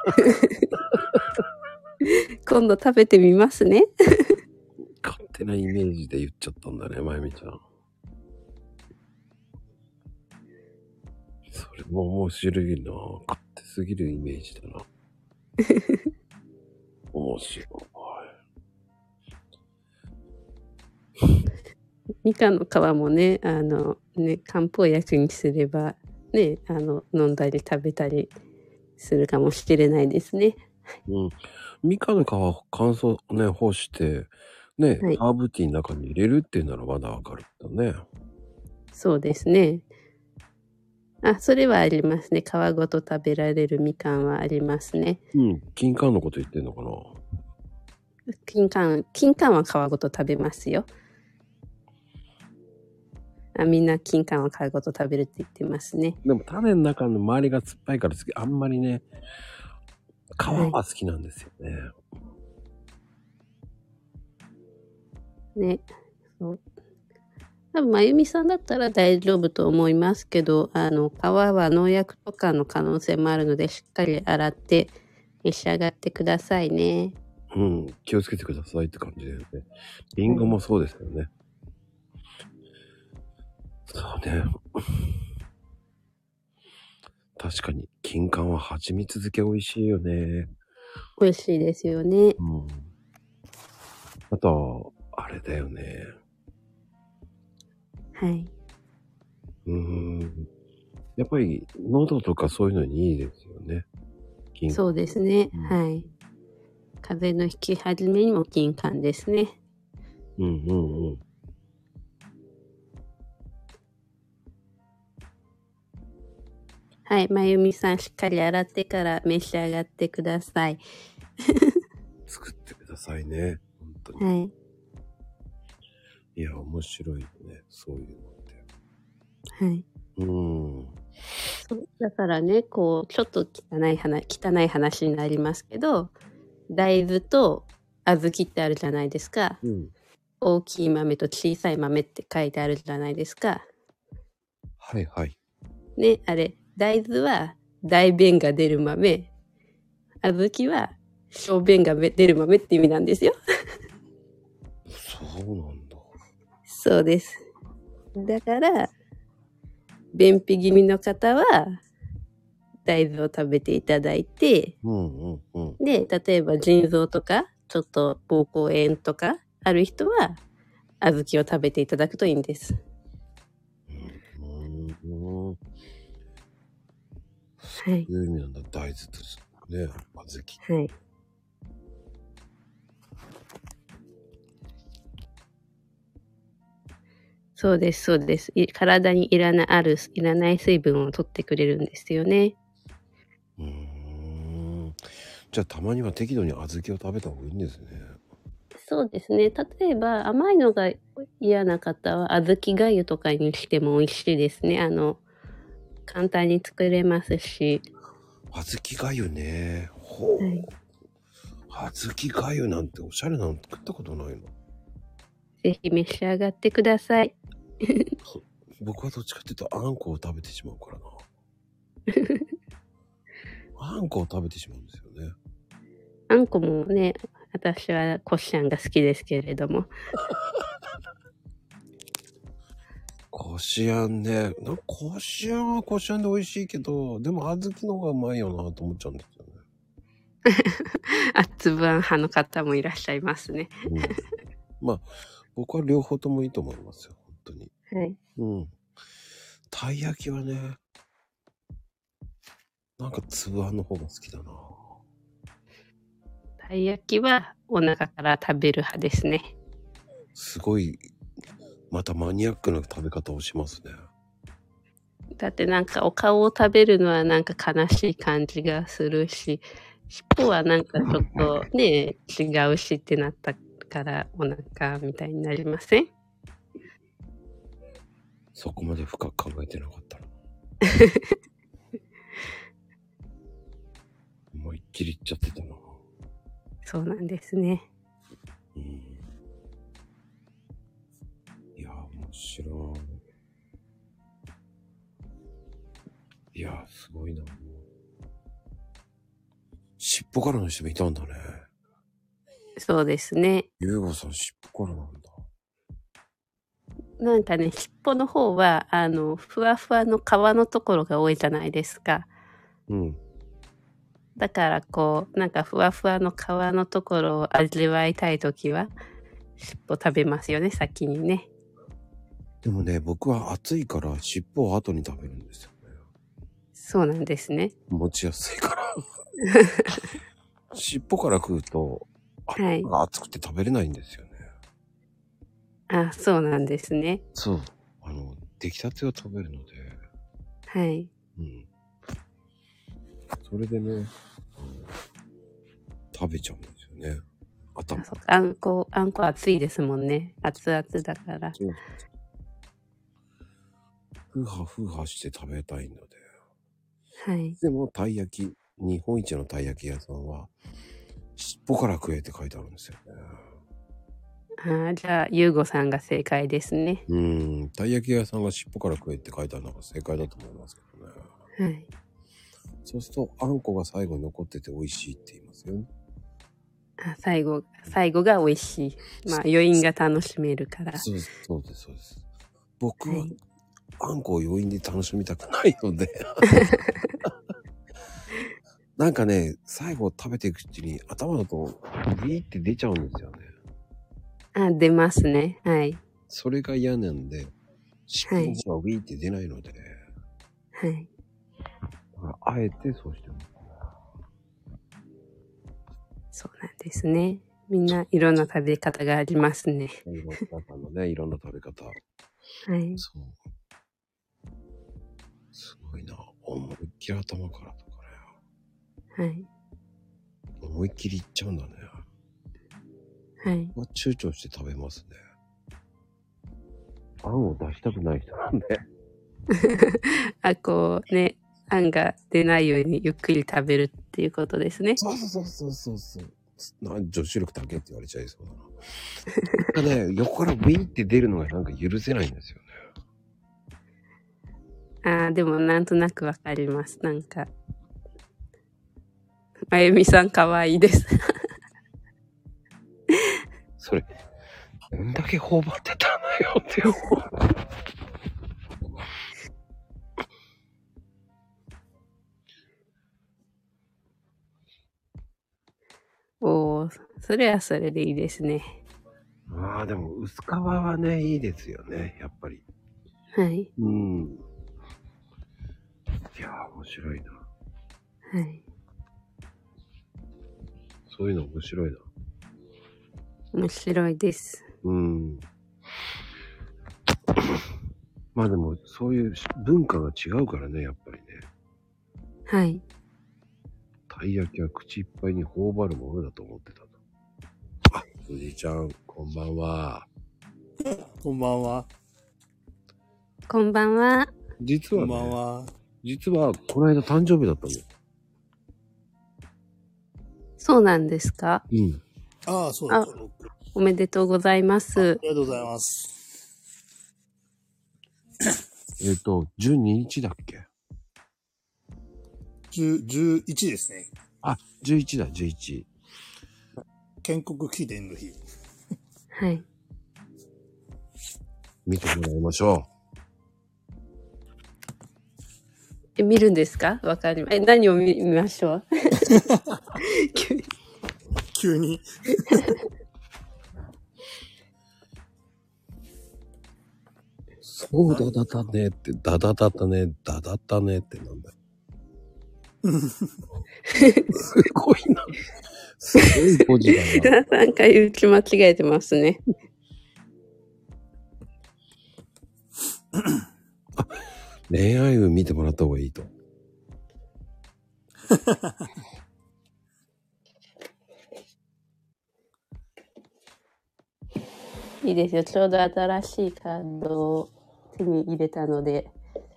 今度食べてみますね。勝手なイメージで言っちゃったんだね、まゆみちゃん。それも面白いな勝手すぎるイメージだな。面白い。みかんの皮もね、あの、ね、漢方薬にすれば、ね、あの、飲んだり食べたりするかもしれないですね。うん。みかんの皮を乾燥ね、干して、ね、はいハーブティーの中に入れるっていうならまだわかるんだね。そうですね。あ、それはありますね。皮ごと食べられるみかんはありますね。うん。金柑のこと言ってんのかな？金柑、金柑は皮ごと食べますよ。あみんな金柑は皮ごと食べるって言ってますね。でも種の中の周りが酸っぱいから好きあんまりね、皮は好きなんですよね。ね。そう。多分、まゆみさんだったら大丈夫と思いますけど、あの、皮は農薬とかの可能性もあるので、しっかり洗って召し上がってくださいね。うん。気をつけてくださいって感じだよね。リンゴもそうですよね。そうね。確かに、金柑は蜂蜜漬け美味しいよね。美味しいですよね。うん。あと、あれだよね。はい。うーん。やっぱり、喉とかそういうのにいいですよね。金柑そうですね。うんはい。風邪の引き始めにも金柑ですね。うんうんうん。はい。まゆみさん、しっかり洗ってから召し上がってください。作ってくださいね。本当に。はい。いや、面白いよね。そういうのって。はい。うん。そうだからね、こう、ちょっと汚い話、汚い話になりますけど、大豆と小豆ってあるじゃないですか。うん。大きい豆と小さい豆って書いてあるじゃないですか。はいはい。ね、あれ、大豆は大便が出る豆、小豆は小便が出る豆って意味なんですよ。そうなんだ。そうです。だから、便秘気味の方は、大豆を食べていただいて、うんうんうん。で、例えば腎臓とか、ちょっと膀胱炎とかある人は、小豆を食べていただくといいんです。はい。いう意味なんだ。大豆ですね。小豆。はい。そうです、そうです。い体にいらない、ある、いらない水分を取ってくれるんですよね。うーん。じゃあたまには適度に小豆を食べた方がいいんですね。そうですね。例えば、甘いのが嫌な方は、小豆がゆとかにしても美味しいですね。あの、簡単に作れますし。小豆がゆね。ほう。はい小豆がゆなんておしゃれなの作ったことないの。ぜひ召し上がってください。僕はどっちかっていうとあんこを食べてしまうからな。あんこを食べてしまうんですよね。あんこもね、私はこしあんが好きですけれども。こしあんね。なこしあんはこしあんで美味しいけど、でも小豆の方がうまいよなと思っちゃうんですよね。あ、つぶあん派の方もいらっしゃいますね。うん、まあ、僕は両方ともいいと思いますよ。本当に。はい。うん。たい焼きはね、なんかつぶあんの方が好きだな。たい焼きはお腹から食べる派ですね。すごい、またマニアックな食べ方をしますね。だってなんかお顔を食べるのはなんか悲しい感じがするし、尻尾はなんかちょっとね、違うしってなったからお腹みたいになりません？そこまで深く考えてなかったな。思いっきり言っちゃってたな。そうなんですね。うん。や、面白い。いや、すごいな。尻尾からの人もいたんだね。そうですね。ゆうごさん尻尾からなんだ。なんかね、尻尾の方は、あの、ふわふわの皮のところが多いじゃないですか。うん。だからこう、なんかふわふわの皮のところを味わいたいときは、尻尾食べますよね、先にね。でもね、僕は暑いから尻尾を後に食べるんですよね。そうなんですね。持ちやすいから。尻尾から食うと、はい。が熱くて食べれないんですよね。あ、そうなんですね。そう。あの、出来たてを食べるので、はい。うん。それでね、うん食べちゃうんですよね。頭。そうあんこ、あんこ熱いですもんね。熱々だから。そうふはふはして食べたいので。はい。でも、たい焼き、日本一のたい焼き屋さんは、尻尾から食えって書いてあるんですよね。あーじゃあ、ゆうごさんが正解ですね。うん、たい焼き屋さんが尻尾から食えって書いてあるのが正解だと思いますけどね。はい。そうすると、あんこが最後に残ってて美味しいって言いますよね。あ最後、最後が美味しい。まあ、余韻が楽しめるから。そうです、そうです、そうです。僕は、はいあんこを余韻で楽しみたくないので。なんかね、最後食べていくうちに頭だとビーって出ちゃうんですよね。あ、出ますね。はい。それが嫌なんで、尻尾の方はウィーって出ないので、はい。だからあえてそうしてます。そうなんですね。みんないろんな食べ方がありますね。いろんな方のね、いろんな食べ方。はい。そう。すごいな。思いっきり頭からとかね。はい。思いっきりいっちゃうんだね。はい。まあ、躊躇して食べますね。あんを出したくない人なんで。あ、こうね、あんが出ないようにゆっくり食べるっていうことですね。そうそうそうそうそう。な女子力だけって言われちゃいそうだな。なんかね、横からウィーって出るのがなんか許せないんですよね。あーでもなんとなくわかります。なんか。まゆみさんかわいいです。それ、どんだけ頬張ってたのよって思う。おー、それはそれでいいですね。ああ、でも薄皮はね、いいですよね、やっぱり。はい。うん。いやー、面白いな。はい。そういうの面白いな。面白いです。うん。まあでも、そういう文化が違うからね、やっぱりね。はい。たい焼きは口いっぱいに頬張るものだと思ってたと。あ、藤井ちゃん、こんばんは。こんばんは。こんばんは。実は、こんばんね、は。実は、この間誕生日だったんだよ。そうなんですか？うん。ああ、そうだ。あおめでとうございますあ。りがとうございます。えっ、と、12日だっけ？10 11ですね。あ、11だ、11。建国記念の日。はい。見てもらいましょえ、見るんですか？わかりま、え、何を見見ましょう？急に急に。う。そうだだだねって、だだだだね、だだだねってなんだよ。すごいな。すごい文字だな。皆さん回打ち間違えてますね。恋愛運見てもらった方がいいと。いいですよ。ちょうど新しいカードを手に入れたので、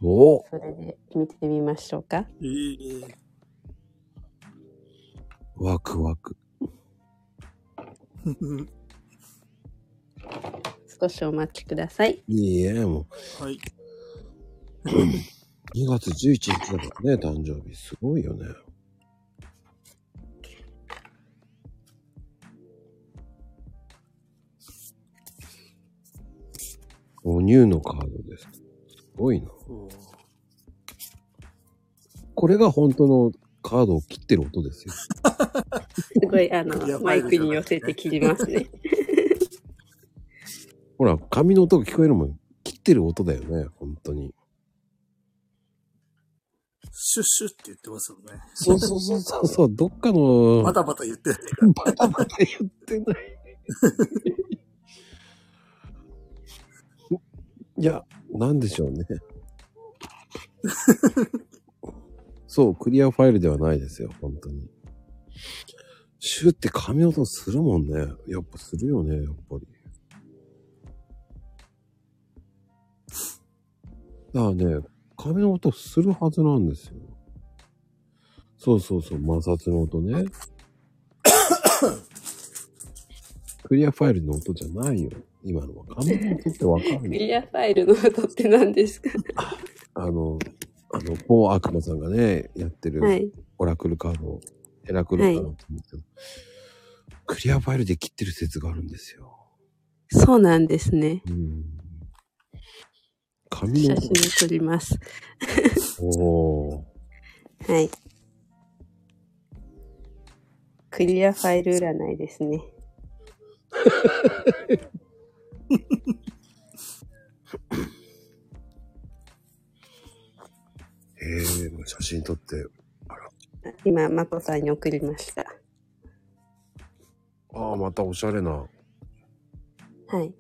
おそれで見てみましょうか。えーワクワク。少しお待ちください。いいえ、もはい。う、2月11日だからね、誕生日。すごいよね。おニューのカードです。すごいな。これが本当のカードを切ってる音ですよ。すごい、あやの、ばマイクに寄せて切りますね。ほら、紙の音が聞こえるもん。切ってる音だよね、本当に。シュッシュって言ってますよね。そうそうそうそうそう、どっかの、バタバタ言ってない。バタバタ言ってない。いや、なんでしょうね。そう、クリアファイルではないですよ、本当に。シュって髪音するもんね。やっぱするよね、やっぱり。だからね、髪の音するはずなんですよ。そうそうそう、摩擦の音ね。クリアファイルの音じゃないよ。今のは。髪の音ってわかるクリアファイルの音って何ですか？あの、あの、某悪魔さんがね、やってるはい。オラクルカード、ヘラクルカードって言うんですけど、クリアファイルで切ってる説があるんですよ。そうなんですね。うん。写真を撮ります。おーはい。クリアファイル占いですね。へ え、写真撮って、今、まこさんに送りました。ああ、またおしゃれな。はい。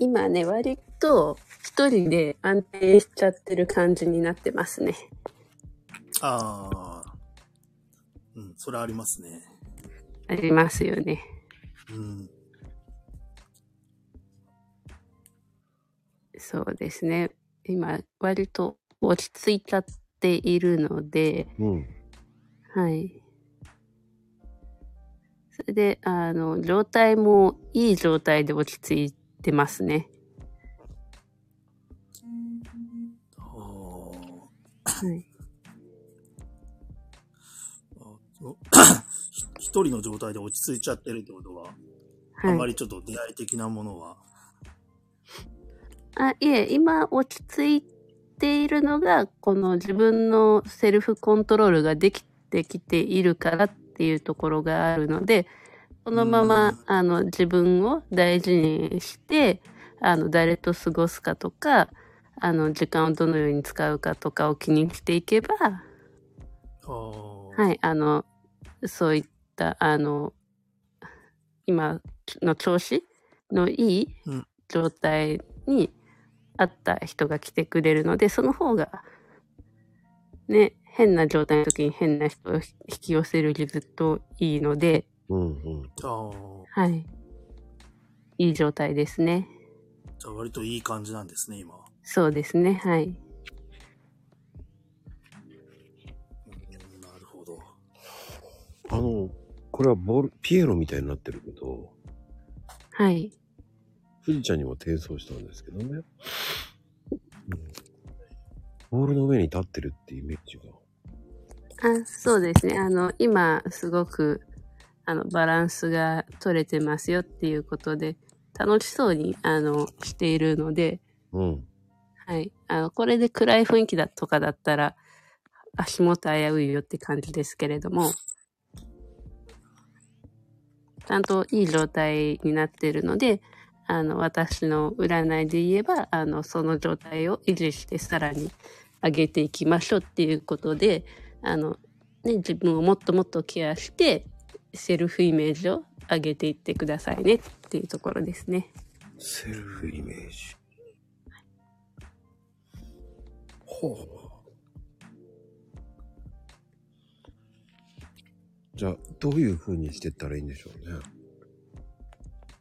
今ね、割と一人で安定しちゃってる感じになってますね。ああ。うん、それありますね。ありますよね。うん。そうですね。今、割と落ち着いちゃっているので、うん。はい。それで、あの、状態もいい状態で落ち着いてますね。はい。一人の状態で落ち着いちゃってるってことは、あんまはい。りちょっと出会い的なものは、あ、いえ、今落ち着いているのが、この自分のセルフコントロールができてきているからっていうところがあるので、このまうまん、あの、自分を大事にして、あの、誰と過ごすかとか、あの、時間をどのように使うかとかを気にしていけば、はい、あの、そういった、あの、今の調子のいいうん。状態にあった人が来てくれるので、その方が、ね、変な状態の時に変な人を引き寄せるよりずっといいので、うんうん。ああ、はい。いい状態ですね。じゃあ割といい感じなんですね、今。そうですね、はい。うん、なるほど。あの、これはボール、ピエロみたいになってるけど、はい。富士ちゃんにも転送したんですけどね。うんボールの上に立ってるっていうイメージが。あそうですね。あの、今、すごく、あの、バランスが取れてますよっていうことで、楽しそうに、あの、しているので、うん。はい。あの、これで暗い雰囲気だとかだったら、足元危ういよって感じですけれども、ちゃんといい状態になっているので、あの、私の占いで言えば、あの、その状態を維持してさらに上げていきましょうっていうことで、あの、ね、自分をもっともっとケアして、セルフイメージを上げていってくださいねっていうところですね。セルフイメージ。ほう。じゃあ、どういう風にしてったらいいんでしょうね？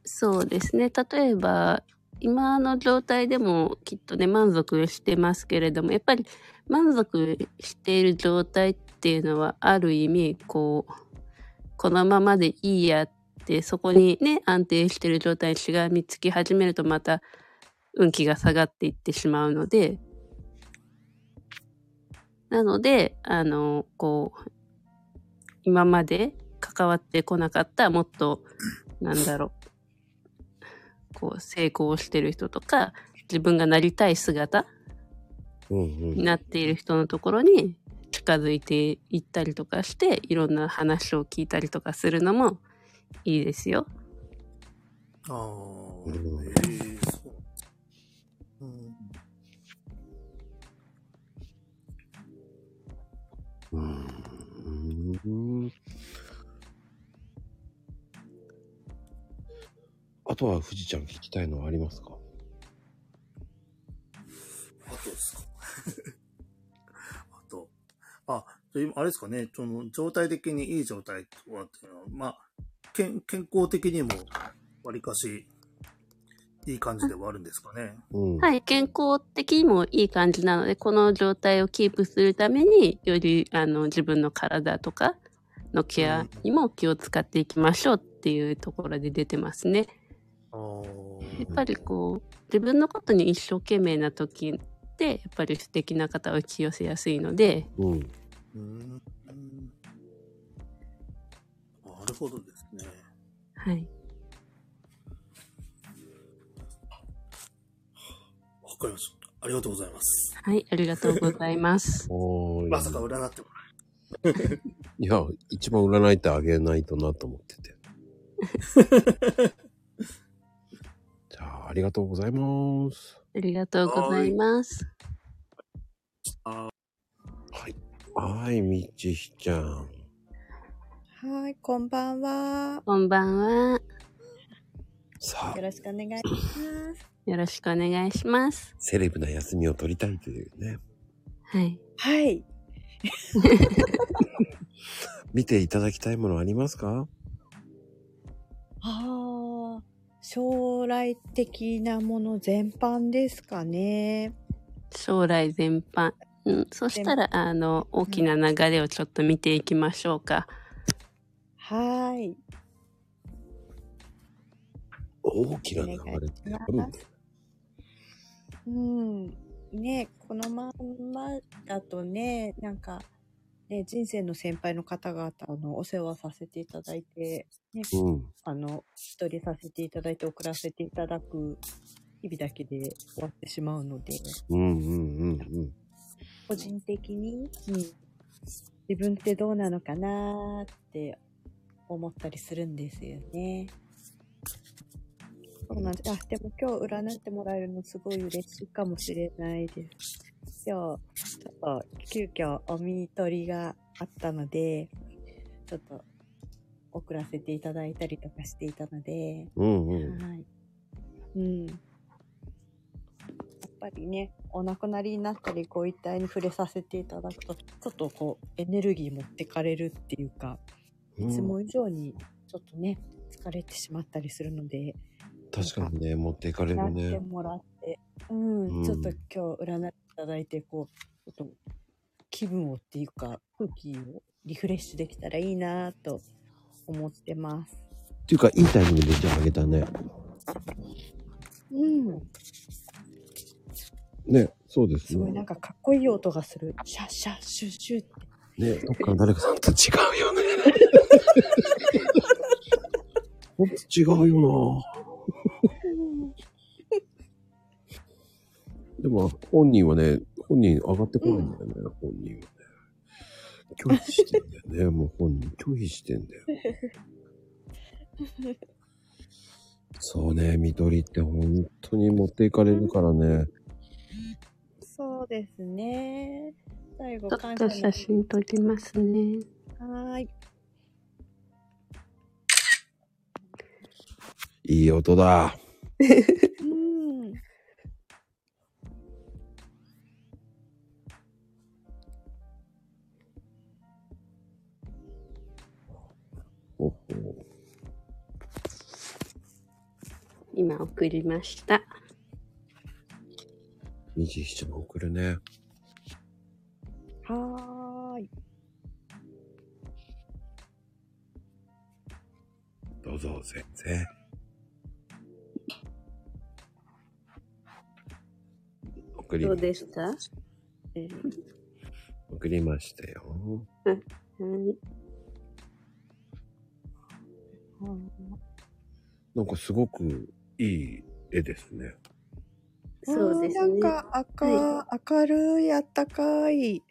そうですね。例えば、今の状態でもきっとね、満足してますけれども、やっぱり満足している状態っていうのは、ある意味、こう、このままでいいやって、そこにね、安定している状態にしがみつき始めると、また運気が下がっていってしまうので、なので、あの、こう、今まで関わってこなかった、もっと、なんだろう、こう成功してる人とか自分がなりたい姿。になっている人のところに近づいていったりとかしていろんな話を聞いたりとかするのもいいですよ。ああ、うんええそう。うん、うーん。あとは富士ちゃん聞きたいのはありますか？で今あれですかね、その状態的にいい状態とはっていうのは、まあ、健健康的にも、わりかし、いい感じではあるんですかね。うん。はい、健康的にもいい感じなので、この状態をキープするために、よりあの自分の体とかのケアにも気を使っていきましょうっていうところで出てますね。あやっぱりこう、自分のことに一生懸命な時って、やっぱり素敵な方を引き寄せやすいので、うん。うん。うんなるほどですね。はい。わかりました。ありがとうございます。はい、ありがとうございます。おまさか占ってもいや、一番占いてあげないとなと思ってて。じゃあ、ありがとうございます。ありがとうございます。はい。はい、みちひちゃん。はい、こんばんは。こんばんは。さあ、よろしくお願いします。よろしくお願いします。セレブな休みを取りたいというね。はい。はい。見ていただきたいものありますか？ああ、将来的なもの全般ですかね。将来全般。うん、そしたら、あの、大きな流れをちょっと見ていきましょうか。はい。大きな流れってあるんだうん。ね、このまんまだとね、なんか、ね、人生の先輩の方々のお世話させていただいて、ね、うん。あの、一人させていただいて送らせていただく日々だけで終わってしまうので、うんうんうんうん。個人的に、うん、自分ってどうなのかなーって思ったりするんですよね。そうなんです。あ、でも今日占ってもらえるのすごい嬉しいかもしれないです。今日、ちょっと急遽お見取りがあったので、ちょっと送らせていただいたりとかしていたので、うんうん。はい。うん。やっぱりね、お亡くなりになったり、ご遺体に触れさせていただくと、ちょっとこう、エネルギー持ってかれるっていうか、いつも以上にちょっとね、疲れてしまったりするので、確かにね、持っていかれやってるね。もらって、うん、うんちょっと今日占っていただいて、こう、ちょっと気分をっていうか、空気をリフレッシュできたらいいなぁと思ってます。っていうか、いいタイミングでじゃああげたね。うん。ね、そうですすごいなんね。かかっこいい音がする。シャッシャッシュッシュって。ね、どっかの誰かさんと違うよね。ほんと違うよなでも、本人はね、本人上がってこないんだよね、本人はね。拒否してんだよね、もう本人拒否してんだよ。そうね、緑って本当に持っていかれるからね。そうですね。最後ちょっと感謝の写真撮りますね。はーい。いい音だ。今送りました。二十七も送るね。はーい。どうぞ、先生。送りどうでした？えー送りましたよ。はい。なんかすごくいい絵ですね。そうですね。なんか赤、明るい、あったかい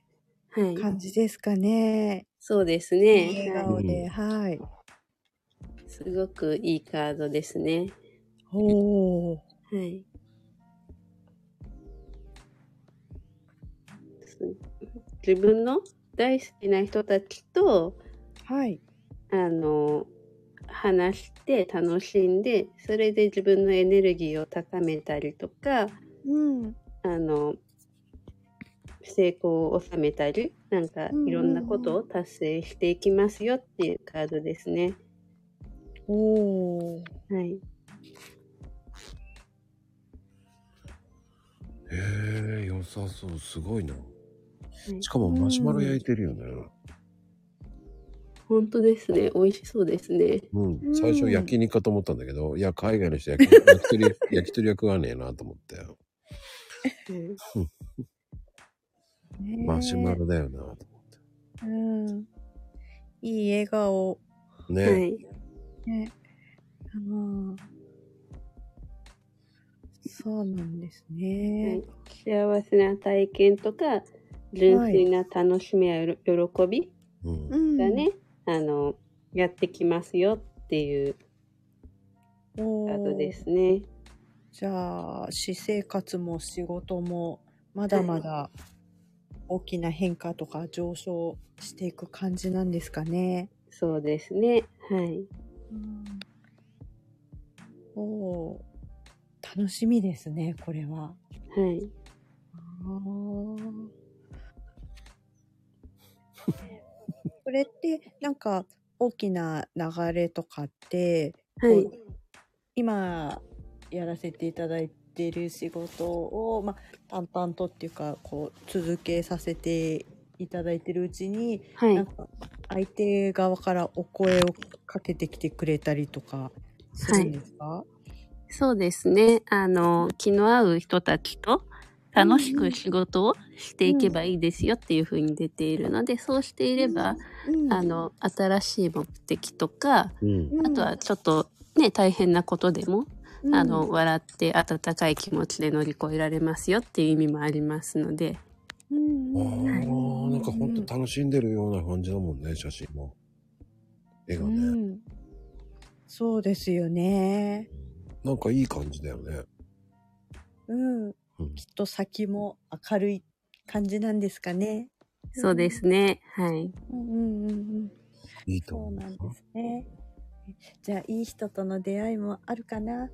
はい。感じですかね。そうですいいね。笑顔で、うんはい。すごくいいカードですね。おー。はい。す自分の大好きな人たちと、はい。あの、話して楽しんで、それで自分のエネルギーを高めたりとか、うん。あの、成功を収めたり、なんかいろんなことを達成していきますよっていうカードですね。おー。はい。へえ、良さそう。すごいな。はいしかもマシュマロ焼いてるよね。本当ですね。美味しそうですね。うんう。ん最初焼き肉かと思ったんだけど、いや、海外の人焼き焼き鳥、焼き鳥は食わねえなと思って。はいねマシュマロだよなと思っうん。いい笑顔。て。ね。はい。ね。あのそうなんですはねい。幸せな体験とか、純粋な楽しみやよろ喜びうん。うんがね、あの、やってきますよっていうおカードでーすね。じゃあ、私生活も仕事も、まだまだ大きな変化とか上昇していく感じなんですかね。そうですね。はい。おおー楽しみですね、これは。はい。これって、なんか、大きな流れとかって、はい今、やらせていただいている仕事を、まあ、淡々とっていうか、こう、続けさせていただいてるうちに、はいなん。か、相手側からお声をかけてきてくれたりとか、するんですか、そうですね。あの、気の合う人たちと楽しく仕事をしていけばいいですよっていうふうに出ているので、そうしていれば、うんあの、新しい目的とか、うん。あとはちょっとね、大変なことでも、うんあの、笑って温かい気持ちで乗り越えられますよっていう意味もありますので、うんあうんあ、うんなんかほんと楽しんでるような感じだもんね、写真も。絵がうね。んそうですよね。なんかいい感じだよね。うん。うんきっと先も明るい感じなんですかね。そうですね。はい。うんうんうんうん。いいとそう思う。なんですね。じゃあ、いい人との出会いもあるかな？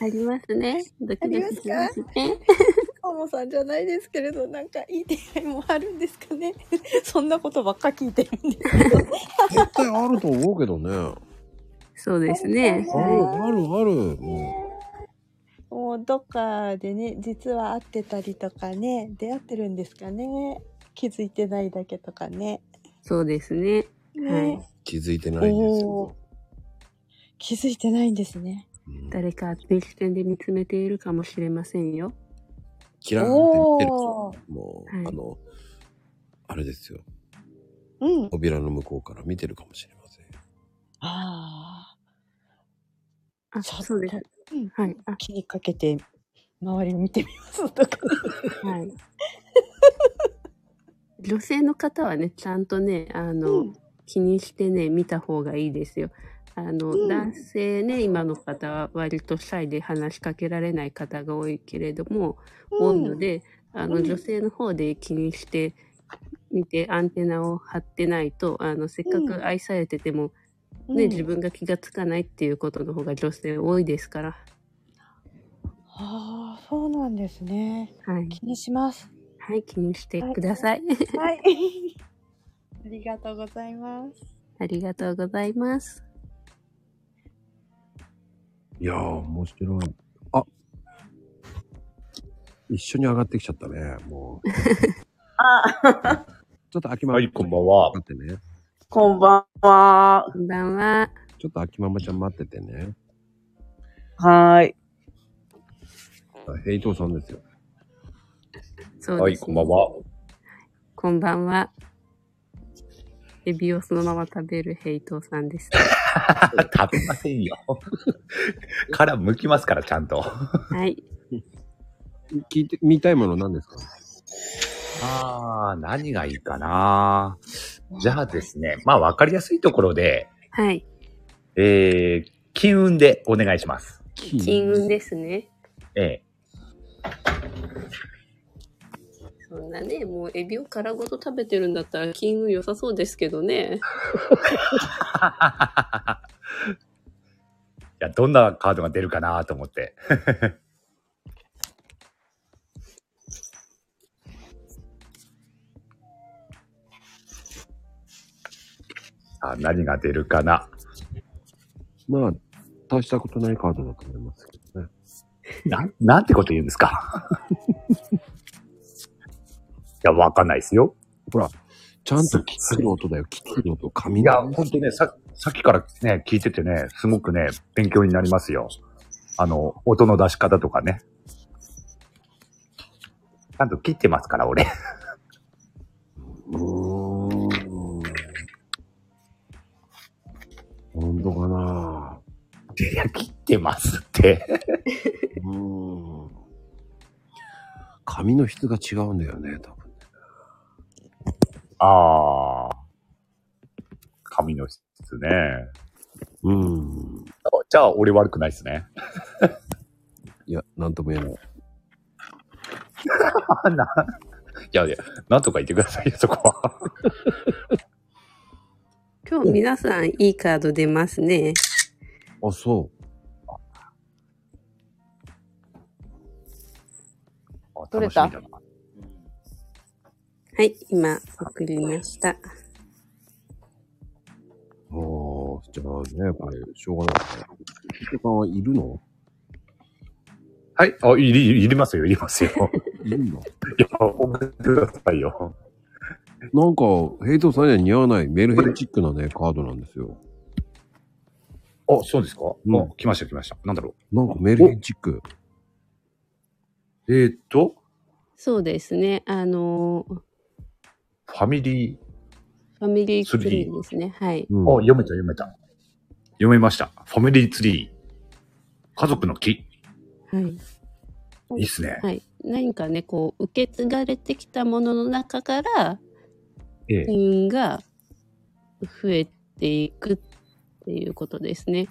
ありますね。ドキドキしますね。ともさんじゃないですけれど、なんかいい出会いもあるんですかね？そんなことばっか聞いてるんですけど。絶対あると思うけどね。あそうですね。る、はある、ある。ももうどっかでね、実は会ってたりとかね、出会ってるんですかね。気づいてないだけとかね。い。そうですね。ねはい。う気づいてないんですよ。気づいてないんですね。うん誰か別視点で見つめているかもしれませんよ。キラーって言ってるもう、はいあの、あれですよ。うん。扉の向こうから見てるかもしれませんよ。ああ、あ。そうです。うんはい。あ、気にかけて、周りを見てみますとか。はい。女性の方はね、ちゃんとね、あの、うん気にしてね、見た方がいいですよ。あの、うん男性ね、今の方は割とシャイで話しかけられない方が多いけれども、多いので、あの、うん女性の方で気にして、見てアンテナを張ってないと、あの、せっかうんく愛されてても、うんね、自分が気がつかないっていうことの方が女性多いですから。ああ、そうなんですね。はい。気にします。はい、気にしてください。はい。ありがとうございます。ありがとうございます。いやー、面白い。あ一緒に上がってきちゃったね、もう。あ、ちょっと秋ママはい、こんばんは。待ってね。こんばんは。こんばんは。ちょっと秋ママちゃん待っててね。はーい。あヘイトーさんですよ。はい、そうです、こんばんは。こんばんは。エビをそのまま食べるヘイトーさんです。食べませんよ。殻剥きますから、ちゃんと。はい。聞いて、見たいもの何ですか？あー、何がいいかなじゃあですね、まあ、わかりやすいところで、はい。えー、金運でお願いします。金運ですね。ええ。そんなね、もうエビを殻ごと食べてるんだったら金運良さそうですけどね。いや、どんなカードが出るかなと思って。あ何が出るかな。まあ、大したことないカードだと思いますけどね。なん、なんてこと言うんですか？いや、わかんないですよ。ほら、ちゃんとキックの音だよ。キックの音、いや。ほんとね、さ、さっきからね、聞いててね、すごくね、勉強になりますよ。あの、音の出し方とかね。ちゃんと切ってますから、俺。うーないや、切ってますって。うーん。紙の質が違うんだよね、多分。ああ。紙の質ね。うん。あじゃあ、俺悪くないですね。いや、なんとも言えない。な、いやいや、なんとか言ってくださいよ、そこは。今日皆さんいいカード出ますね。あ、そう。あ取れた？はい、今送りました。ああ、じゃあね、これ、しょうがないね。人さんはいるの？はい。あ、いり、いりますよ、いりますよ。いるんだ。いや、送ってくださいよ。なんか、ヘイトさんには似合わないメルヘンチックなね、カードなんですよ。あ、そうですか、うんあ、来ました、来ました。なんだろなんかメルヘンチック。う。えー、っと、そうですね。あの、ファミリー、ファミリーツリーですね。はい。うんあ、読めた、読めた。読めました。ファミリーツリー。家族の木。はい。いいっすね。はい。何かね、こう、受け継がれてきたものの中から、ええ。が増えていくっていうことですね。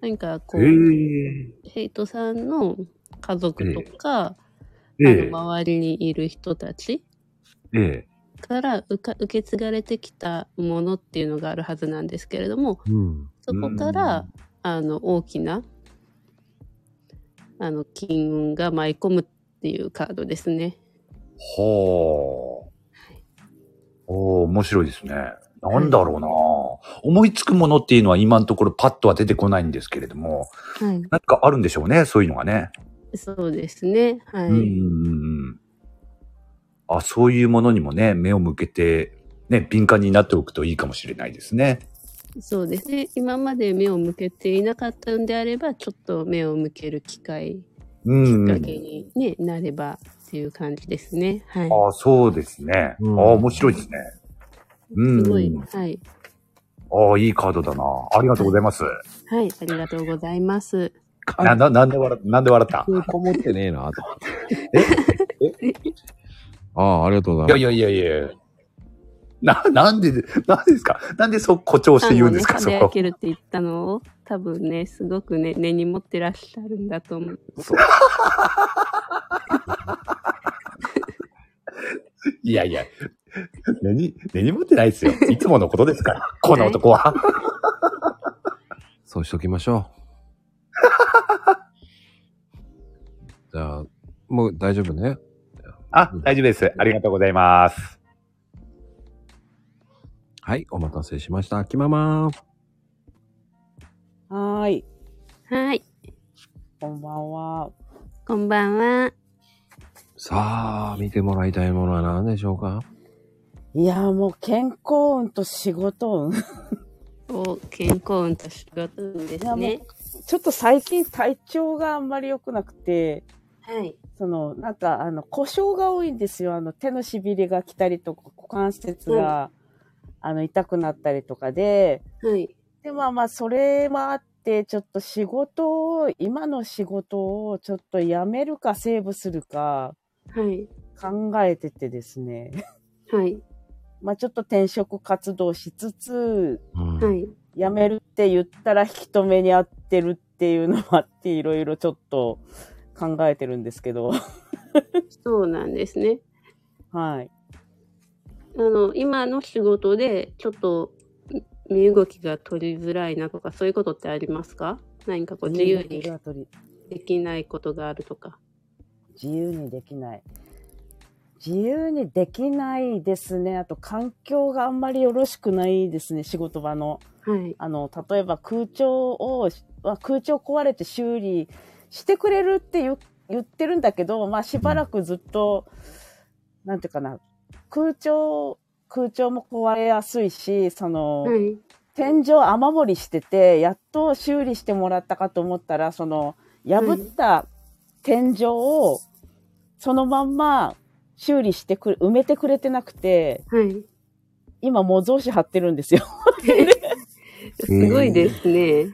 何かこう、ええヘイトさんの家族とか、ええあの周りにいる人たちええ。から受け継がれてきたものっていうのがあるはずなんですけれども、うん。そこから、あの、大きな、あの、金運が舞い込むっていうカードですね。はあ。おー面白いですね。なんだろうな、思いつくものっていうのは今のところパッとは出てこないんですけれども、はい。何かあるんでしょうね、そういうのがね。そうですね。はい。うんうんうんうん。あ、そういうものにもね、目を向けて、ね、敏感になっておくといいかもしれないですね。そうですね。今まで目を向けていなかったんであれば、ちょっと目を向ける機会、うんきっかけに、ねなればっていう感じですね。はい。あそうですね。うんあ面白いですね。うん。すごい。はい。あいいカードだな。ありがとうございます。はい。ありがとうございます。な、な、なんで笑っ、なんで笑った？こもってねえなと思って。ああ、ありがとうございます。いやいやいやいやな、なんで、なんですか？なんでそう誇張して言うんですか、あのそこ。けるって言ったの？を、多分ね、すごくね、根に持ってらっしゃるんだと思う。いやいや、根に、根に持ってないですよ。いつものことですから、この男は。そうしときましょう。じゃあ、もう大丈夫ね？あ、大丈夫です。ありがとうございます。はい、お待たせしました。きままー。はーい。はい。こんばんは。こんばんは。さあ、見てもらいたいものは何でしょうか？いや、もう健康運と仕事運。お、健康運と仕事運ですね。ちょっと最近体調があんまり良くなくて、はい。その、なんか、あの、故障が多いんですよ。あの、手のしびれが来たりとか、股関節が、あの、痛くなったりとかで、はい。で、まあまあ、それもあって、ちょっと仕事を、今の仕事をちょっと辞めるかセーブするかはい。考えててですね。はい。まあちょっと転職活動しつつ、うんはい。辞めるって言ったら引き止めに合ってるっていうのもあって、いろいろちょっと考えてるんですけど。そうなんですね。はい。あの、今の仕事で、ちょっと、身動きが取りづらいなとか、そういうことってありますか？何かこう、自由にできないことがあるとか。自由にできない。自由にできないですね。あと環境があんまりよろしくないですね、仕事場の。はい。あの、例えば空調を、あ空調壊れて修理してくれるって言う言ってるんだけど、まあしばらくずっと、なんていうかな、空調、空調も壊れやすいし、その、はい。天井雨漏りしてて、やっと修理してもらったかと思ったら、その、破った天井を、そのまんま修理してくれ、埋めてくれてなくて、はい。今模造紙貼ってるんですよ。すごいですね。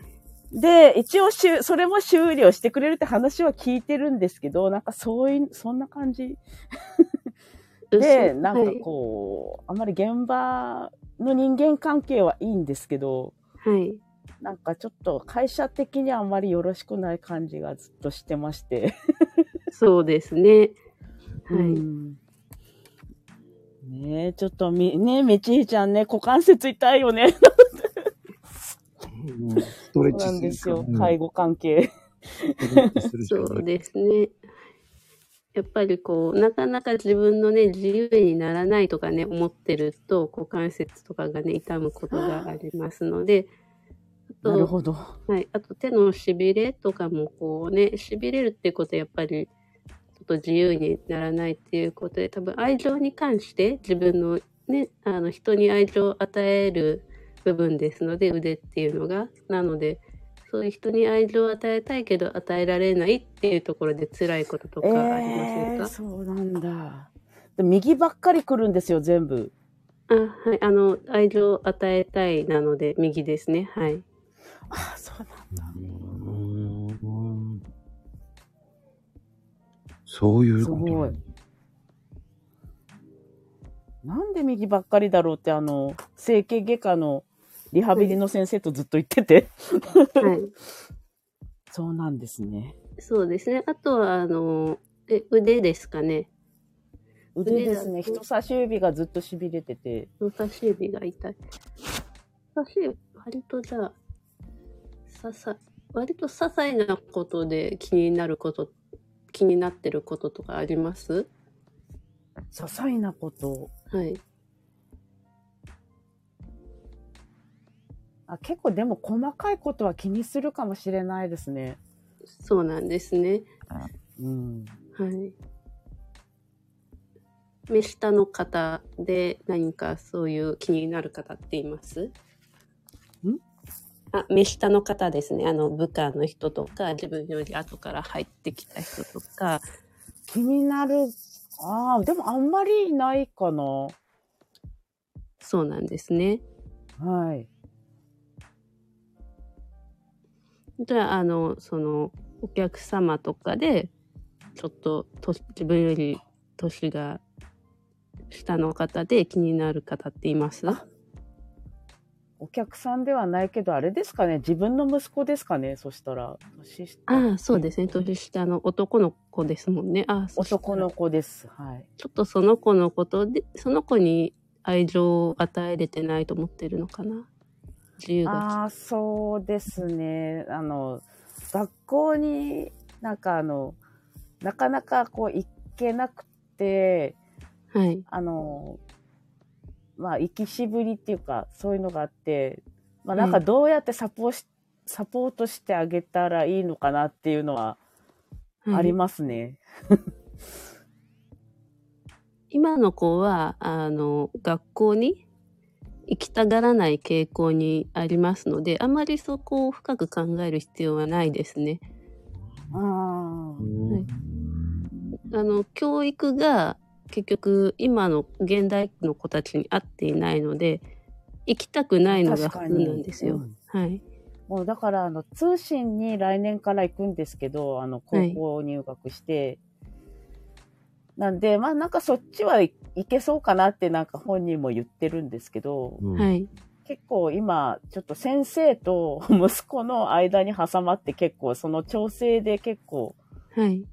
で、一応しゅ、それも修理をしてくれるって話は聞いてるんですけど、なんかそういう、そんな感じ で、なんかこう、あんまり現場の人間関係はいいんですけど、はい。はい。なんかちょっと会社的にはあんまりよろしくない感じがずっとしてまして。そうですね。はい。うんねえ、ちょっとみ、ねえ、めちひちゃんね、股関節痛いよね。うんストレッチそうなんですよう。ん介護関係。そうですね。やっぱりこう、なかなか自分のね、自由にならないとかね、思ってると、股関節とかがね、痛むことがありますので、あと、なるほど。はい、あと手のしびれとかもこうね、しびれるっていうことはやっぱり、と自由にならないっていうことで、多分愛情に関して自分のね、あの人に愛情を与える部分ですので、腕っていうのが。なので、そういう人に愛情を与えたいけど与えられないっていうところで辛いこととかありませんえー、か、そうなんだ。で右ばっかり来るんですよ、全部。あ、はい。あの、愛情を与えたいなので、右ですね。はい。あ、そうなんだ。そういうことすごいなんで右ばっかりだろうって、あの、整形外科のリハビリの先生とずっと言ってて。はい。そうなんですね。そうですね。あとは、あの、え、腕ですかね。腕ですね。人差し指がずっと痺れてて。人差し指が痛い。人差し指、割とじゃあ、ささ、割と些細なことで気になること、気になってることとかあります？些細なこと。はい。あ結構でも細かいことは気にするかもしれないですね。そうなんですね。うん。はい。目下の方で何かそういう気になる方っています？んあ、目下の方ですね。あの、部下の人とか、自分より後から入ってきた人とか、気になる。ああ、でもあんまりいないかな。そうなんですね。はい。じゃあ、あの、その、お客様とかで、ちょっと、と自分より年が下の方で気になる方っています？あお客さんではないけど、あれですかね。自分の息子ですかね。そしたら。年下ああ、そうですね。年下の男の子ですもんね。あ男の子です。はい。ちょっとその子のことで、その子に愛情を与えれてないと思ってるのかな。自由が。ああ、そうですね。あの、学校になんかあの、なかなかこう行けなくて、はい。あの、まあ、行きしぶりっていうか、そういうのがあって、まあ、なんかうんどうやってサポし、サポートしてあげたらいいのかなっていうのははいありますね。今の子は、あの、学校に行きたがらない傾向にありますので、あまりそこを深く考える必要はないですね。ああ。はいあの、教育が結局今の現代の子たちに合っていないので、行きたくないのが普通なんですよ。うんはい。もうだから、あの、通信に来年から行くんですけど、あの、高校入学して、なんで、まあなんかそっちはい行けそうかなってなんか本人も言ってるんですけど、うんはい。結構今、ちょっと先生と息子の間に挟まって結構その調整で結構、はい。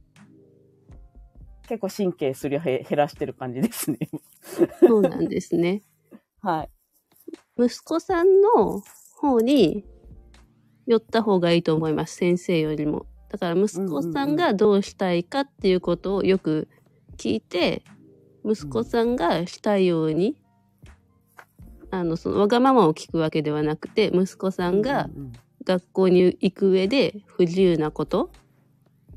結構神経すり減らしてる感じですね。そうなんですね。はい。息子さんの方に寄った方がいいと思います。先生よりも。だから息子さんがどうしたいかっていうことをよく聞いて、息子さんがしたいように、あの、そのわがままを聞くわけではなくて、息子さんが学校に行く上で不自由なこと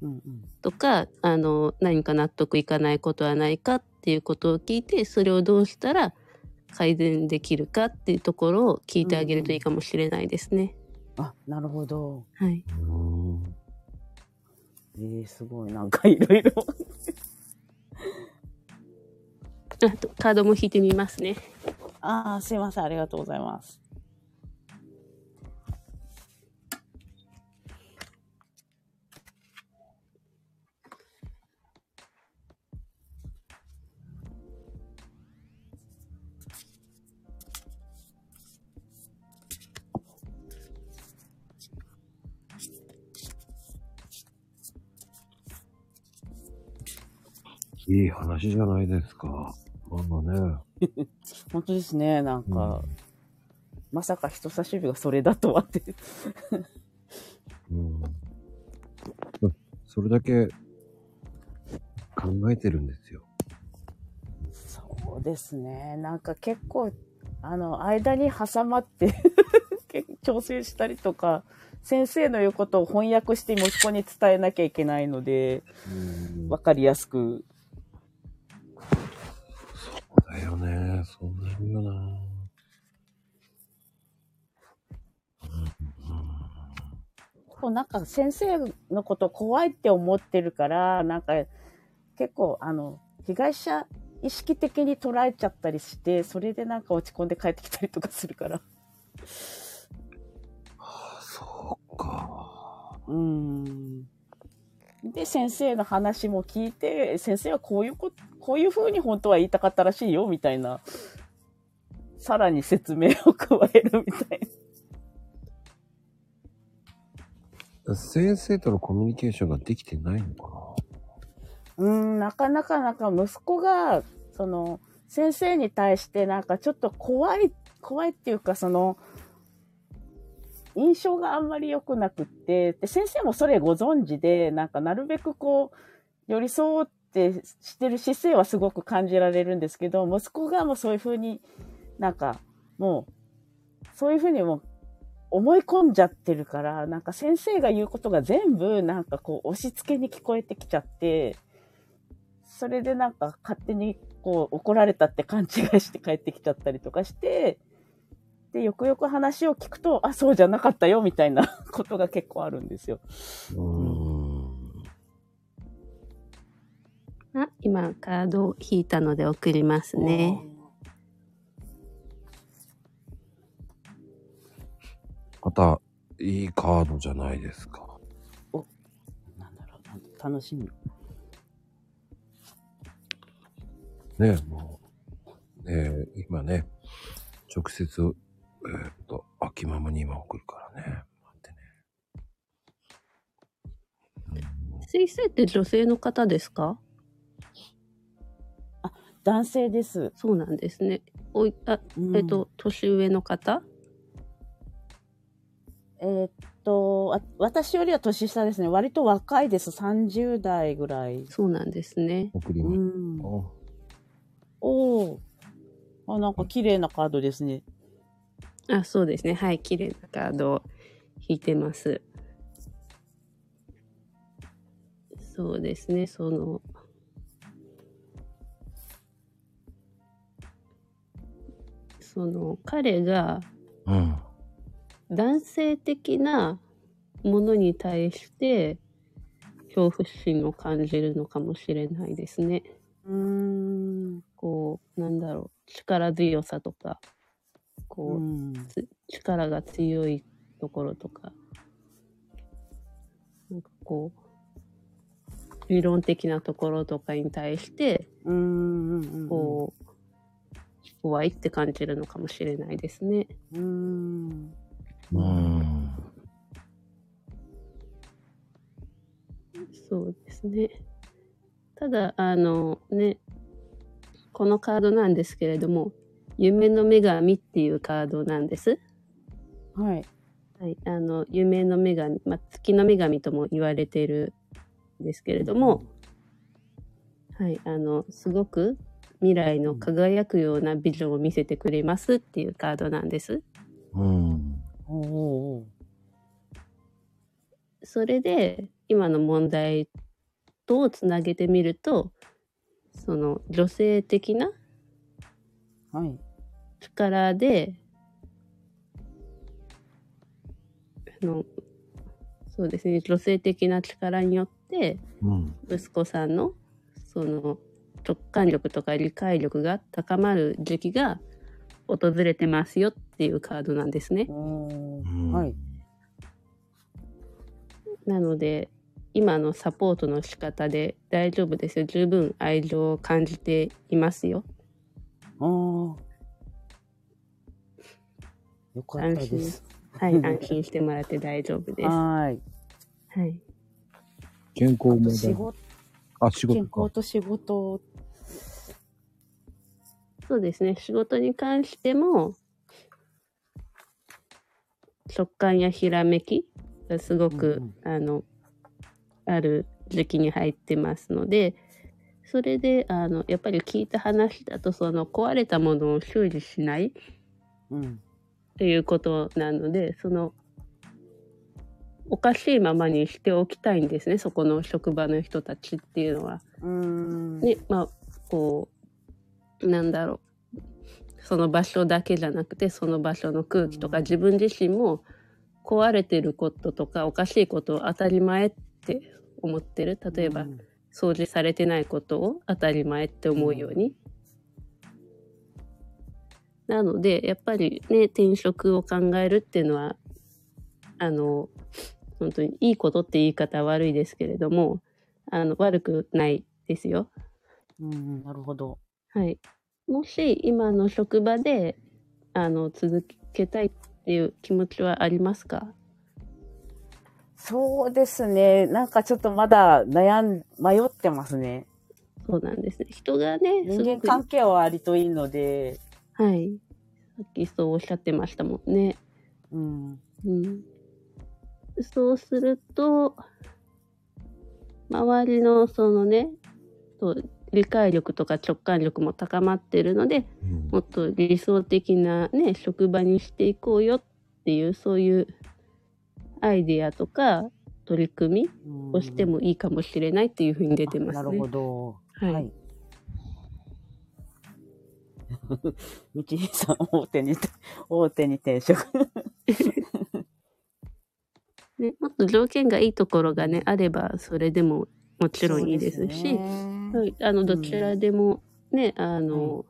うんうんとか、あの、何か納得いかないことはないかっていうことを聞いて、それをどうしたら改善できるかっていうところを聞いてあげるといいかもしれないですね。あ、なるほど。はい。うんえー、すごい。なんかいろいろ。あと、カードも引いてみますね。ああ、すいません。ありがとうございます。いい話じゃないですか。まだね。本当ですね。なんか、まさか人差し指がそれだとはって。うん。うんそれだけ考えてるんですよ。そうですね。なんか結構、あの、間に挟まって 調整したりとか、先生の言うことを翻訳して息子に伝えなきゃいけないので、うんわかりやすく。だよね。そうなるよな。こうなんか先生のこと怖いって思ってるから、なんか結構あの、被害者意識的に捉えちゃったりして、それでなんか落ち込んで帰ってきたりとかするから。はあ、そうか。うん。で、先生の話も聞いて、先生はこういうこ、こういう風に本当は言いたかったらしいよ、みたいな。さらに説明を加えるみたいな。先生とのコミュニケーションができてないのかうん、なかなかなんか息子が、その、先生に対してなんかちょっと怖い、怖いっていうかその、印象があんまり良くなくって、で、先生もそれご存知で、なんかなるべくこう、寄り添っってしてる姿勢はすごく感じられるんですけど、息子がもうそういうふうになんか、もう、そういうふうにもう思い込んじゃってるから、なんか先生が言うことが全部なんかこう押し付けに聞こえてきちゃって、それでなんか勝手にこう怒られたって勘違いして帰ってきちゃったりとかして、で、よくよく話を聞くと、あ、そうじゃなかったよみたいなことが結構あるんですよ。うん。あ、今カードを引いたので送りますね。また、いいカードじゃないですか。なんだろう、なん楽しみ。ねもう、ね今ね、直接、えーっと、秋ママに今送るからね。待ってね。先生って女性の方ですか？男性です。そうなんですね。おい、あ、うんえっと、年上の方？えーっと、あ私よりは年下ですね。割と若いです。30代ぐらい。そうなんですね。う送ります。ん。おおお。あ、なんか綺麗なカードですね。あ、そうですね。はい。綺麗なカードを引いてます。そうですね。その、その、彼がうん。男性的なものに対して恐怖心を感じるのかもしれないですね。うーん。こう、なんだろう、力強さとか、こう、うん。つ力が強いところとか、なんかこう、理論的なところとかに対して、うんうんうん。こう、怖いって感じるのかもしれないですね。う。うん。うん。そうですね。ただ、あのね、このカードなんですけれども、夢の女神っていうカードなんです。はい。はい、あの夢の女神、まあ、月の女神とも言われているんですけれども、はい、あのすごく未来の輝くようなビジョンを見せてくれますっていうカードなんです。うん。それで今の問題とつなげてみるとその女性的なはい。力であのそうですね女性的な力によってうん。息子さんのその直感力とか理解力が高まる時期が訪れてますよっていうカードなんですね。はい。なので今のサポートの仕方で大丈夫ですよ十分愛情を感じていますよ。ああ。よかったです。はい安心してもらって大丈夫です。ははーい。い健康も仕事、あ、仕健事か。康と仕事、そうですね仕事に関しても直感やひらめきがすごく、あのある時期に入ってますのでそれであのやっぱり聞いた話だとその壊れたものを修理しないうん。っていうことなのでそのおかしいままにしておきたいんですねそこの職場の人たちっていうのは。うーん。ねまあこうなんだろうその場所だけじゃなくてその場所の空気とか自分自身も壊れてることとかおかしいことを当たり前って思ってる例えばうん掃除されてないことを当たり前って思うように。なのでやっぱりね転職を考えるっていうのはあの本当にいいことって言い方は悪いですけれどもあの悪くないですよ。うんうん、なるほど。はい。もし今の職場であの続けたいっていう気持ちはありますか？そうですね。なんかちょっとまだ悩ん、迷ってますね。そうなんですね。人がね、す人間関係は割といいので、はい。さっきそうおっしゃってましたもんね。うん。うん。そうすると、周りのそのね、そう理解力とか直感力も高まってるので、うんもっと理想的なね、職場にしていこうよっていう、そういうアイディアとか取り組みうんをしてもいいかもしれないっていうふうに出てますね。なるほど。はいはい。みちひさん、大手に、大手に転職。ね、もっと条件がいいところがね、あれば、それでももちろんいいですし、はい、あの、どちらでもね、あの、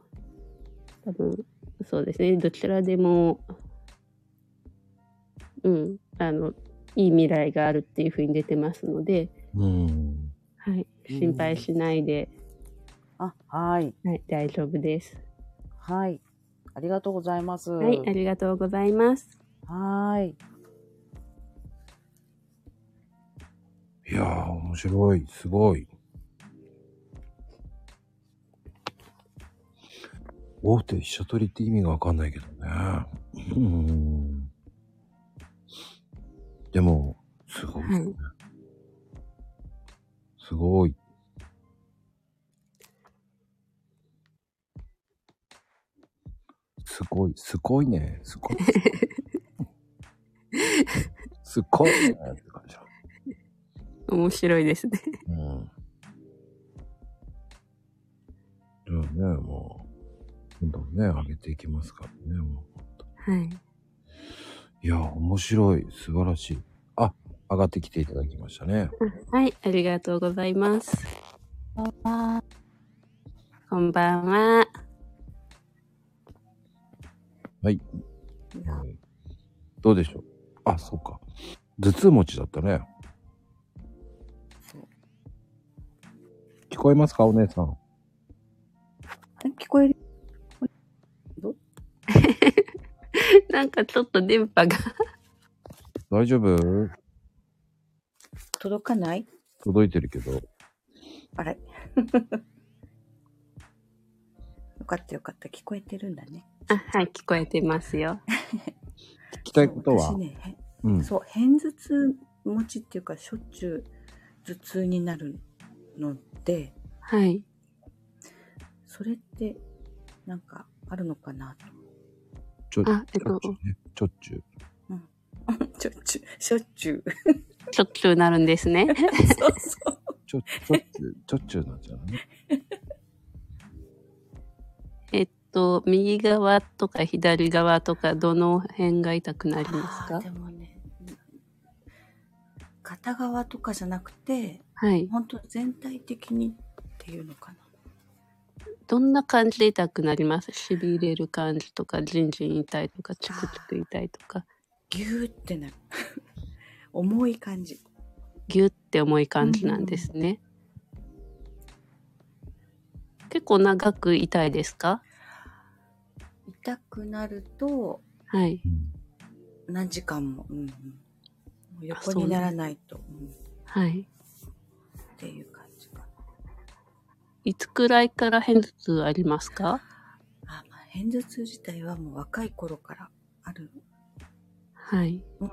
多分、そうですね、どちらでも、うん、あの、いい未来があるっていうふうに出てますので、うん。はい、心配しないで、あ、はい。はい、大丈夫です。はい。ありがとうございます。はい、ありがとうございます。はい。いやー、面白い。すごい。大手飛車取りって意味がわかんないけどね。うん。でも、すごいですね。すごい。すごい、すごいね。すごい。すごいね。って感じだ。面白いですね。うん。じゃあね、もう、どんどんね、上げていきますからね、もう。はい。いや、面白い。素晴らしい。あ、上がってきていただきましたね。はい、ありがとうございます。こんばんは。はい。うんどうでしょうあ、そうか。頭痛持ちだったね。聞こえますかお姉さん。聞こえる なんかちょっと電波が。大丈夫？届かない？届いてるけど。あれ？よかったよかった。聞こえてるんだね。あ、はい、聞こえてますよ。聞きたいことは？私ね、へうん。そう、偏頭痛持ちっていうか、しょっちゅう頭痛になるので、はい。それって、なんか、あるのかなちょ、あえっとちょっちゅうね。ちょっちゅう。と。しょっちゅう、しょっちゅう。しょっちゅうなるんですね。そうそう。ちょ、ちょっちゅう、ちょっちゅうになっちゃうのね。えっと、右側とか左側とか、どの辺が痛くなりますか？でもね、片側とかじゃなくて、はい。本当全体的にっていうのかな。どんな感じで痛くなります？痺れる感じとか、じんじん痛いとか、チクチク痛いとか、ギューってなる。重い感じ。ギュって重い感じなんですね。結構長く痛いですか？痛くなると、はい。うん。何時間も、うん横にならないと、うん、はい。っていう感。いつくらいから片頭痛ありますか？あ、まあ、片頭痛自体はもう若い頃からある。はい。うん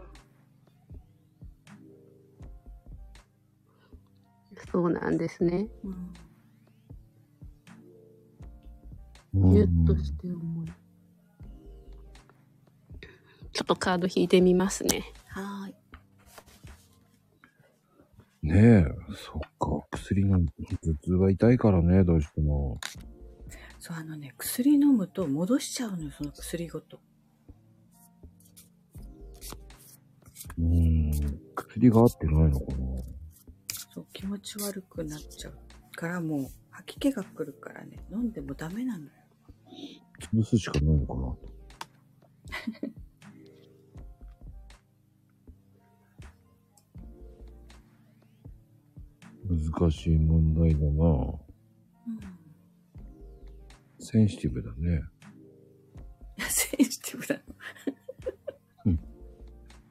そうなんですね。うん、ギュッとして重い。ちょっとカード引いてみますね。はーい。ねえ、そっか。薬なんて、頭痛は痛いからね、どうしても。そう、あのね、薬飲むと戻しちゃうのよ、その薬ごと。うーん。薬が合ってないのかな。そう、気持ち悪くなっちゃうから、もう吐き気が来るからね、飲んでもダメなのよ。潰すしかないのかな。難しい問題だな。うん。センシティブだね。センシティブだの。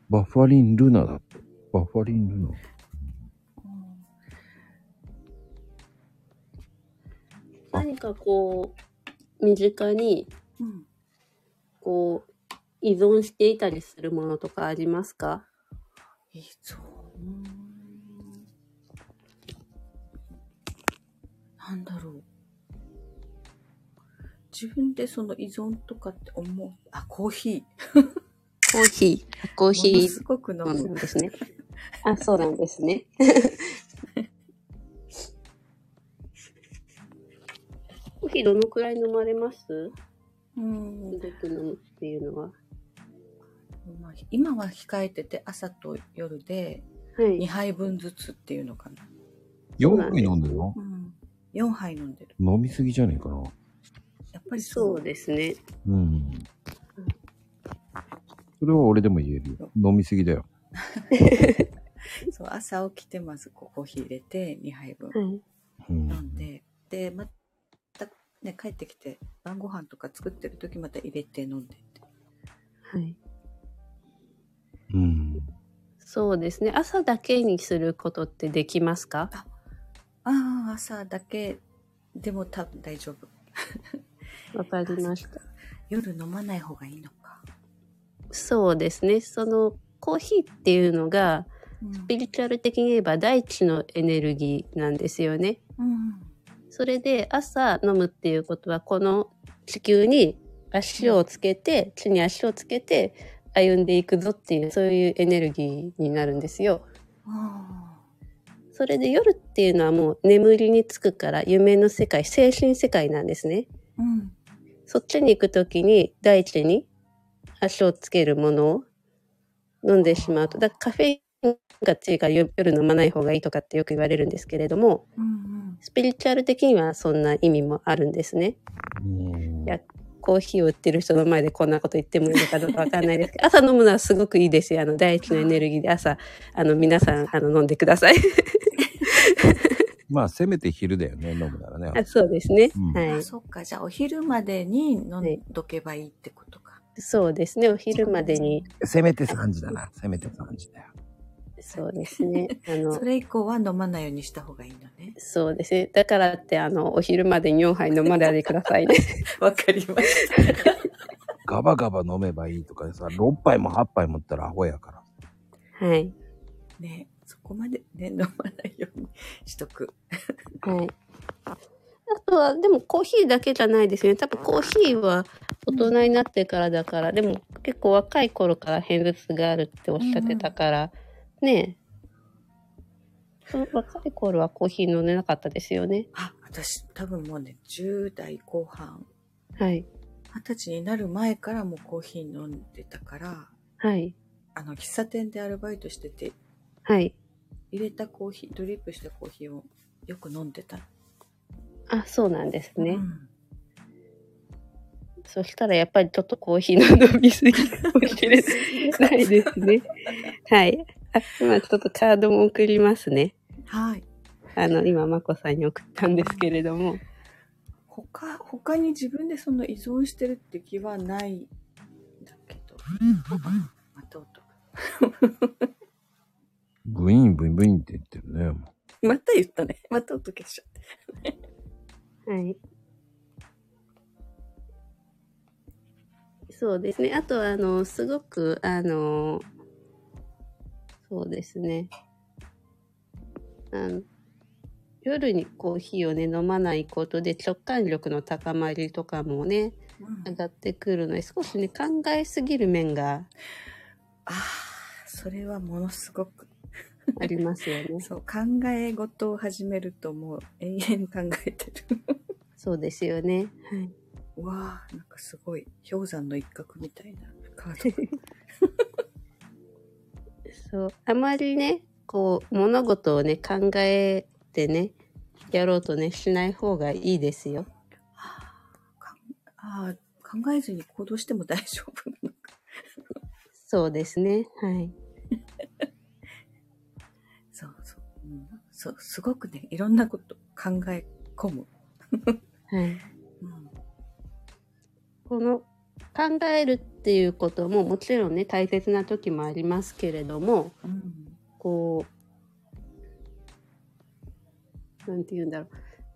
バファリンルナだって。バファリンルナ。あ何かこう、身近に、うん。こう、依存していたりするものとかありますか？いいなんだろう。自分でその依存とかって思う？あ、コーヒー。コーヒー。コーヒーすごく飲そうなんむ。ですね。あ、そうなんですね。コーヒーどのくらい飲まれます？うんすごく飲むっていうのは？まあ今は控えてて、朝と夜ではい2。杯分ずつっていうのかな。4杯飲んでるの？うん。4杯飲んでる。飲みすぎじゃねえかな。やっぱりそうですね。うん。それは俺でも言えるよ。飲みすぎだよ。そう朝起きてまずこうコーヒー入れて2杯分。飲んで、で、またね、帰ってきて晩ご飯とか作ってる時また入れて飲んでって。はい。うん。そうですね。朝だけにすることってできますか？ああ、朝だけでも多分大丈夫。わかりました。夜飲まない方がいいのか。そうですね。そのコーヒーっていうのが、うんスピリチュアル的に言えば大地のエネルギーなんですよね。うん。それで朝飲むっていうことは、この地球に足をつけて、地に足をつけて歩んでいくぞっていう、そういうエネルギーになるんですよ。あそれで夜っていうのはもう眠りにつくから夢の世界、精神世界なんですね。あ。うん。そっちに行くときに大地に足をつけるものを飲んでしまうと、だからカフェインが強いから夜夜飲まない方がいいとかってよく言われるんですけれども、うんうん。スピリチュアル的にはそんな意味もあるんですね。うんいやコーヒーを売ってる人の前でこんなこと言ってもいいのかどうかわかんないですけど、朝飲むのはすごくいいですよ。あの、大地のエネルギーで朝、あの、皆さん、あの、飲んでください。まあ、せめて昼だよね、飲むならね。あそうですね。うんはい。あそっか。じゃあお昼までに飲んどけばいいってことか。そうですね。お昼までに。せめて3時だな。せめて3時だよ。そうですね。あのそ、れ以降は飲まないようにした方がいいのね。そうですね。だからって、あの、お昼までに4杯飲まないでくださいね。わかりました。ガバガバ飲めばいいとかさ、6杯も8杯もったらアホやから。はい。ね、そこまでね、飲まないようにしとく。はい。あとは、でもコーヒーだけじゃないですよね。多分コーヒーは大人になってからだから、でも結構若い頃から偏頭痛があるっておっしゃってたから、ねえ。その若い頃はコーヒー飲んでなかったですよね。あ、私、多分もうね、10代後半、はい。20歳になる前からもうコーヒー飲んでたから、はい。あの、喫茶店でアルバイトしてて、はい。入れたコーヒー、ドリップしたコーヒーをよく飲んでた。あ、そうなんですね。うんそしたらやっぱりちょっとコーヒーの飲みすぎかもしれないですね。はい。あ、今ちょっとカードも送りますね。はい。あの、今、まこさんに送ったんですけれども。他、他に自分でその依存してるって気はないんだけど。また音が。ブイーンブイーンブイーンって言ってるね。もまた言ったね。また音消しちゃって。はい。そうですね。あとは、あの、すごく、あの、そうですね。あの夜にコーヒーをね、飲まないことで直感力の高まりとかもね、上がってくるので、少しね、考えすぎる面がああ、それはものすごく。ありますよね。そう、考え事を始めるともう永遠考えてる。そうですよね。はい。うわあ、なんかすごい、氷山の一角みたいなカードが。そう。あまりね、こう、物事をね、考えてね、やろうとね、しない方がいいですよ。ああ、考えずに行動しても大丈夫なのか。そうですね。はい。そうそう、うん。そう、すごくね、いろんなこと考え込む。はい。うんこの、考えるっていうことももちろんね、大切な時もありますけれども、うんこう、なんて言うんだろう。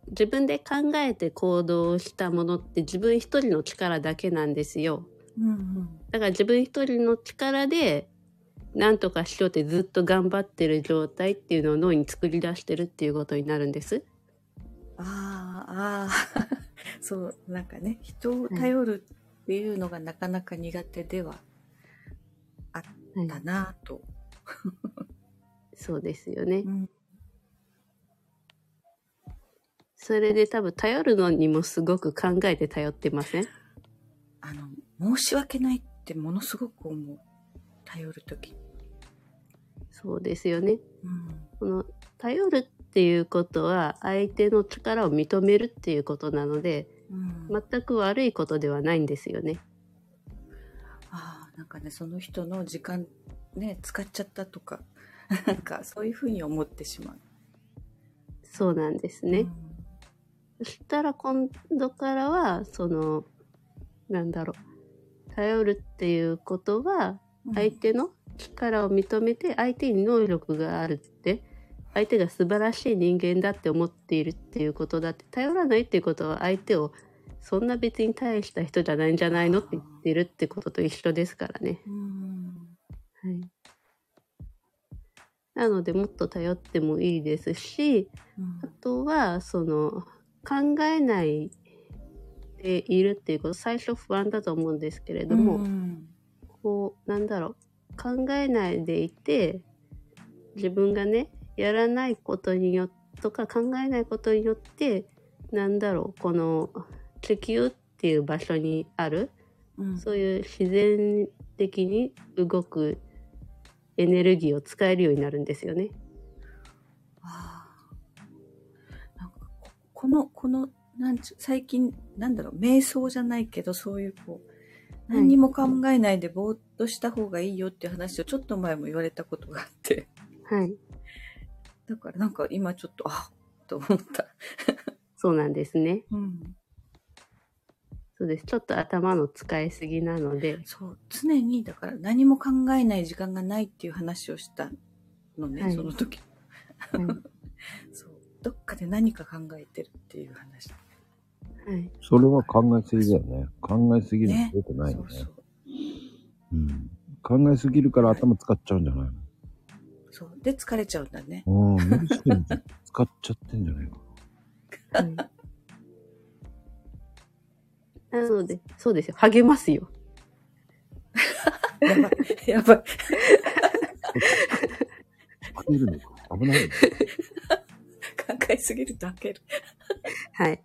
自分で考えて行動したものって自分一人の力だけなんですよ。うんうんだから自分一人の力で何とかしようってずっと頑張ってる状態っていうのを脳に作り出してるっていうことになるんです。ああ、そう、なんかね、人を頼るいうのがなかなか苦手ではあったなぁと。そうですよね。うんそれで多分頼るのにもすごく考えて頼ってません？あの、申し訳ないってものすごく思う。頼るとき。そうですよね。うん。この頼るっていうことは相手の力を認めるっていうことなのでうん、全く悪いことではないんですよね。ああ、なんかね、その人の時間ね、使っちゃったとか、なんかそういうふうに思ってしまう。そうなんですね。そしたら今度からはそのなんだろう頼るっていうことはうん。相手の力を認めて相手に能力があるって相手が素晴らしい人間だって思っているっていうことだって頼らないっていうことは相手をそんな別に大した人じゃないんじゃないのって言ってるってことと一緒ですからね。うん。はい、なのでもっと頼ってもいいですしうんあとはその考えないでいるっていうこと最初不安だと思うんですけれども、うんこうなんだろう考えないでいて自分がねやらないことによっとか考えないことによってなんだろうこの地球っていう場所にあるうんそういう自然的に動くエネルギーを使えるようになるんですよね。ああなんかここの、この、なんちゅ最近、なんだろう、瞑想じゃないけど、そういうこう、何にも考えないでぼーっとした方がいいよっていう話をちょっと前も言われたことがあって、はい。だからなんか今ちょっと、あと思った。そうなんですね。うん。そうです。ちょっと頭の使いすぎなので、そう、常に、だから何も考えない時間がないっていう話をしたのね、はいその時。はい。そう。どっかで何か考えてるっていう話。はい。それは考えすぎだよね。考えすぎるの良くないのね。そうそう。うん。考えすぎるから頭使っちゃうんじゃないの？そう。で、疲れちゃうんだね。うん、無理してんじゃん使っちゃってんじゃないかはいなので、そうですよ。励ますよ。やばい。やばい。開けるのか。危ないね。考えすぎると開ける。はい。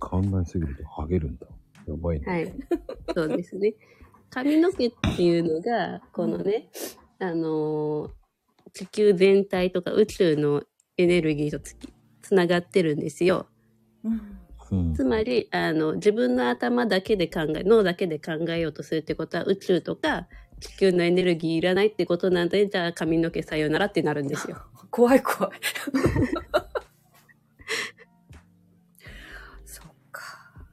考えすぎるとハゲるんだ。やばいね。はい。そうですね。髪の毛っていうのが、このね、あのー地球全体とか宇宙のエネルギーとつきつながってるんですよ。うん。うんつまり、あの、自分の頭だけで考え、脳だけで考えようとするってことは、宇宙とか地球のエネルギーいらないってことなんで、じゃあ髪の毛さよならってなるんですよ。怖い怖い。そっか。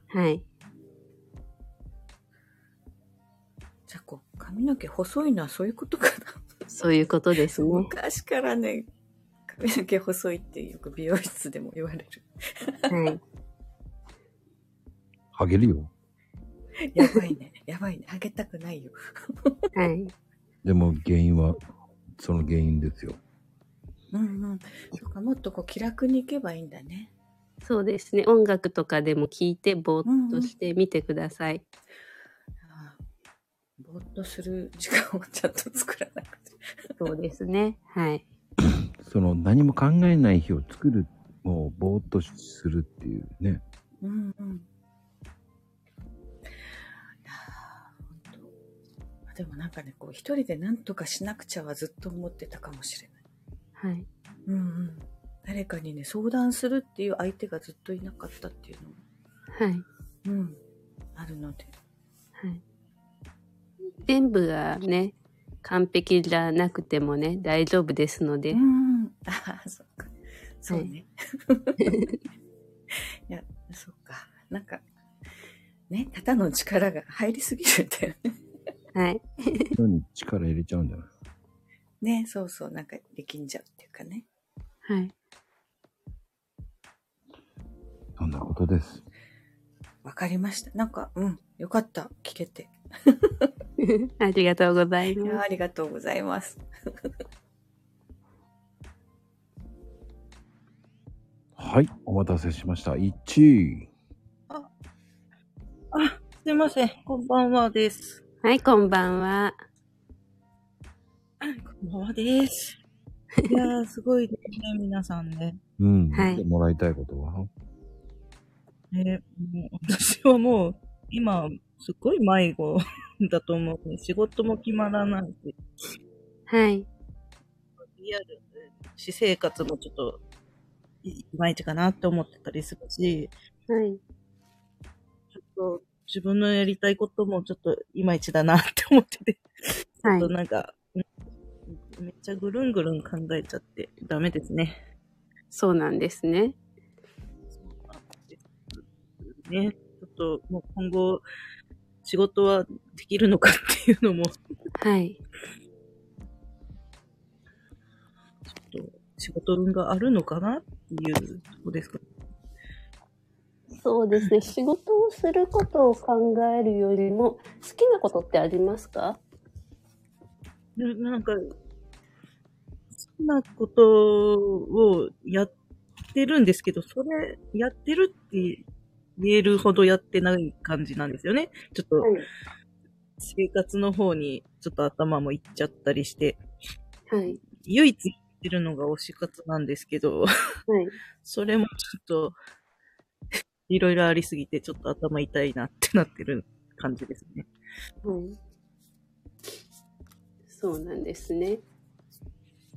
はい。髪の毛細いのはそういうことかな。そういうことですね。昔からね、髪の毛細いってよく美容室でも言われる。はい。ハゲるよ。やばいね。やばいね。あげたくないよ。はい。でも原因は、その原因ですよ。うんうん。そっか、もっとこう気楽に行けばいいんだね。そうですね。音楽とかでも聞いて、ぼーっとしてみてください。ああぼーっとする時間をちゃんと作らなくて。そうですね。はい。その何も考えない日を作る、もうぼーっとするっていうね。うんうん。いやーほんとあでもなんかね、こう一人で何とかしなくちゃはずっと思ってたかもしれない。はい。うんうん。誰かにね、相談するっていう相手がずっといなかったっていうのも、はい。うん、あるので。はい。全部がね、完璧じゃなくてもね、大丈夫ですので。うん。ああ、そっか。そうね。い、や、そっか。なんか、ね、肩の力が入りすぎるんだよね。はい。力入れちゃうんじゃないね、そうそう、なんか力んじゃうっていうかね。はい。そんなことです。わかりました。なんか、うん、よかった。聞けて。ありがとうございます。ありがとうございます。はい、お待たせしました。1位。あ、すいません。こんばんはです。はい、こんばんは。こんばんはです。いやー、すごいですね、皆さんね。うん。はいもらいたいことは？ね、もう私はもう、今、すっごい迷子 だと思う。仕事も決まらないし、はい。リアル、私生活もちょっと、いいまいちかなって思ってたりするし、はい。ちょっと自分のやりたいこともちょっといまいちだなって思ってて、ちょっとなんか、うんめっちゃぐるんぐるん考えちゃってダメですね。そうなんですね。ね、ちょっともう今後、仕事はできるのかっていうのも、はい。ちょっと仕事運があるのかなっていうとこですか。そうですね。仕事をすることを考えるよりも、好きなことってありますか？でなんか、好きなことをやってるんですけど、それ、やってるって言えるほどやってない感じなんですよね。ちょっと、生活の方にちょっと頭もいっちゃったりして、はい。唯一言ってるのが推し活なんですけど、はい。それもちょっと、いろいろありすぎて、ちょっと頭痛いなってなってる感じですね。はい。そうなんですね。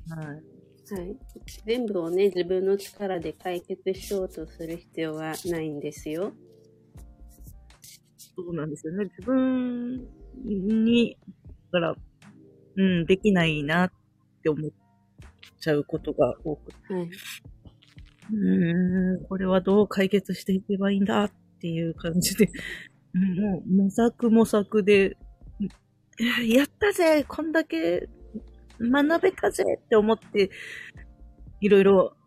はい。はい。全部をね、自分の力で解決しようとする必要はないんですよ。そうなんですよね。自分に、だから、うん、できないなって思っちゃうことが多くて。はい。うーん、これはどう解決していけばいいんだっていう感じで、う んもう模索模索で、うんやったぜこんだけ学べたぜって思って、いろいろ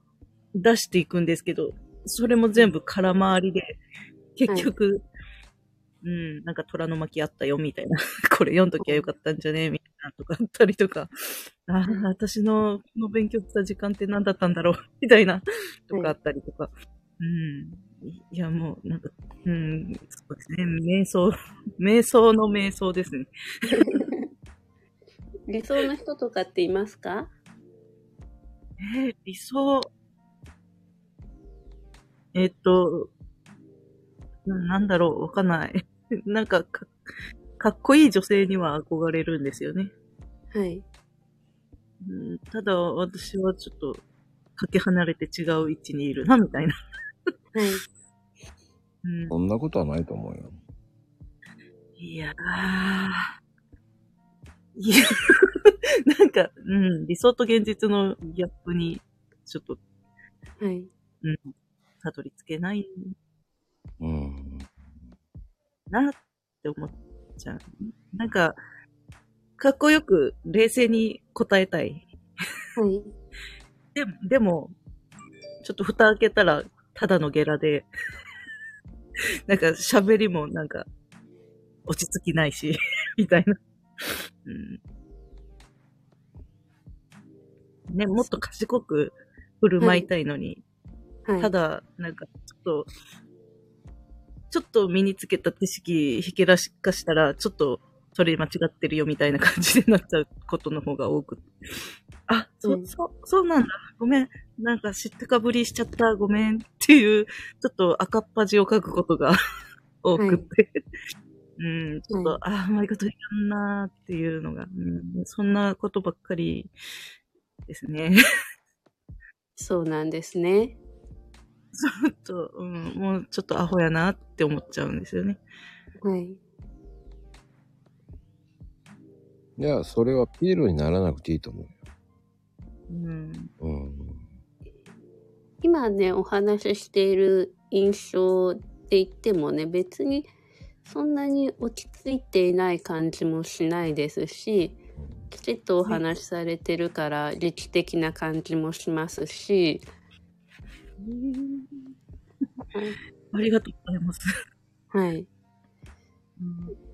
出していくんですけど、それも全部空回りで、結局、うん、なんか虎の巻あったよみたいな、これ読んどきゃよかったんじゃねみたいなとかあったりとか、ああ、私のこの勉強した時間って何だったんだろうみたいな、とかあったりとか、うん。いや、もう、なんか、うん、そうですね。瞑想、瞑想の瞑想ですね。理想の人とかっていますか？えー理想。えっと、ななんだろう、わかんない。なんかか、かっこいい女性には憧れるんですよね。はい。うん、ただ、私はちょっと、かけ離れて違う位置にいるな、みたいな。はい。うんそんなことはないと思うよ。いやー。いや、なんか、うん、理想と現実のギャップに、ちょっと、はい。うん、たどり着けないうん。なって思っちゃう。なんか、かっこよく冷静に答えたい。はい。でも、でも、ちょっと蓋開けたら、ただのゲラで、なんか喋りもなんか、落ち着きないし、みたいな。うん。ね、もっと賢く振る舞いたいのに、はい。ただ、なんか、ちょっと、ちょっと身につけた知識、ひけらしかしたら、ちょっと、それ間違ってるよみたいな感じになっちゃうことの方が多くて。あ、そ、うんそ、そうなんだ。ごめん。なんか知ったかぶりしちゃった。ごめん。っていう、ちょっと赤っ端を書くことが多くて。うん、ちょっと、はあ、うまいこと言うなーっていうのが、うん、そんなことばっかりですね。そうなんですね。ちょっと、うん、もうちょっとアホやなって思っちゃうんですよね。はい。いや、それはピエロにならなくていいと思うよ。うん。うん。今ね、お話ししている印象で言ってもね、別にそんなに落ち着いていない感じもしないですし、きちっとお話しされてるから理知的な感じもしますし、ありがとうございます。はい。うん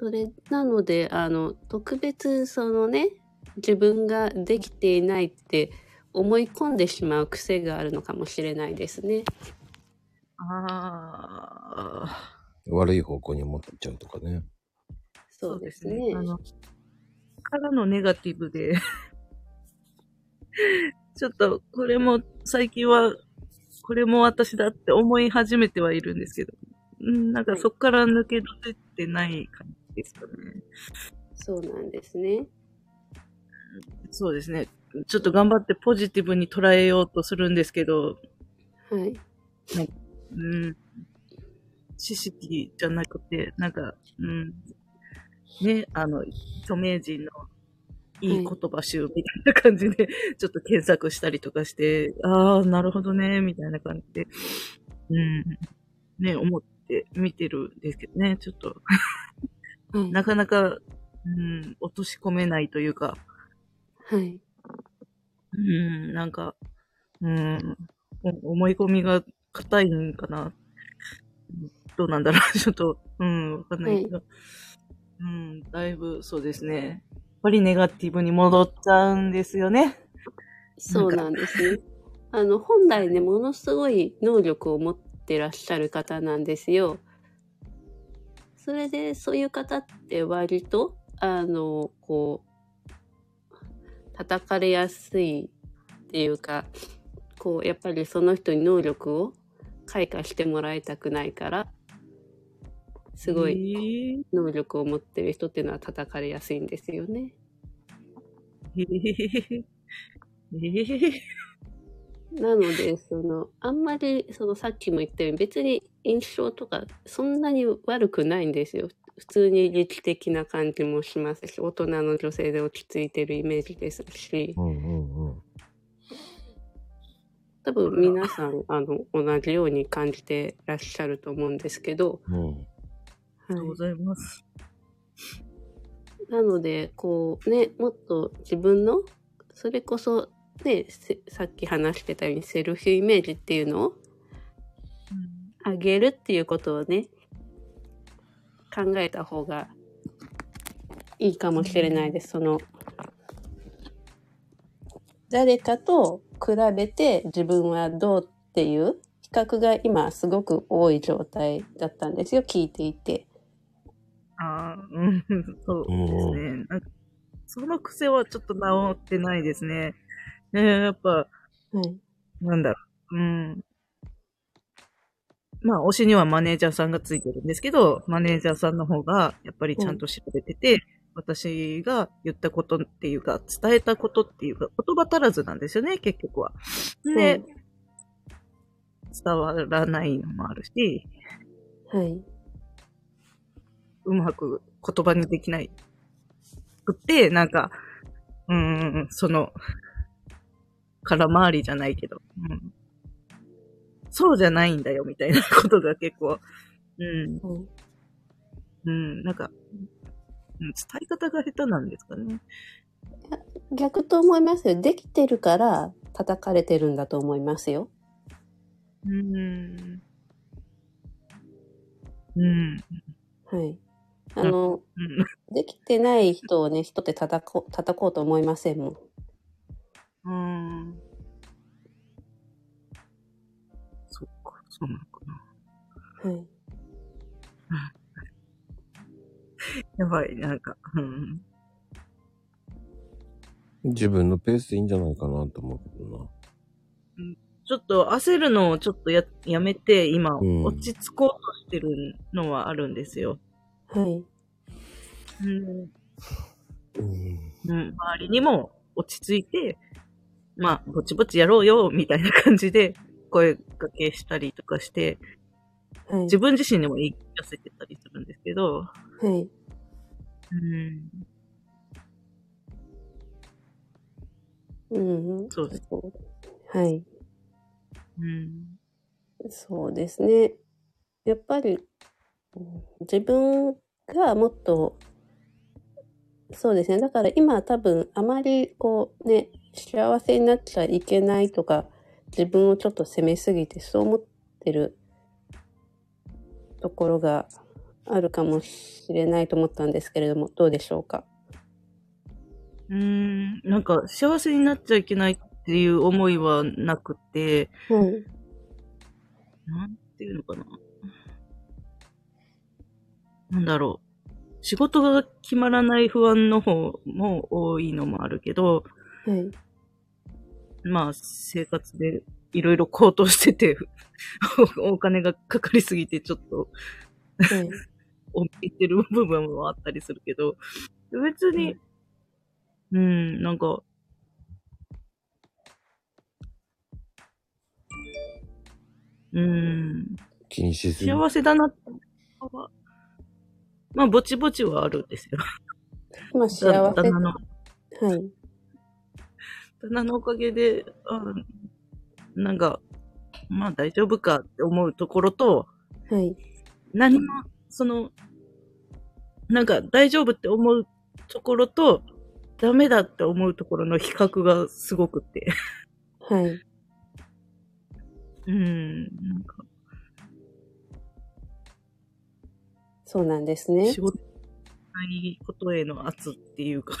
それなのであの特別そのね自分ができていないって思い込んでしまう癖があるのかもしれないですね。ああ、悪い方向に持ってっちゃうとかね。そうですね。あの、からのネガティブで、ちょっと、これも、最近は、これも私だって思い始めてはいるんですけど、うん、なんかそこから抜け出せてない感じですかね。そうなんですね。そうですね。ちょっと頑張ってポジティブに捉えようとするんですけど、はい。うん、知識じゃなくて、なんか、うん、ね、あの、著名人のいい言葉集みたいな感じで、ちょっと検索したりとかして、ああ、なるほどね、みたいな感じで、うん、ね、思って見てるんですけどね、ちょっと、はい。なかなか、うん、落とし込めないというか、はい。うん、なんか、うん、お思い込みが硬いんかな。どうなんだろう ちょっと、うん、わかんないけど。うん、だいぶそうですね。やっぱりネガティブに戻っちゃうんですよね。そうなんですね。あの、本来ね、ものすごい能力を持ってらっしゃる方なんですよ。それで、そういう方って割と、あの、こう、叩かれやすいっていうか、こう、やっぱりその人に能力を開花してもらいたくないから、すごいい。能力を持ってる人っていうのは叩かれやすいんですよね。えー、えー、なので、その、あんまり、その、さっきも言ったように、別に印象とか、そんなに悪くないんですよ。普通に理知的な感じもしますし、大人の女性で落ち着いてるイメージですし、うんうんうん。多分皆さん、あの、同じように感じてらっしゃると思うんですけど、うん。ありがとうございます。なので、こうね、もっと自分の、それこそ、ね、せさっき話してたようにセルフイメージっていうのをうん上げるっていうことをね、考えた方がいいかもしれないです。その、誰かと比べて自分はどうっていう較が今すごく多い状態だったんですよ、聞いていて。ああ、うん、そうですね。その癖はちょっと治ってないですね。ねやっぱ、なんだろう。うん。まあ、推しにはマネージャーさんがついてるんですけど、マネージャーさんの方が、やっぱりちゃんと調べてて、私が言ったことっていうか、伝えたことっていうか、言葉足らずなんですよね、結局は。で、伝わらないのもあるし、はい。うまく言葉にできないくって、なんか、うーん、その、空回りじゃないけど、うん、そうじゃないんだよ、みたいなことが結構、うん、うん、なんか、うん伝え方が下手なんですかね。逆と思いますよ。できてるから叩かれてるんだと思いますよ。うん。うん。はい。あの、できてない人をね、人って叩こう、叩こうと思いませんもん。うん。そっか、そうなのかな。はい。やばい、なんか、うん。自分のペースでいいんじゃないかなと思うけどな。ちょっと焦るのをちょっとや、やめて、今、うん落ち着こうとしてるのはあるんですよ。はい。うん。うん、周りにも落ち着いて、まあ、ぼちぼちやろうよ、みたいな感じで、声掛けしたりとかして、はい。自分自身にも言い聞かせてたりするんですけど、はい。うん。うん。そうです。はい。うん。そうですね。やっぱり、うん自分がもっと、そうですね。だから今多分あまりこうね、幸せになっちゃいけないとか、自分をちょっと責めすぎてそう思ってるところがあるかもしれないと思ったんですけれども、どうでしょうか？うーん、なんか幸せになっちゃいけないっていう思いはなくて、はい。なんていうのかな。なんだろう。仕事が決まらない不安の方も多いのもあるけど、はい。まあ生活でいろいろ高騰してて、お お金がかかりすぎてちょっと、はい。思ってる部分もあったりするけど、別に、うん、なんか、うん、気にしすぎ。幸せだなまあ、ぼちぼちはあるんですよ。今幸せ。旦那の、はい。旦那のおかげで、うん、なんか、まあ大丈夫かって思うところと、はい。何も、その、なんか大丈夫って思うところと、ダメだって思うところの比較がすごくって。はい。うん、なんか、そうなんですね。仕事ないことへの圧っていうか、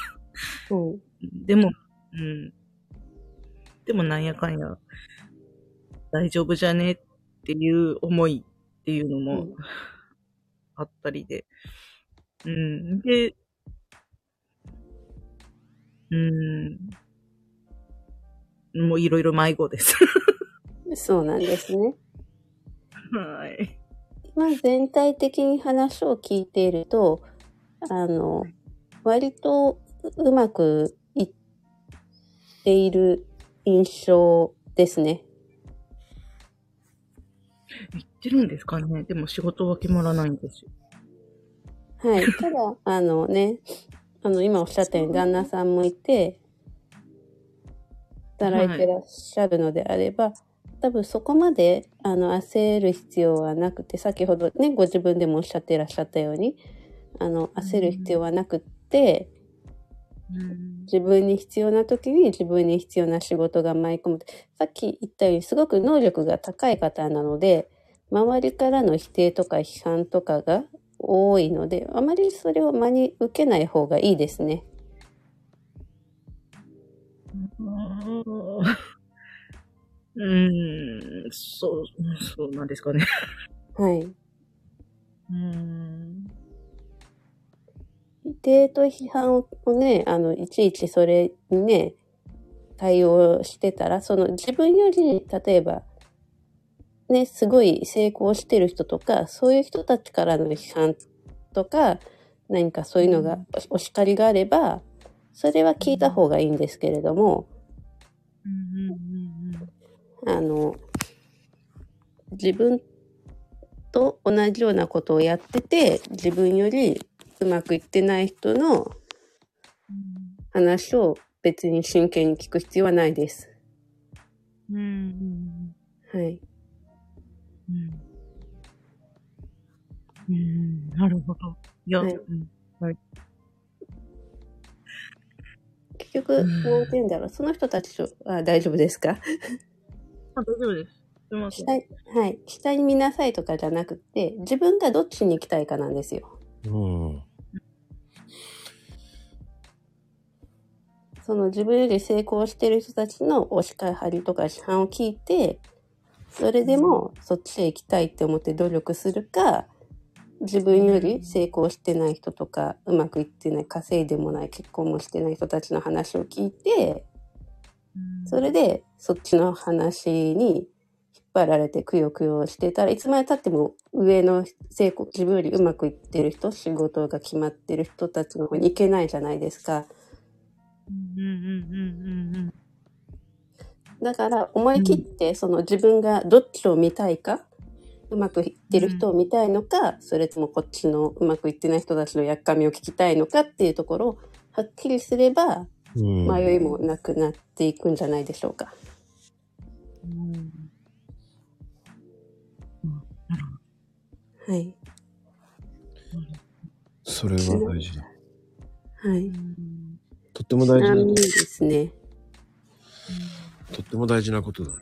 うん。でも、うん。でもなんやかんや、大丈夫じゃねっていう思いっていうのもあったりで。うん。で、うん。もういろいろ迷子です。そうなんですね。はい。今全体的に話を聞いていると、あの、割とうまくいっている印象ですね。言ってるんですかねでも仕事は決まらないんですよ。はい。ただ、あのね、あの、今おっしゃったように旦那さんもいて、働いてらっしゃるのであれば、多分そこまで、あの、焦る必要はなくて、先ほどね、ご自分でもおっしゃっていらっしゃったように、あの、焦る必要はなくって、自分に必要な時に自分に必要な仕事が舞い込む。さっき言ったようにすごく能力が高い方なので、周りからの否定とか批判とかが多いので、あまりそれを真に受けない方がいいですね。うーん、そう、そうなんですかね。はい。うーん。否定と批判をね、あの、いちいちそれにね、対応してたら、その自分より、例えば、ね、すごい成功してる人とか、そういう人たちからの批判とか、何かそういうのが、お叱りがあれば、それは聞いた方がいいんですけれども、あの、自分と同じようなことをやってて、自分よりうまくいってない人の話を別に真剣に聞く必要はないです。うん。うん。はい。うん。なるほど。いや、はいうん。はい。結局、なんて言うんだろう、その人たちと、あ、大丈夫ですか？あ、大丈夫です。すみません。下に、はい。下に見なさいとかじゃなくて、自分がどっちに行きたいかなんですよ。うん。その自分より成功してる人たちのお叱りとか批判を聞いて、それでもそっちへ行きたいって思って努力するか、自分より成功してない人とか、うまくいってない、稼いでもない、結婚もしてない人たちの話を聞いて、それでそっちの話に引っ張られてくよくよしてたらいつまで経っても上の成功自分よりうまくいってる人仕事が決まってる人たちの方に行けないじゃないですか。うんうんうんうん。だから思い切ってその自分がどっちを見たいか、うまくいってる人を見たいのか、それともこっちのうまくいってない人たちのやっかみを聞きたいのかっていうところをはっきりすればうん。迷いもなくなっていくんじゃないでしょうか。はい。それは大事だ。はい。とっても大事なちなみにですね。とっても大事なことだね。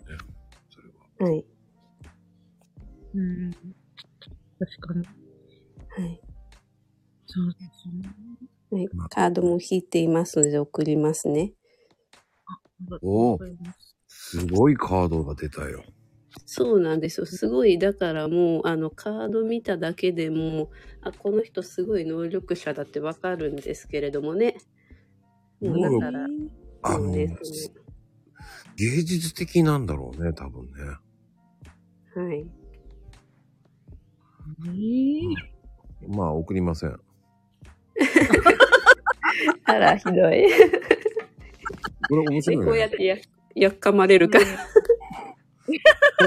はい。うん。確かに。はい。そうですね。はい、カードも引いていますので送りますね。おお、すごいカードが出たよ。そうなんですよ。すごい、だからもう、あの、カード見ただけでも、あ、この人すごい能力者だってわかるんですけれどもね。もうだから、あのそうね、そ芸術的なんだろうね、多分ね。うはい。まあ、送りません。あら、ひどい。これ面白いでね。こうやってややっかまれるから。こ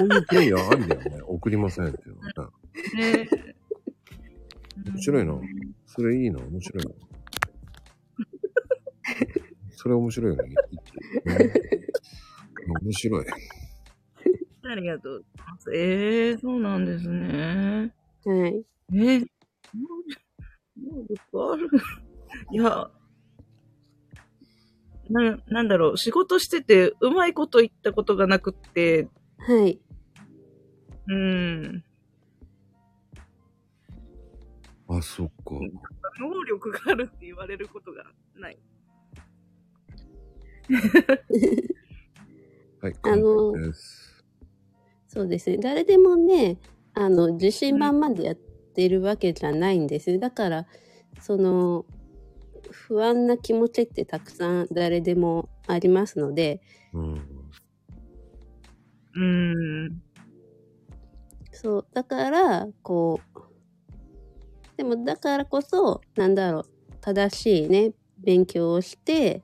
ういうプレイヤーありだよね。送りませんっていうのね。ね面白いな。それいいな。面白いな。それ面白いよね。うん面白い。ありがとうございます。ええー、そうなんですね。はい。えー、能力あるいや、な、なんだろう、仕事してて、うまいこと言ったことがなくって、はい。うん。あ、そっか。能力があるって言われることがない。はい。あのです。そうですね。誰でもね、あの、自信満々でやってるわけじゃないんです。だから、その、不安な気持ちってたくさん誰でもありますので、うん。うん。そう、だから、こう、でもだからこそ、なんだろう、正しいね、勉強をして、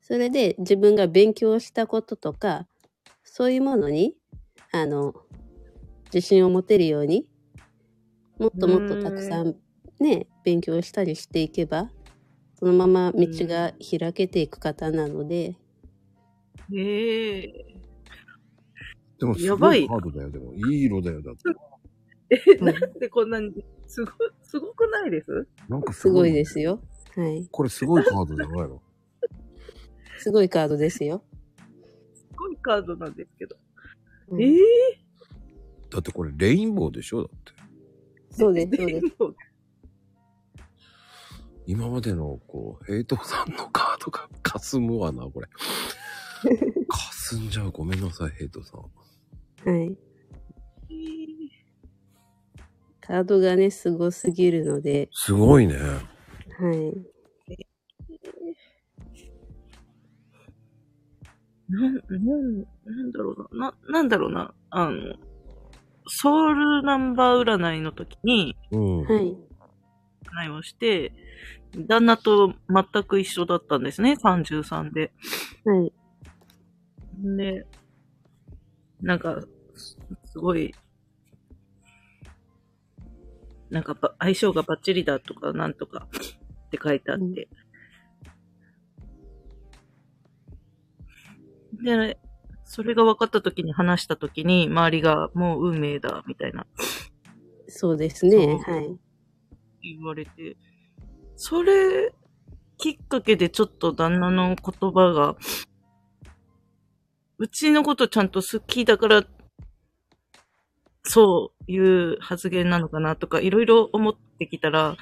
それで自分が勉強したこととか、そういうものに、あの、自信を持てるように、もっともっとたくさんね、勉強したりしていけば、そのまま道が開けていく方なので、ええでも、すやばいごいカードだよ。でも、いい色だよ。だって。え、なんでこんなに、すご、すごくないです？なんかすごいですよ。はい。これすごいカードじゃないの？すごいカードですよ。すごいカードなんですけど。うんええだってこれレインボーでしょだって。そうです、そうです。今までの、こう、ヘイトさんのカードが霞むわな、これ。霞進んじゃう。ごめんなさい、ヘイトさん。はい。カードがね、すごすぎるので、すごいね。はい。なん、なん、なんだろうな。な、なんだろうな。あの、ソウルナンバー占いの時に、うん。はい。占いをして、旦那と全く一緒だったんですね、33で。はい。で、なんか、すすごい、なんかば相性がバッチリだとか、なんとかって書いてあって。で、それが分かった時に話した時に、周りがもう運命だ、みたいなそうですね。はい。言われて、それきっかけでちょっと旦那の言葉が、うちのことちゃんと好きだから、そういう発言なのかなとか、いろいろ思ってきたら、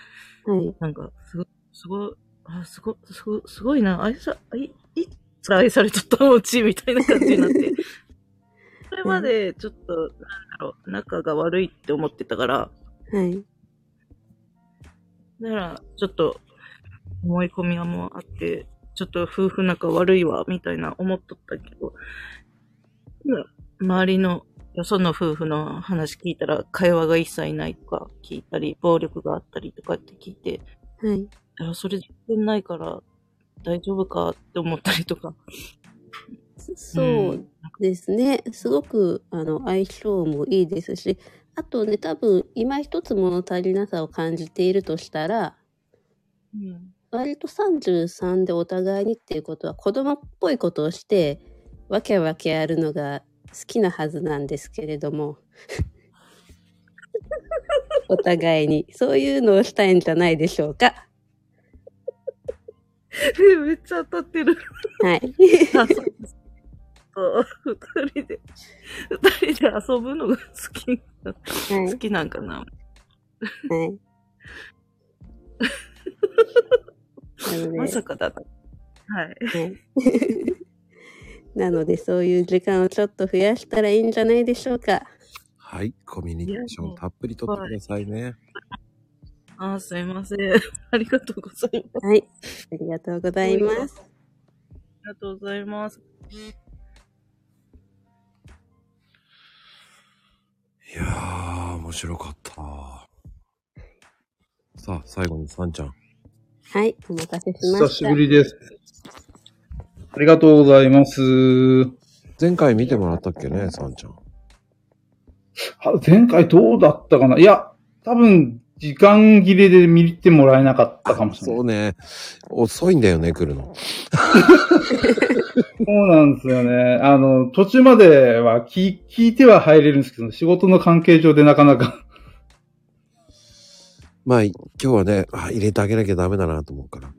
はい。なんか、すご、すごい、あ、すご、すご、すごいな、愛さ、い、いつ愛されとったのうち、みたいな感じになって。それまで、ちょっと、なんだろう、仲が悪いって思ってたから、はい。だから、ちょっと、思い込みはもうあって、ちょっと夫婦仲悪いわ、みたいな思っとったけど、今周りのよその夫婦の話聞いたら、会話が一切ないとか聞いたり、暴力があったりとかって聞いて、はい。いや、それ全然ないから、大丈夫かって思ったりとか。そうですね。すごく、あの、相性もいいですし、あとね、多分、今一つ物足りなさを感じているとしたら、うん。割と33でお互いにっていうことは子供っぽいことをして、わけわけやるのが好きなはずなんですけれども、お互いに、そういうのをしたいんじゃないでしょうか。え、めっちゃ当たってる。はい。あそうそう二人で、二人で遊ぶのが好き、はい好きなんかな。はい。まさかだな。はい。はい。なので、そういう時間をちょっと増やしたらいいんじゃないでしょうか。はい。コミュニケーションたっぷりとってくださいね。あ、すいません。ありがとうございます。はい。ありがとうございます。ありがとうございます。いやー、面白かった。さあ、最後にさんちゃん。はい。お待たせしました。久しぶりです。ありがとうございます。前回見てもらったっけね、さんちゃん。あ前回どうだったかないや、多分、時間切れで見てもらえなかったかもしれない。そうね。遅いんだよね、来るの。そうなんですよね。あの、途中までは聞聞いては入れるんですけど、仕事の関係上でなかなか。まあ、今日はね、あ、入れてあげなきゃダメだなと思うから。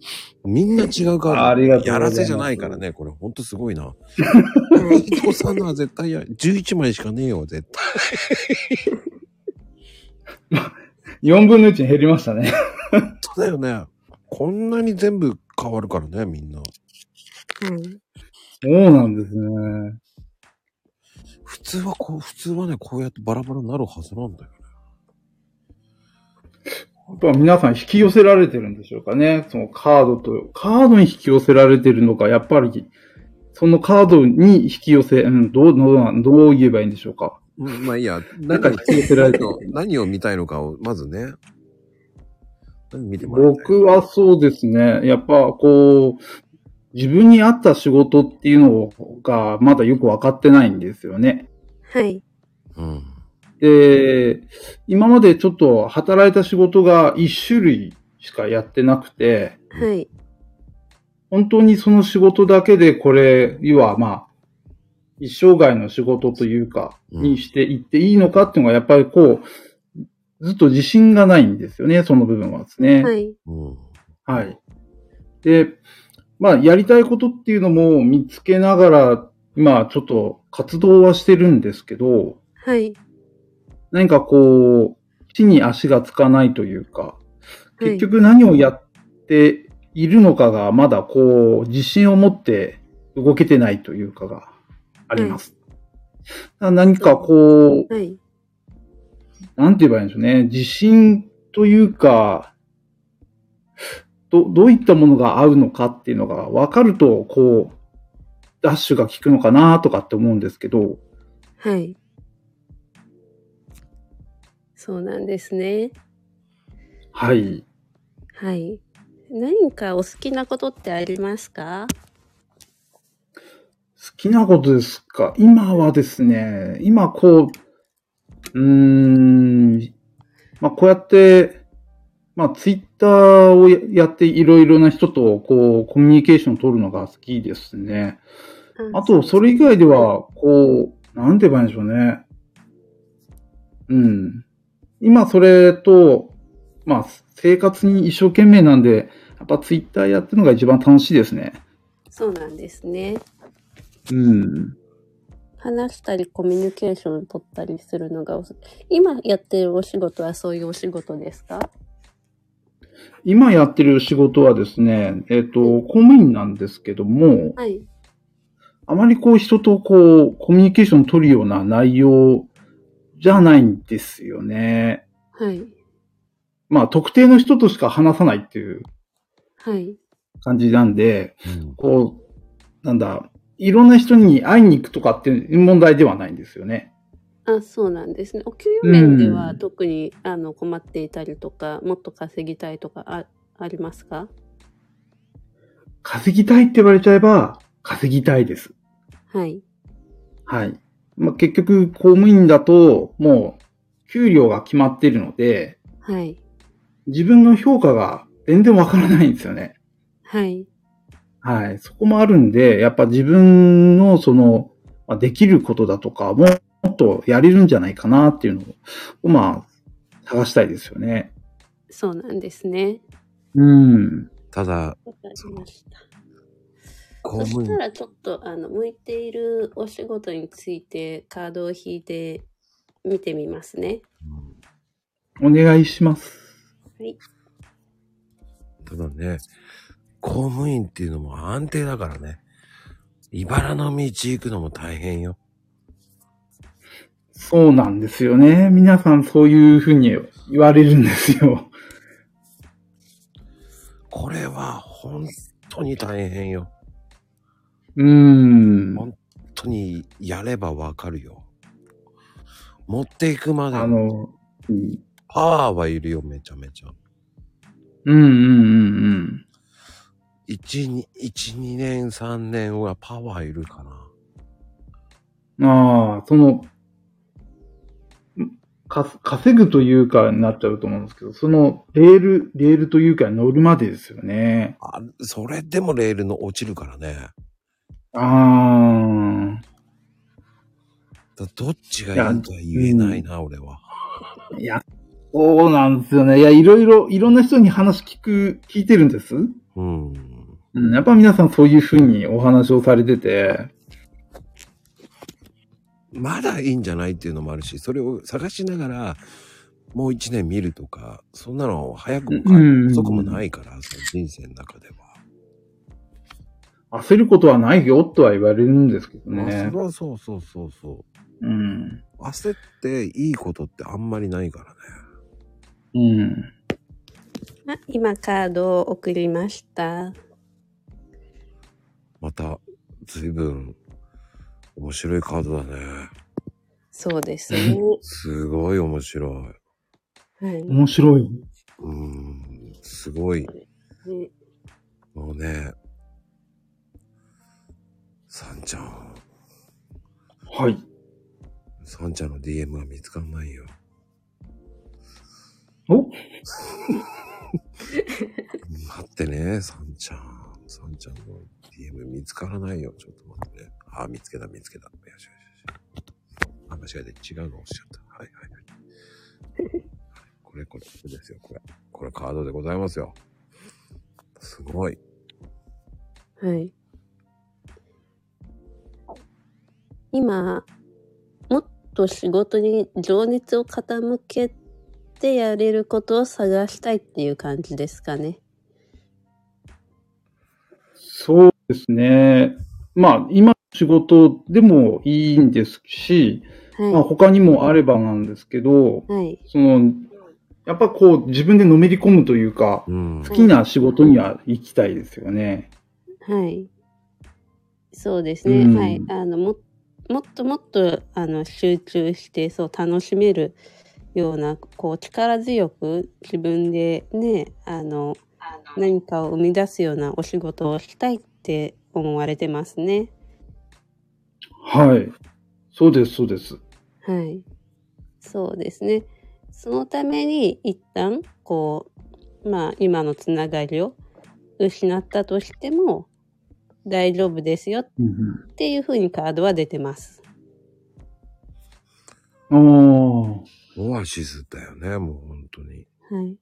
みんな違うから。ありがとうやらせじゃないからね、これほんとすごいな。伊藤さんのは絶対や、11枚しかねえよ、絶対。4分の1に減りましたね。そうだよね。こんなに全部変わるからね、みんな。そうなんですね。普通はこう、普通はね、こうやってバラバラになるはずなんだよ。やっぱ皆さん引き寄せられてるんでしょうかね。そのカードと、カードに引き寄せられてるのか、やっぱり、そのカードに引き寄せ、うん、どう、どうどう言えばいいんでしょうか。うんまあいいや、なんか引き寄せられてる。何を見たいのかを、まずね。何見てもらいたい僕はそうですね。やっぱこう、自分に合った仕事っていうのがまだよくわかってないんですよね。はい。うん。で、今までちょっと働いた仕事が一種類しかやってなくて、はい。本当にその仕事だけでこれ、要はまあ、一生涯の仕事というか、にしていっていいのかっていうのがやっぱりこう、ずっと自信がないんですよね、その部分はですね。はい。はい。で、まあ、やりたいことっていうのも見つけながら、今ちょっと活動はしてるんですけど、はい。何かこう、地に足がつかないというか、はい結局何をやっているのかがまだこう、自信を持って動けてないというかがあります。だから何かこう、はい。なんて言えばいいんでしょうね。自信というか、ど、どういったものが合うのかっていうのが分かると、こう、ダッシュが効くのかなとかって思うんですけど、はい。そうなんですね。はい。はい。何かお好きなことってありますか？好きなことですか？今はですね、今こう、うーん、まあこうやって、まあツイッターをややっていろいろな人とこうコミュニケーションを取るのが好きですね。あと、それ以外では、こう、なんて言えばいいんでしょうね。うん。今それと、まあ生活に一生懸命なんで、やっぱツイッターやってるのが一番楽しいですね。そうなんですね。うん。話したりコミュニケーションを取ったりするのが今やってるお仕事はそういうお仕事ですか？今やってる仕事はですね、えっ、と、公務員なんですけども、はい。あまりこう人とこう、コミュニケーションを取るような内容じゃないんですよね。はい。まあ、特定の人としか話さないっていうはい。感じなんで、こう、なんだ、いろんな人に会いに行くとかっていう問題ではないんですよね。あ、そうなんですね。お給料面ではうん特に、あの困っていたりとか、もっと稼ぎたいとかあありますか？稼ぎたいって言われちゃえば、稼ぎたいです。はい。はい。まあ、結局、公務員だと、もう、給料が決まっているので、はい。自分の評価が全然わからないんですよね。はい。はい。そこもあるんで、やっぱ自分のその、まあできることだとか、ももっとやれるんじゃないかなっていうのを、まあ、探したいですよね。そうなんですね。うん。ただ、わかりました。そしたらちょっとあの向いているお仕事についてカードを引いて見てみますね。お願いします。はい。ただね、公務員っていうのも安定だからね。茨の道行くのも大変よ。そうなんですよね。皆さんそういうふうに言われるんですよ。これは本当に大変よ。うん。本当にやればわかるよ。持っていくまであの、うんパワーはいるよ、めちゃめちゃ。うんうんうん1、2、1 2年、3年はパワーいるかな。うん。ああ、その、んか稼ぐというかになっちゃうと思うんですけど、そのレール、レールというかに乗るまでですよね。あ、それでもレールの落ちるからね。あだどっちがいいとは言えないな、俺は。あ。いや、そうなんですよね。いや、いろいろ、いろんな人に話聞く、聞いてるんです。うん。うん、やっぱ皆さんそういうふうにお話をされてて、まだいいんじゃないっていうのもあるし、それを探しながら、もう一年見るとか、そんなの早くもかうん遅くもないから、その人生の中では。焦ることはないよとは言われるんですけどまあ、ねそ。りゃそうそうそうそう。うん。焦っていいことってあんまりないからね。うん。あ今カードを送りました。また、随分、面白いカードだね。そうですね。すごい面白い。はい。面白い。うん、すごい。ねもうね、さんちゃん、はい。さんちゃんの DM が見つかんないよ。お？待ってね、さんちゃん。さんちゃんの DM 見つからないよ。ちょっと待ってね。あ、見つけた、見つけた。よしよしよし。あ、間違えて違うの押しちゃった。はいはいはい。これこれ、これですよ、これ。これカードでございますよ。すごい。はい。今、もっと仕事に情熱を傾けてやれることを探したいっていう感じですかね。そうですね。まあ、今、仕事でもいいんですし、はいまあ他にもあればなんですけど、はい。その、やっぱこう自分でのめり込むというか、うん。好きな仕事には行きたいですよね。はい。そうですね。うんはい。あの、も、もっともっと、あの、集中して、そう、楽しめるような、こう、力強く自分でね、あの、何かを生み出すようなお仕事をしたいって思われてますね。はい。そうです、そうです。はい。そうですね。そのために一旦、こう、まあ今のつながりを失ったとしても大丈夫ですよっていうふうにカードは出てます。ああ。オアシスだよね、もう本当に。はい。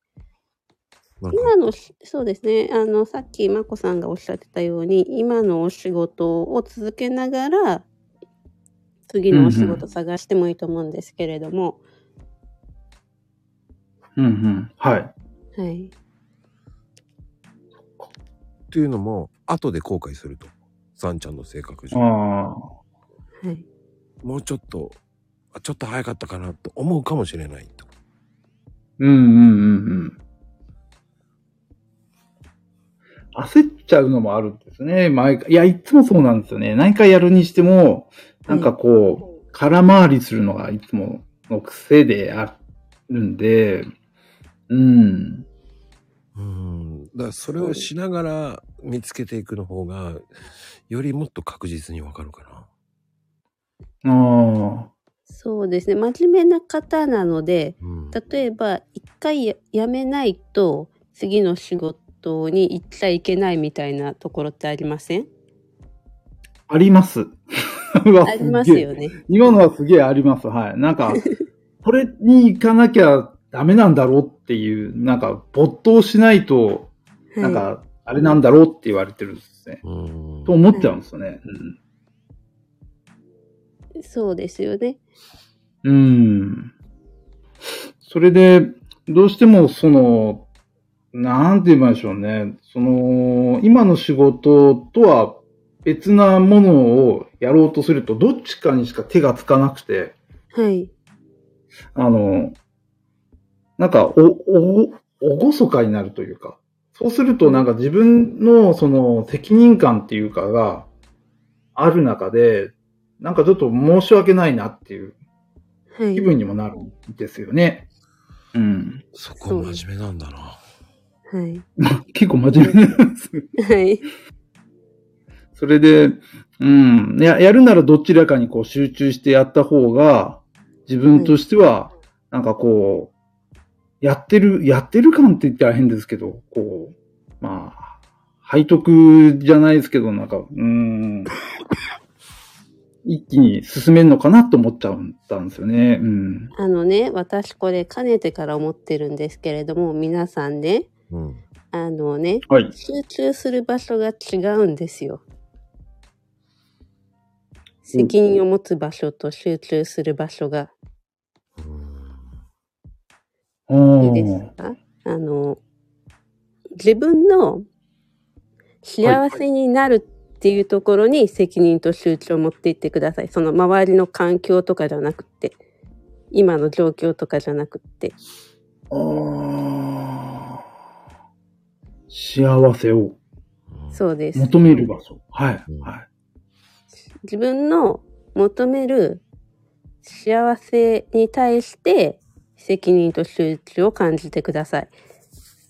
今のし、そうですね。あの、さっきまこさんがおっしゃってたように、今のお仕事を続けながら、次のお仕事探してもいいと思うんですけれども、うんうん。はい。はい。っていうのも、後で後悔すると。サンちゃんの性格上。ああ。はい。もうちょっと、あちょっと早かったかなと思うかもしれないと。うんうんうんうん。焦っちゃうのもあるんですね。毎回。いや、いつもそうなんですよね。何回やるにしても、なんかこう、空回りするのがいつもの癖であるんで、うん。うん。だからそれをしながら見つけていくの方が、よりもっと確実にわかるかな。ああ。そうですね。真面目な方なので、例えば一回や辞めないと次の仕事に行っちゃいけないみたいなところってありません？あります。ありますよね。今のはすげえあります。はい。なんか、これに行かなきゃダメなんだろうっていう、なんか、没頭しないと、なんか、あれなんだろうって言われてるんですね。と思っちゃうんですよね。そうですよね。うん。うん。それで、どうしてもその、なんて言いましょうね。その、今の仕事とは別なものをやろうとすると、どっちかにしか手がつかなくて、はい。あの、なんか、お、お、おごそかになるというか、そうするとなんか自分のその責任感っていうかがある中で、なんかちょっと申し訳ないなっていう気分にもなるんですよね。うん。そこ真面目なんだな。はい。結構真面目なんです。はい。それで、うん、や、やるならどちらかにこう集中してやった方が、自分としては、なんかこう、やってる、やってる感って言ったら変ですけど、こう、まあ、背徳じゃないですけど、なんか、うーん、一気に進めるのかなと思っちゃったんですよね。うん。あのね、私これかねてから思ってるんですけれども、皆さんね、うん。あのね、はい集中する場所が違うんですよ。責任を持つ場所と集中する場所が。いいですか？あの、自分の幸せになるっていうところに責任と集中を持っていってください。その周りの環境とかじゃなくって、今の状況とかじゃなくって。幸せをそうです。求める場所。はい。はい。自分の求める幸せに対して責任と集中を感じてください。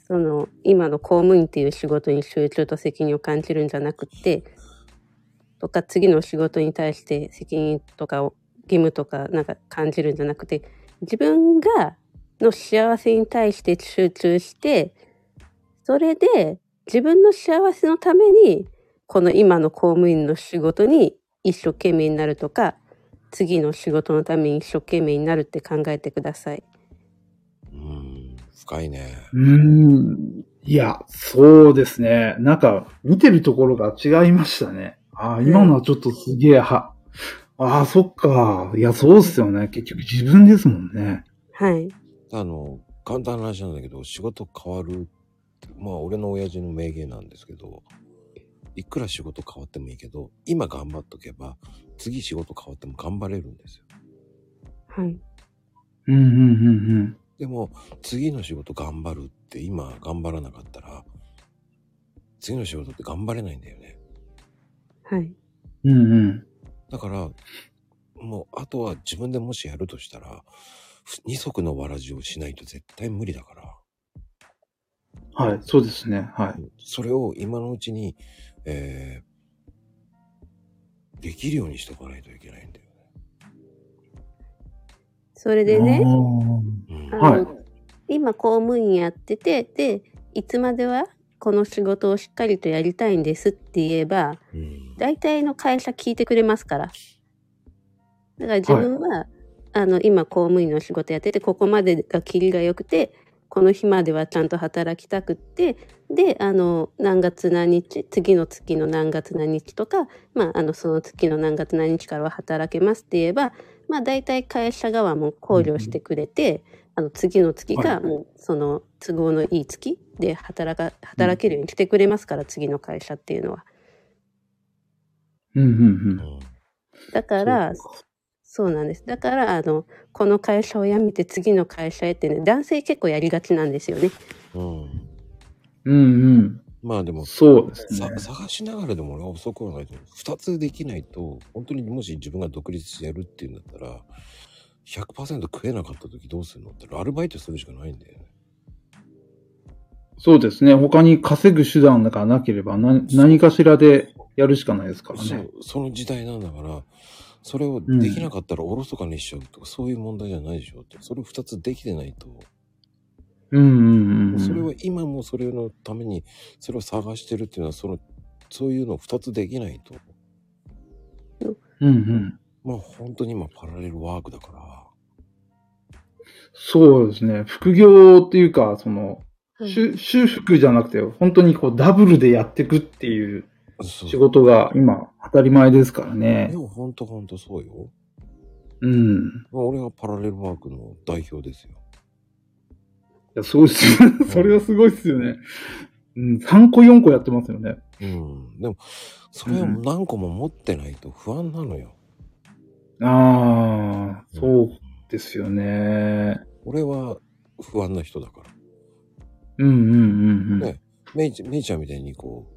その今の公務員っていう仕事に集中と責任を感じるんじゃなくて、とか次の仕事に対して責任とかを義務とかなんか感じるんじゃなくて、自分がの幸せに対して集中して、それで自分の幸せのためにこの今の公務員の仕事に一生懸命になるとか、次の仕事のために一生懸命になるって考えてください。深いね。うーん。いや、そうですね。なんか、見てるところが違いましたね。ああ、今のはちょっとすげえ、は、ああ、そっか。いや、そうっすよね。結局自分ですもんね。はい。あの、簡単な話なんだけど、仕事変わる。まあ、俺の親父の名言なんですけど、いくら仕事変わってもいいけど、今頑張っとけば、次仕事変わっても頑張れるんですよ。はい。うんうんうんでも、次の仕事頑張るって今頑張らなかったら、次の仕事って頑張れないんだよね。はい。うん。うんうん。だから、もう、あとは自分でもしやるとしたら、ふ二足のわらじをしないと絶対無理だから、はい、そうですね。はい。それを今のうちに、えー、できるようにしておかないといけないんだよ。それでね、はい今公務員やってて、で、いつまではこの仕事をしっかりとやりたいんですって言えば、うん。大体の会社聞いてくれますから。だから自分は、あの、今公務員の仕事やってて、ここまでが切りが良くて、この日まではちゃんと働きたくって、で、あの、何月何日、次の月の何月何日とか、まあ、あの、その月の何月何日からは働けますって言えば、まあ、大体会社側も考慮してくれて、あの、次の月が、もう、その、都合のいい月で働か、働けるようにしてくれますから、次の会社っていうのは。うんうんうん。だから、そうなんです。だから、あの、この会社を辞めて次の会社へってね、男性結構やりがちなんですよね。うん。うんうん。まあでも、そうですねさ。探しながらでも俺は遅くはないと思う。二つできないと、本当にもし自分が独立してやるっていうんだったら、100%食えなかった時どうするのってアルバイトするしかないんだよね。そうですね。他に稼ぐ手段がなければ何何かしらでやるしかないですからね。その時代なんだから、それをできなかったらおろそかにしちゃうとか、そういう問題じゃないでしょって。それ二つできてないと、うんうんうんうん。それは今もそれのために、それを探してるっていうのは、その、そういうの二つできないと、うんうん。まあ本当に今パラレルワークだから、そうですね。副業っていうか、その、はい修修復じゃなくて、本当にこうダブルでやっていくっていう仕事が今当たり前ですからねで。も本当本当そうよ。うん。まあ俺はパラレルワークの代表ですよ。いや、すごいっす。それはすごいっすよね。うん、3個4個やってますよね。うん。でも、それを何個も持ってないと不安なのよ。ああ、そうですよね。俺は不安な人だから。うんうんうんうん。ねメイちメイちゃんみたいにこう、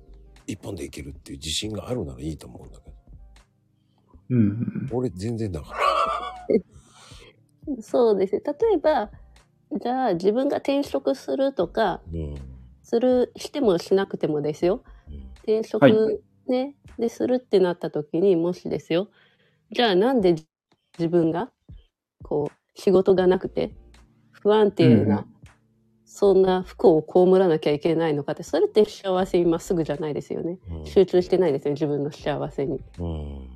一本でいけるっていう自信があるならいいと思うんだけど。うんうん俺全然だから。そうですね。例えば、じゃあ自分が転職するとか、うん。する、してもしなくてもですよ。うん転職、はいね、でするってなった時に、もしですよ。じゃあなんで自分が、こう、仕事がなくて、不安定な、うんそんな不幸を被らなきゃいけないのかって、それって幸せにまっすぐじゃないですよね。うん集中してないですよ、自分の幸せに。うん。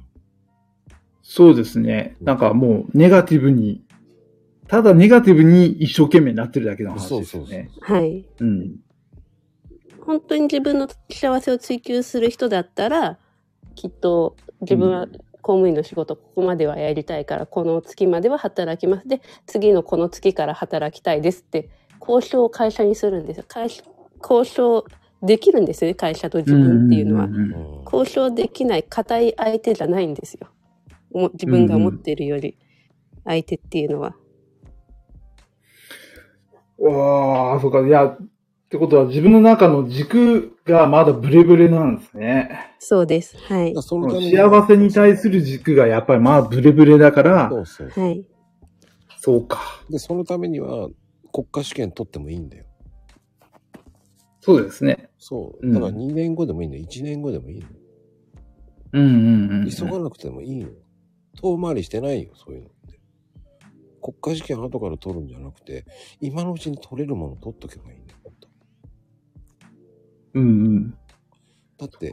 そうですね。なんかもうネガティブに、ただネガティブに一生懸命なってるだけの話そうそうそう。ですよね。はい。うん。本当に自分の幸せを追求する人だったら、きっと自分は公務員の仕事ここまではやりたいから、この月までは働きます。で、次のこの月から働きたいですって、交渉を会社にするんですよ。会社交渉できるんですよね、会社と自分っていうのは。んんんうんうん交渉できない硬い相手じゃないんですよ。も自分が思ってるより相手っていうのは。わあ、そうか。いや、ってことは自分の中の軸がまだブレブレなんですね。そうです。はい。幸せに対する軸がやっぱりまあブレブレだからそ、うそう。はい。そうか。で、そのためには国家試験取ってもいいんだよ。そうですね。そう。うんだから2年後でもいいんだよ。1年後でもいいの。うんうんうん。急がなくてもいいの。遠回りしてないよ、そういうのって。国家試験後から取るんじゃなくて、今のうちに取れるもの取っとけばいいんだよ、本当うんうん。だって、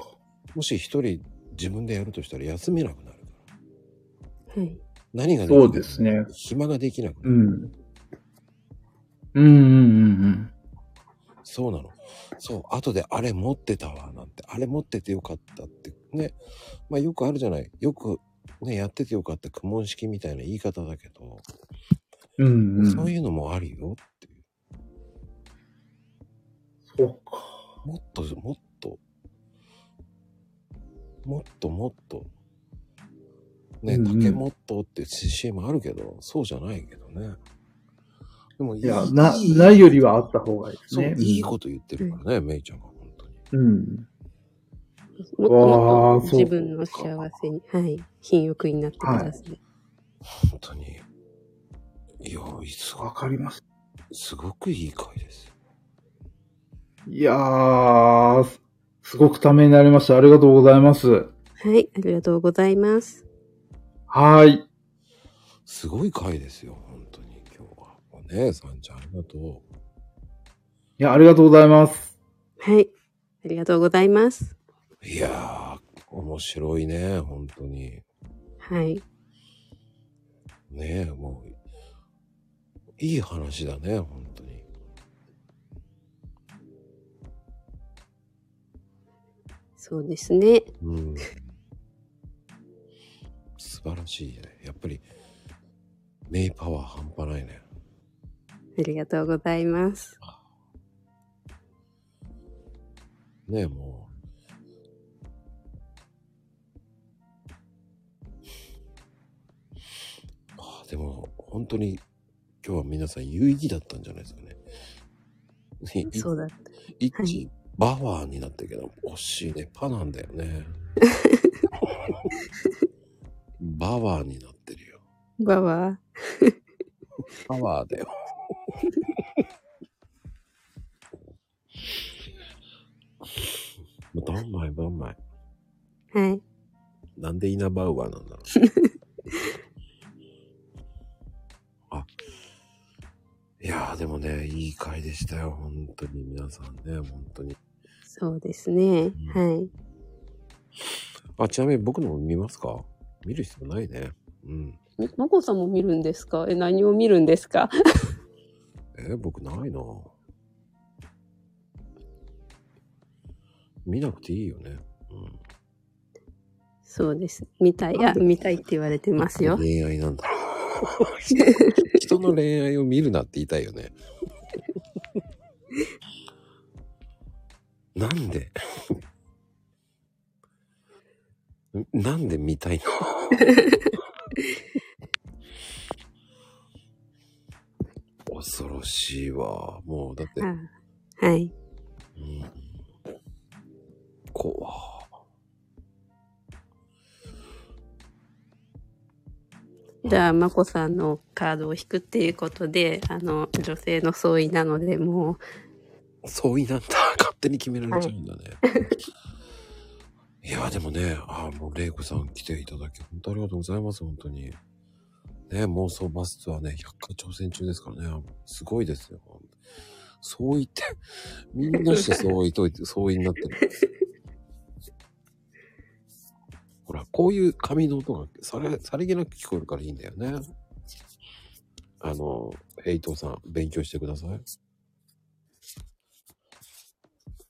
もし一人自分でやるとしたら休めなくなるから。はい。何ができなそうですね。暇ができなくなる。うん。うんうんうんうん。そうなの。そう、後であれ持ってたわ、なんて。あれ持っててよかったって。ね。まあよくあるじゃない。よくね、やっててよかった苦問式みたいな言い方だけど、うんうん。そういうのもあるよっていう。そうか。もっと、もっと、もっともっと。ね、竹もっとって CM あるけど、そうじゃないけどね。でもいいや、な、ないよりはあった方がいいですそう、ね。いいこと言ってるからね、めいちゃんが。うん。もっともっと自分の幸せに、はい、品欲になってください。本当に。いや、すわかります。すごくいい回です。いやー、すすごくためになりました。ありがとうございます。はい、ありがとうございます。はーい。すごい回ですよ、日は。お姉さんちゃんありがとう。いや、ありがとうございます。はい、ありがとうございます。いやー、面白いね、本当に。はい、ねえ、もう、いい話だね、本当に。そうですね。うん。素晴らしいね。やっぱり、メイパワー半端ないね。ありがとうございます。ねえ、もう。ああ、でも、本当に、今日は皆さん有意義だったんじゃないですかね。いそうだった。一、バワーになってるけど、惜しいね。パなんだよね。バワーになってるよ。バ バパワーだよ。もうどんまいどんまい。はい。なんでイナバウアーなんだろう。あ。いやーでもね、いい回でしたよ。本当に皆さんね、本当に。そうですね。はい。あ、ちなみに僕のも見ますか？見る必要ないね。うん。えまこさんも見るんですか？え、何を見るんですか？えー僕ないな見なくていいよね。そうです。見たい。あ、見たいって言われてますよ。恋愛なんだ。人の恋愛を見るなって言いたいよね。なんで？なんで見たいの？恐ろしいわ。もう、だって、はい。怖じゃあ、まこさんのカードを引くっていうことで、あの、女性の相違なので、もそういなんだ。勝手に決められちゃうんだね。いや、でもね、あもう、玲子さん来ていただき、本当ありがとうございます、本当に。ね、妄想バスツアーね、100回挑戦中ですからね、すごいですよ。そう言って、みんなしてそう言っといて、そう言いになってる。ほら、こういう紙の音がされ、さりげなく聞こえるからいいんだよね。あの、ヘイトさん、勉強してください。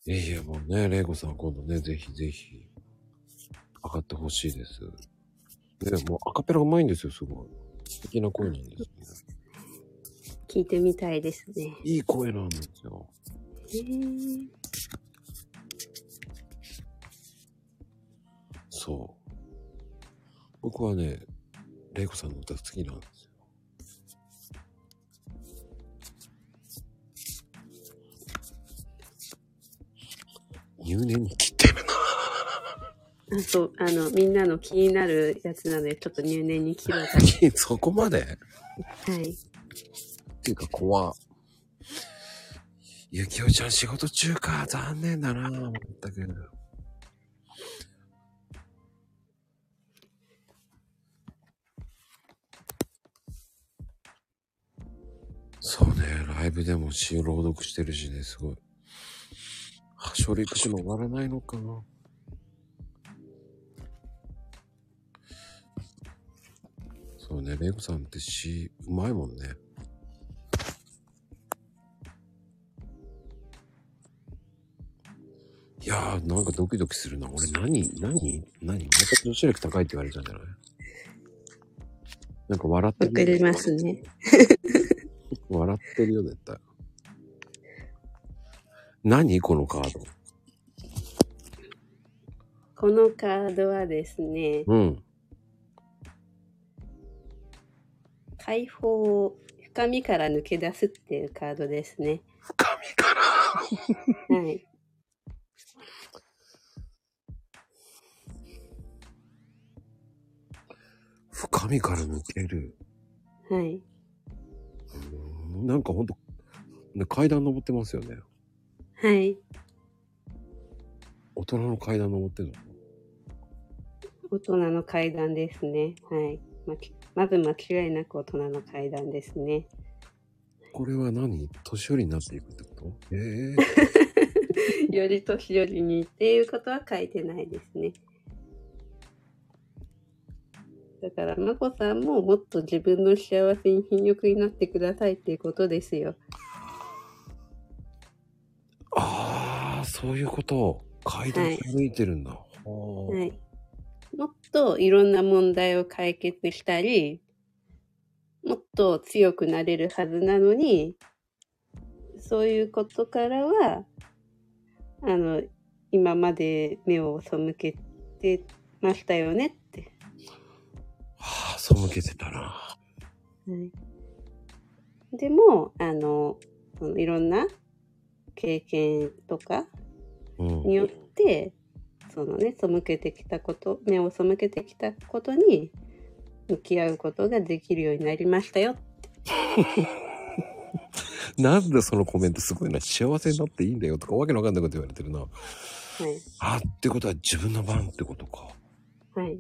いやいや、もうね、レイコさん今度ね、ぜひぜひ、上がってほしいです。ね、もうアカペラうまいんですよ、すごい。素敵な声なんですよ。う、聞いてみたいですね。いい声なんですよ。へーそう。僕はね、レイコさんの歌好きなんですよ。入念に切ってるな。あそう、あの、みんなの気になるやつなので、ちょっと入念に切ろうか そこまで？な。はい。っていうか怖ゆきおちゃん仕事中か。残念だな。まったく。そうね、ライブでも詩を朗読してるしね、すごい。はしょり口も終わらないのかな。そうね、レイコさんって詩、うまいもんね。いやー、なんかドキドキするな。俺何何何？また女子力高いって言われたんじゃない？なんか笑ってわかりますね。笑ってるよ、絶対。何このカード？このカードはですね、うん。解放、深みから抜け出すっていうカードですね。深みからはい。深みから抜ける。はい。うんなんかほんと、ね、階段登ってますよね。はい。大人の階段登ってるの？大人の階段ですね。はい。まきまず間違いなく大人の階段ですね。これは何？年寄りになっていくってこと？ええ より年寄りにっていうことは書いてないですね。だから、まこさんももっと自分の幸せに貧力になってくださいっていうことですよ。ああ、そういうこと。階段歩いてるんだ。はい。もっといろんな問題を解決したり、もっと強くなれるはずなのに、そういうことからは、あの、今まで目を背けてましたよねって。はあ、背けてたな。はい、でも、あの、いろんな経験とかうん。によって、そのね、背けてきたこと、目を背けてきたことに向き合うことができるようになりましたよ。なんでそのコメントすごいな。幸せになっていいんだよとかわけのわかんないこと言われてるな。はい。あってことは自分の番ってことか。はい。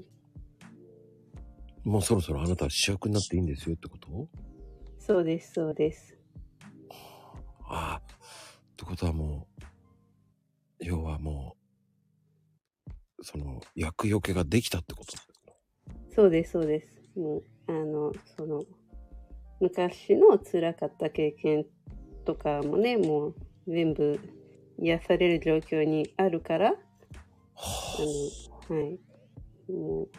もうそろそろあなたは主役になっていいんですよってこと？そうです、そうです。ああ。ってことはもう、要はもう、その、厄除けができたってことそうです、そうです。もう、あの、その、昔の辛かった経験とかもね、もう全部癒される状況にあるから、あの、はい。もう、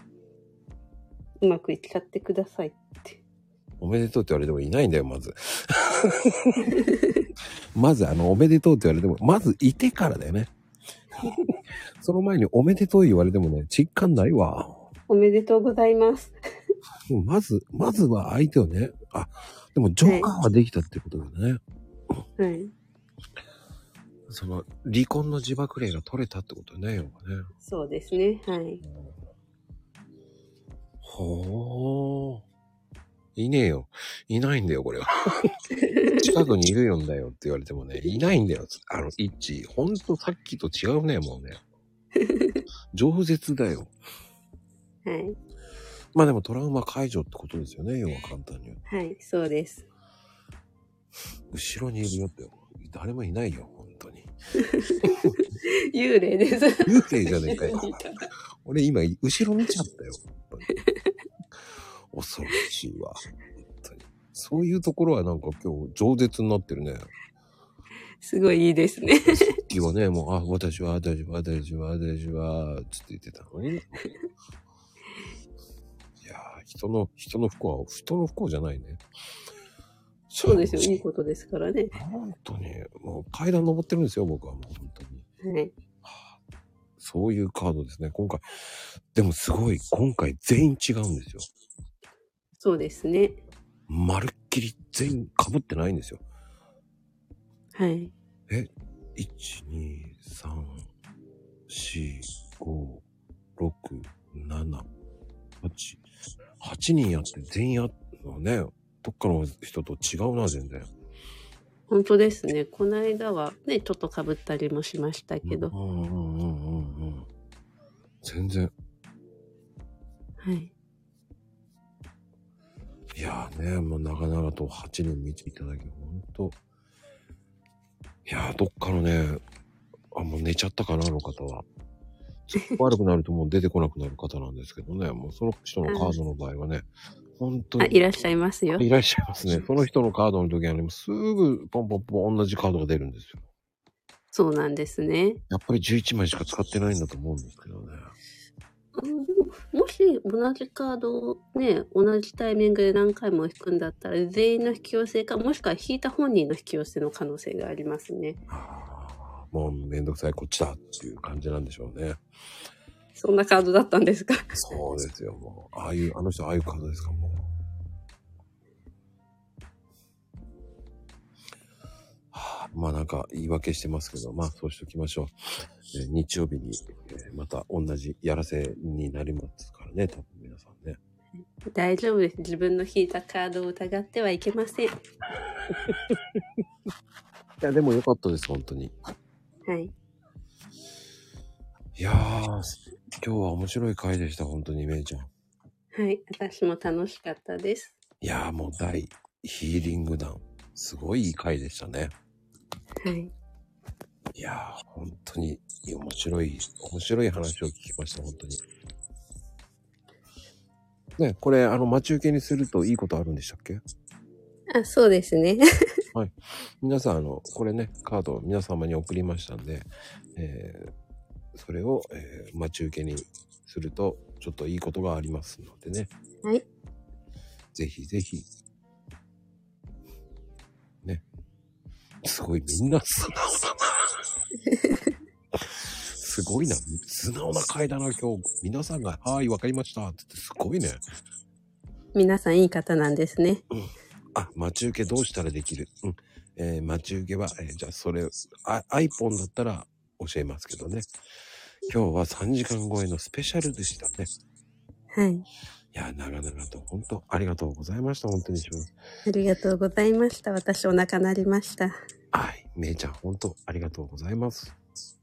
うまくいっちゃってくださいって。おめでとうって言われてもいないんだよ、まず。まず、あの、おめでとうって言われても、まずいてからだよね。その前におめでとう言われてもね、実感ないわ。おめでとうございます。まず、まずは相手をね、あ、でもジョーカーはできたってことだね。はい。その、離婚の自爆霊が取れたってことね、要はね。そうですね。はい。ほー。いねえよ。いないんだよ、これは。近くにいるよんだよって言われてもね、いないんだよ。あの、一致。ほんとさっきと違うね、もうね。饒舌だよ。はい。まあでもトラウマ解除ってことですよね、要は簡単に。はい、そうです。後ろにいるよって。誰もいないよ、本当に。幽霊です。幽霊じゃねえかよ。俺今、後ろ見ちゃったよ。本当に恐ろしいわ。本当に。そういうところはなんか今日、饒舌になってるね。すごいいいですね。さっきはね、もう、あ、私は、私は、私は、私は、つって言ってたのに。いやー、人の、人の不幸は、人の不幸じゃないね。そうですよ。いいことですからね。本当に、もう階段登ってるんですよ、僕はもう本当に。はい。そういうカードですね。今回、でもすごい、今回全員違うんですよ。そうですね。まるっきり全員被ってないんですよ。はい。え、1、2、3、4、5、6、7、8、8人やって全員やのね、どっかの人と違うな、全然。本当ですね。この間はね、ちょっと被ったりもしましたけど。うんうんうんうんうん。全然。はい。いやーね、もう長々と8人見ていただき、本当いやー、どっかのね、あ、もう寝ちゃったかな、あの方は。ちょっと悪くなるともう出てこなくなる方なんですけどね、もうその人のカードの場合はね、本当あ、に。いらっしゃいますよ。いらっしゃいますね。その人のカードの時はね、すぐポンポンポン同じカードが出るんですよ。そうなんですね。やっぱり11枚しか使ってないんだと思うんですけどね。うんでももし同じカードをね、同じタイミングで何回も引くんだったら、全員の引き寄せか、もしくは引いた本人の引き寄せの可能性がありますね。もうめんどくさいこっちだっていう感じなんでしょうね。そんなカードだったんですか？そうですよ、もう。ああいう、あの人、ああいうカードですか、もう。まあなんか言い訳してますけど、まあそうしときましょう。えー日曜日に、えーまた同じやらせになりますからね、多分皆さんね。大丈夫です。自分の引いたカードを疑ってはいけません。いや、でもよかったです、本当に。はい。いやー、今日は面白い回でした、本当に、めいちゃん。はい。私も楽しかったです。いやー、もう大ヒーリング団。すごいいい回でしたね。はい。いやー、本当に面白い、面白い話を聞きました、本当に。ね、これ、あの、待ち受けにするといいことあるんでしたっけ？あ、そうですね。はい。皆さん、あの、これね、カードを皆様に送りましたんで、えーそれを、えー待ち受けにすると、ちょっといいことがありますのでね。はい。ぜひぜひ。すごい、みんな素直だな。すごいな。素直な回だな、今日。皆さんが、はい、わかりました。って言ってすごいね。皆さんいい方なんですね。あ、待ち受けどうしたらできる？うん。えー待ち受けは、えーじゃあそれ、あ iPhone だったら教えますけどね。今日は3時間超えのスペシャルでしたね。はい。いや、長々と本当ありがとうございました。本当にします。ありがとうございました。私お腹鳴りました。あはい。めいちゃん、本当ありがとうございます。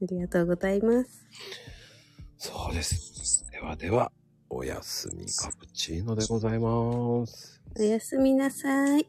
りがとうございます。そうです。ではでは、おやすみカプチーノでございます。おやすみなさい。